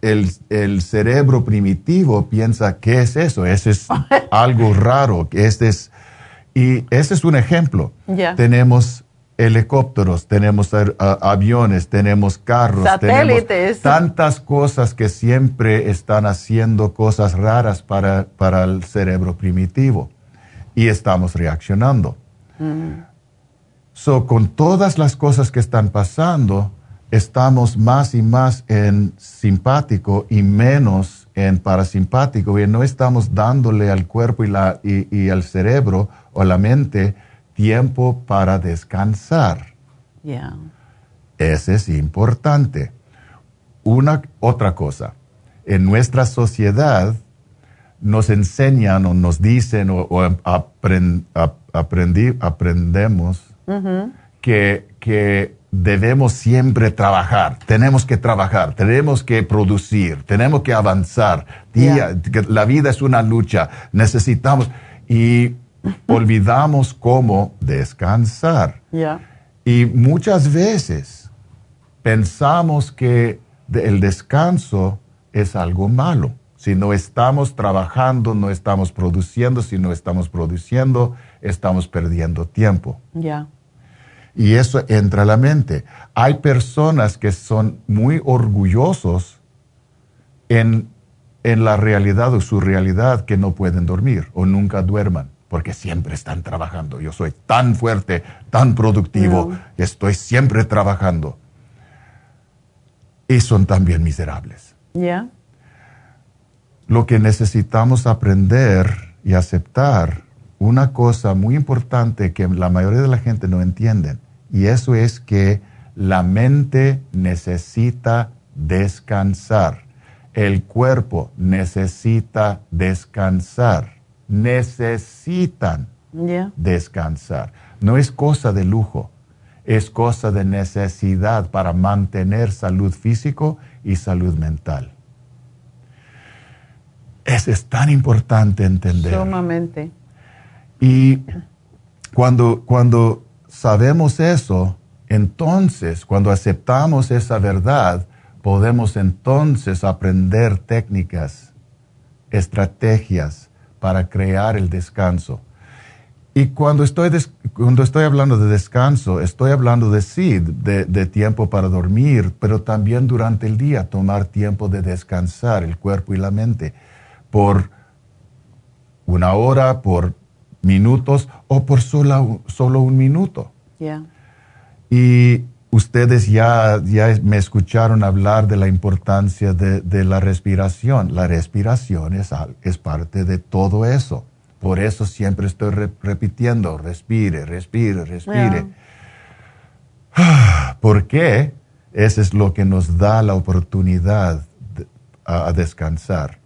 el, el, cerebro primitivo piensa, ¿qué es eso? Ese es algo raro. Este es, y este es un ejemplo. Tenemos helicópteros, tenemos aviones, tenemos carros, tenemos tantas cosas que siempre están haciendo cosas raras para, para el cerebro primitivo y estamos reaccionando. Mm. So, con todas las cosas que están pasando, estamos más y más en simpático y menos en parasimpático y no estamos dándole al cuerpo y, la, y, y al cerebro o a la mente tiempo para descansar. Ese es importante. Una otra cosa, en nuestra sociedad nos enseñan o nos dicen o, aprendemos que, que, debemos siempre trabajar, tenemos que trabajar, tenemos que producir, tenemos que avanzar. la vida es una lucha, necesitamos. Y olvidamos cómo descansar. Y muchas veces pensamos que el descanso es algo malo. Si no estamos trabajando, no estamos produciendo. Si no estamos produciendo, estamos perdiendo tiempo. Y eso entra a la mente. Hay personas que son muy orgullosos en, en la realidad o su realidad que no pueden dormir o nunca duerman porque siempre están trabajando. Yo soy tan fuerte, tan productivo, estoy siempre trabajando. Y son también miserables. Ya. Lo que necesitamos aprender y aceptar, una cosa muy importante que la mayoría de la gente no entiende, y eso es que la mente necesita descansar. El cuerpo necesita descansar necesitan descansar. No es cosa de lujo, es cosa de necesidad para mantener salud físico y salud mental. Eso es tan importante entender. Sumamente. Y cuando, cuando sabemos eso, entonces, cuando aceptamos esa verdad, podemos entonces aprender técnicas, estrategias, para crear el descanso. Y cuando estoy, cuando estoy hablando de descanso, estoy hablando de sí, de, de, tiempo para dormir, pero también durante el día tomar tiempo de descansar el cuerpo y la mente por una hora, por minutos o por solo, solo un minuto. Y ustedes ya, ya me escucharon hablar de la importancia de, la respiración. La respiración es, es, parte de todo eso. Por eso siempre estoy repitiendo, respire, respire, respire. ¿Por qué? Eso es lo que nos da la oportunidad a descansar.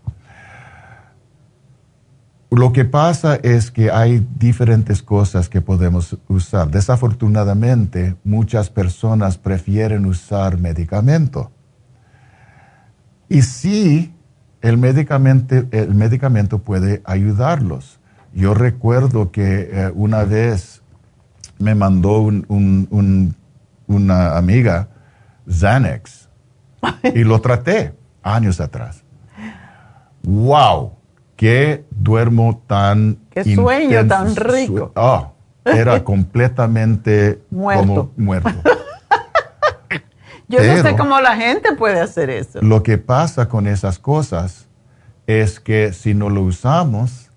Lo que pasa es que hay diferentes cosas que podemos usar. Desafortunadamente, muchas personas prefieren usar medicamento. Y sí, el medicamento, el medicamento puede ayudarlos. Yo recuerdo que eh, una vez me mandó una amiga Xanax y lo traté años atrás. ¡Wow! Qué duermo tan... Qué sueño tan rico. Ah, era completamente muerto. Como muerto. Yo no sé cómo la gente puede hacer eso. Lo que pasa con esas cosas es que si no lo usamos,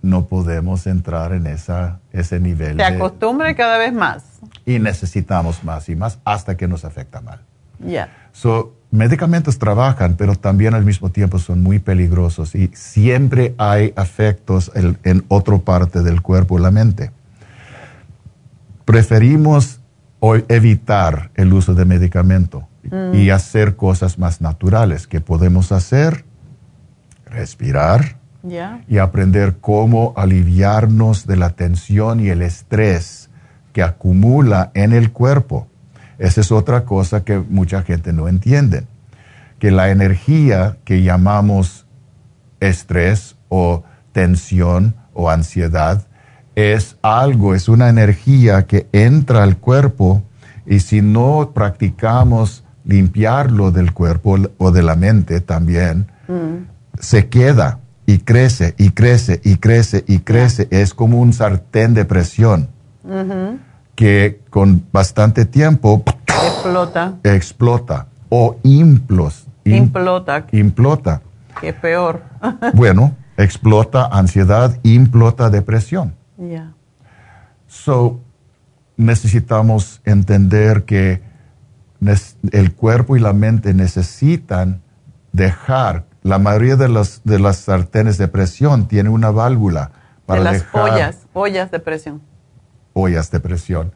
no podemos entrar en esa, ese nivel. Se acostumbre cada vez más. Y necesitamos más y más hasta que nos afecta mal. Ya medicamentos trabajan, pero también al mismo tiempo son muy peligrosos y siempre hay efectos en, otra parte del cuerpo y la mente. Preferimos evitar el uso de medicamento y mm. hacer cosas más naturales que podemos hacer, respirar y aprender cómo aliviarnos de la tensión y el estrés que acumula en el cuerpo esa es otra cosa que mucha gente no entiende, que la energía que llamamos estrés o tensión o ansiedad es algo, es una energía que entra al cuerpo y si no practicamos limpiarlo del cuerpo o de la mente también, mm. se queda y crece y crece y crece y crece. Es como un sartén de presión que con bastante tiempo explota. Explota. O implos. implota. Implota. Qué peor. bueno, explota ansiedad, implota depresión. Ya. So, necesitamos entender que el cuerpo y la mente necesitan dejar, la mayoría de, los, de las sartenes de presión tiene una válvula para de las dejar, ollas, ollas de presión ollas de presión,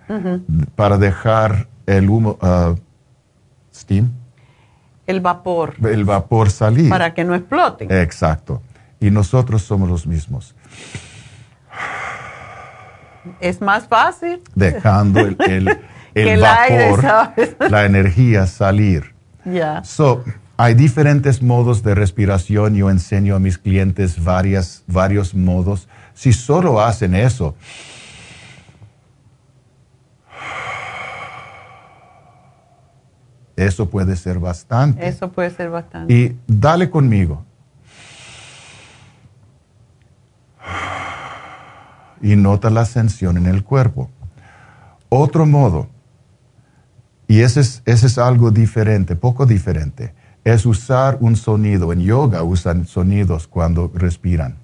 para dejar el humo, uh, steam. El vapor. El vapor salir. Para que no exploten. Exacto. Y nosotros somos los mismos. Es más fácil. Dejando el, el, vapor, la energía salir. Ya. So, hay diferentes modos de respiración. Yo enseño a mis clientes varias, varios modos. Si solo hacen eso, Eso puede ser bastante. Eso puede ser bastante. Y dale conmigo. Y nota la ascensión en el cuerpo. Otro modo, y ese es, ese es algo diferente, poco diferente, es usar un sonido. En yoga usan sonidos cuando respiran.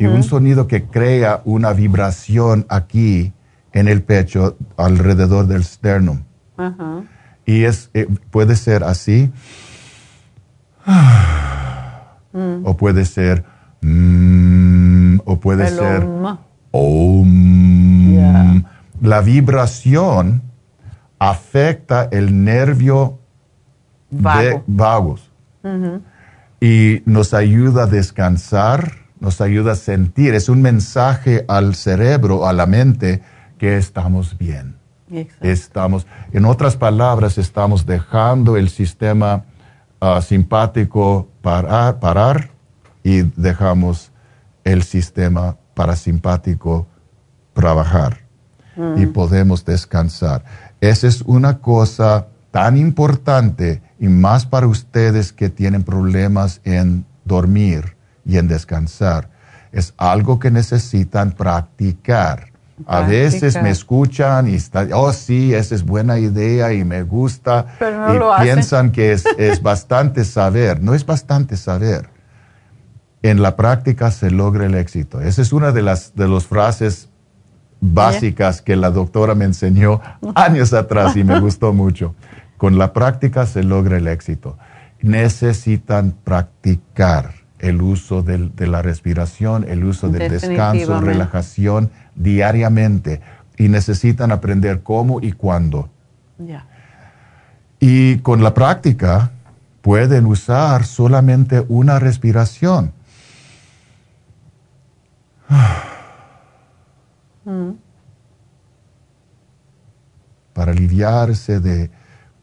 Y un sonido que crea una vibración aquí en el pecho alrededor del sternum. Y es, eh, puede ser así. Mm. O puede ser. Mm, o puede ser. La vibración afecta el nervio de vagos y nos ayuda a descansar, nos ayuda a sentir. Es un mensaje al cerebro, a la mente, que estamos bien. Estamos, en otras palabras, estamos dejando el sistema ah, simpático parar, parar y dejamos el sistema parasimpático trabajar y mm. podemos descansar. Esa es una cosa tan importante y más para ustedes que tienen problemas en dormir y en descansar. Es algo que necesitan practicar. A veces me escuchan y están, oh sí, esa es buena idea y me gusta. y piensan que es, es bastante saber. No es bastante saber. En la práctica se logra el éxito. Esa es una de las de las frases básicas que la doctora me enseñó años atrás y me gustó mucho. Con la práctica se logra el éxito. Necesitan practicar el uso de la respiración, el uso del descanso, relajación diariamente y necesitan aprender cómo y cuándo. Y con la práctica pueden usar solamente una respiración. Mm. Para aliviarse de,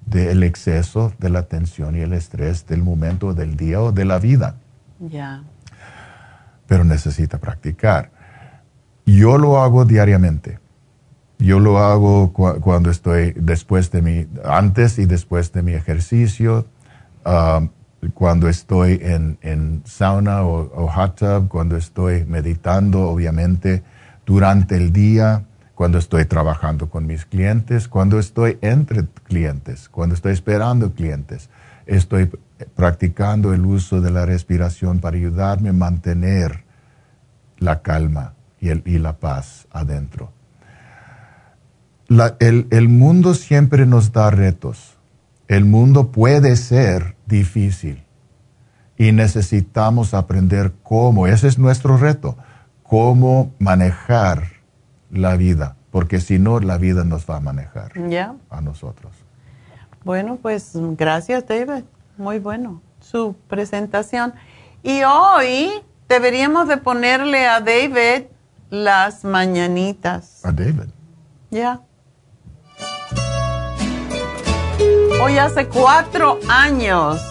del exceso de la tensión y el estrés del momento del día o de la vida. Pero necesita practicar. Yo lo hago diariamente. Yo lo hago cuando estoy después de mi, antes y después de mi ejercicio, um, cuando estoy en, sauna o, hot tub, cuando estoy meditando, obviamente, durante el día, cuando estoy trabajando con mis clientes, cuando estoy entre clientes, cuando estoy esperando clientes. Estoy practicando el uso de la respiración para ayudarme a mantener la calma y, la paz adentro. el, el mundo siempre nos da retos. El mundo puede ser difícil y necesitamos aprender cómo. Ese es nuestro reto, cómo manejar la vida, porque si no, la vida nos va a manejar a nosotros. Bueno, pues gracias, David. Muy bueno su presentación. Y hoy deberíamos de ponerle a David las mañanitas. A David. Ya. Hoy hace cuatro años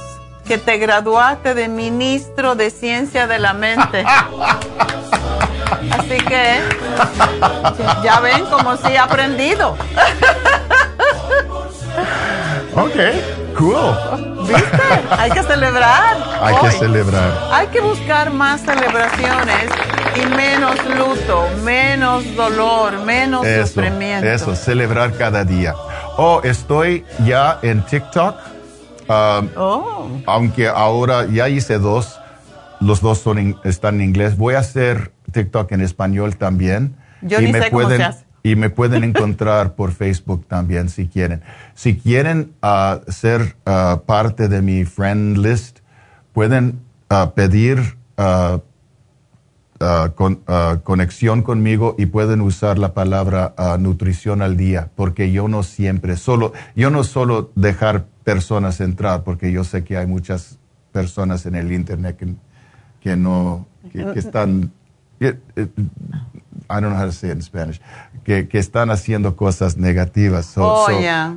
que te graduaste de ministro de ciencia de la mente. Así que ya ven como si he aprendido. ok, cool. ¿Viste? Hay que celebrar. Hay que celebrar. Hay que buscar más celebraciones y menos luto, menos dolor, menos sufrimiento. Eso, celebrar cada día. Oh, estoy ya en TikTok. Um, oh. Aunque ahora ya hice dos, los dos son están en inglés. Voy a hacer TikTok en español también. Yo y me pueden, Y me pueden encontrar por Facebook también si quieren. Si quieren uh, ser uh, parte de mi friend list, pueden uh, pedir con, conexión conmigo y pueden usar la palabra nutrición al día, porque yo no siempre, solo, yo no solo dejar personas entrar, porque yo sé que hay muchas personas en el Internet que, no, que están I don't know how to say it in Spanish, que, que están haciendo cosas negativas. oh,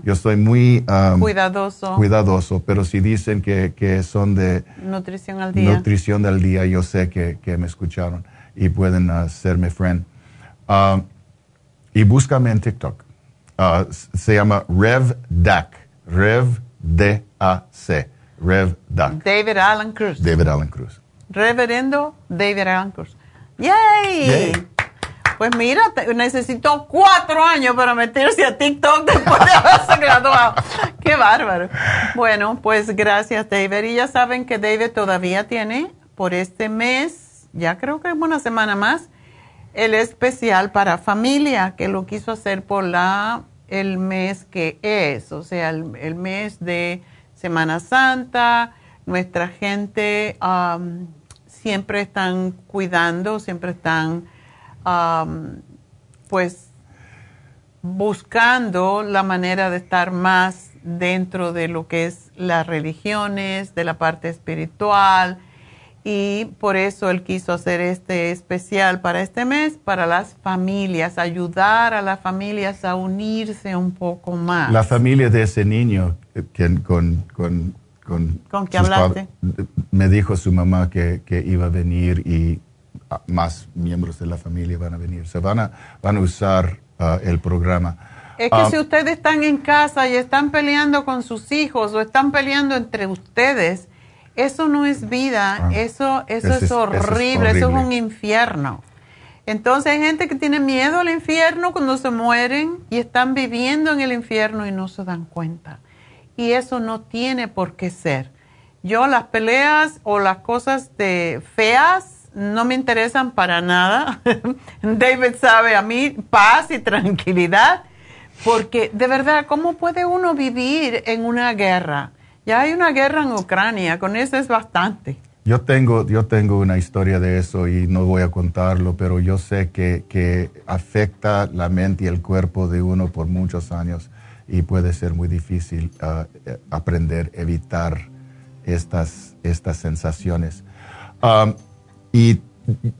Yo soy muy um, cuidadoso. cuidadoso, pero si dicen que, que, son de nutrición al día, nutrición del día, yo sé que, que me escucharon y pueden hacerme friend. Um, y búscame en TikTok. Uh, se llama Rev DAC. Rev D-A-C. Rev DAC. David Allen Cruz. David Allen Cruz. Reverendo David Allen Cruz. ¡Yay! Pues mira, necesitó cuatro años para meterse a TikTok después de haberse graduado. Qué bárbaro. Bueno, pues gracias, David. Y ya saben que David todavía tiene por este mes, ya creo que es una semana más, el especial para familia, que lo quiso hacer por la el mes que es, o sea, el, mes de Semana Santa. Nuestra gente siempre están cuidando, siempre están pues buscando la manera de estar más dentro de lo que es las religiones, de la parte espiritual, y por eso él quiso hacer este especial para este mes, para las familias, ayudar a las familias a unirse un poco más. La familia de ese niño, eh, que con, con, con, ¿Con qué hablaste? Me dijo su mamá que, que iba a venir y más miembros de la familia van a venir. Se van a, van a usar ah, el programa. Es que ah, si ustedes están en casa y están peleando con sus hijos o están peleando entre ustedes, eso no es vida, ah, eso, eso, es, horrible, eso es, un infierno. Entonces hay gente que tiene miedo al infierno cuando se mueren y están viviendo en el infierno y no se dan cuenta. Y eso no tiene por qué ser. Yo las peleas o las cosas de feas no me interesan para nada. David sabe a mí paz y tranquilidad, porque de verdad, ¿cómo puede uno vivir en una guerra? Ya hay una guerra en Ucrania, con eso es bastante. Yo tengo, yo tengo una historia de eso y no voy a contarlo, pero yo sé que, que afecta la mente y el cuerpo de uno por muchos años y puede ser muy difícil uh, aprender, evitar estas, estas sensaciones. Um, y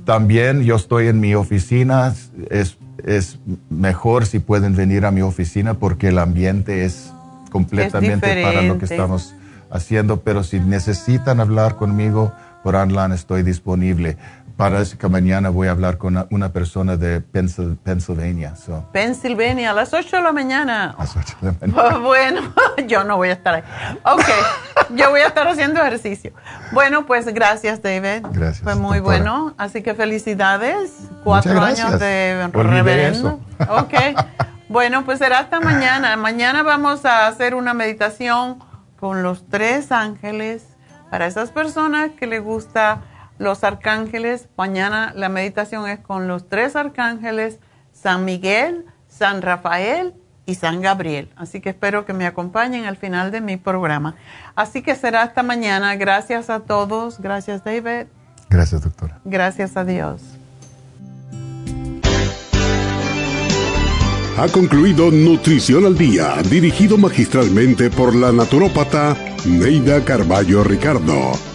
también yo estoy en mi oficina, es, es mejor si pueden venir a mi oficina porque el ambiente es completamente para lo que estamos haciendo, pero si necesitan hablar conmigo por online estoy disponible. Parece que mañana voy a hablar con una, persona de Pennsylvania. So. Pennsylvania, a las 8 de la mañana. A las 8 de la mañana. bueno, yo no voy a estar ahí. Ok, yo voy a estar haciendo ejercicio. Bueno, pues gracias, David. Gracias. Fue muy bueno. Así que felicidades. Cuatro años de reverendo. Ok. bueno, pues será hasta mañana. Mañana vamos a hacer una meditación con los tres ángeles para esas personas que les gusta los arcángeles. Mañana la meditación es con los tres arcángeles, San Miguel, San Rafael y San Gabriel. Así que espero que me acompañen al final de mi programa. Así que será hasta mañana. Gracias a todos. Gracias, David. Gracias, doctora. Gracias a Dios. Ha concluido Nutrición al Día, dirigido magistralmente por la naturópata Neida Carballo Ricardo.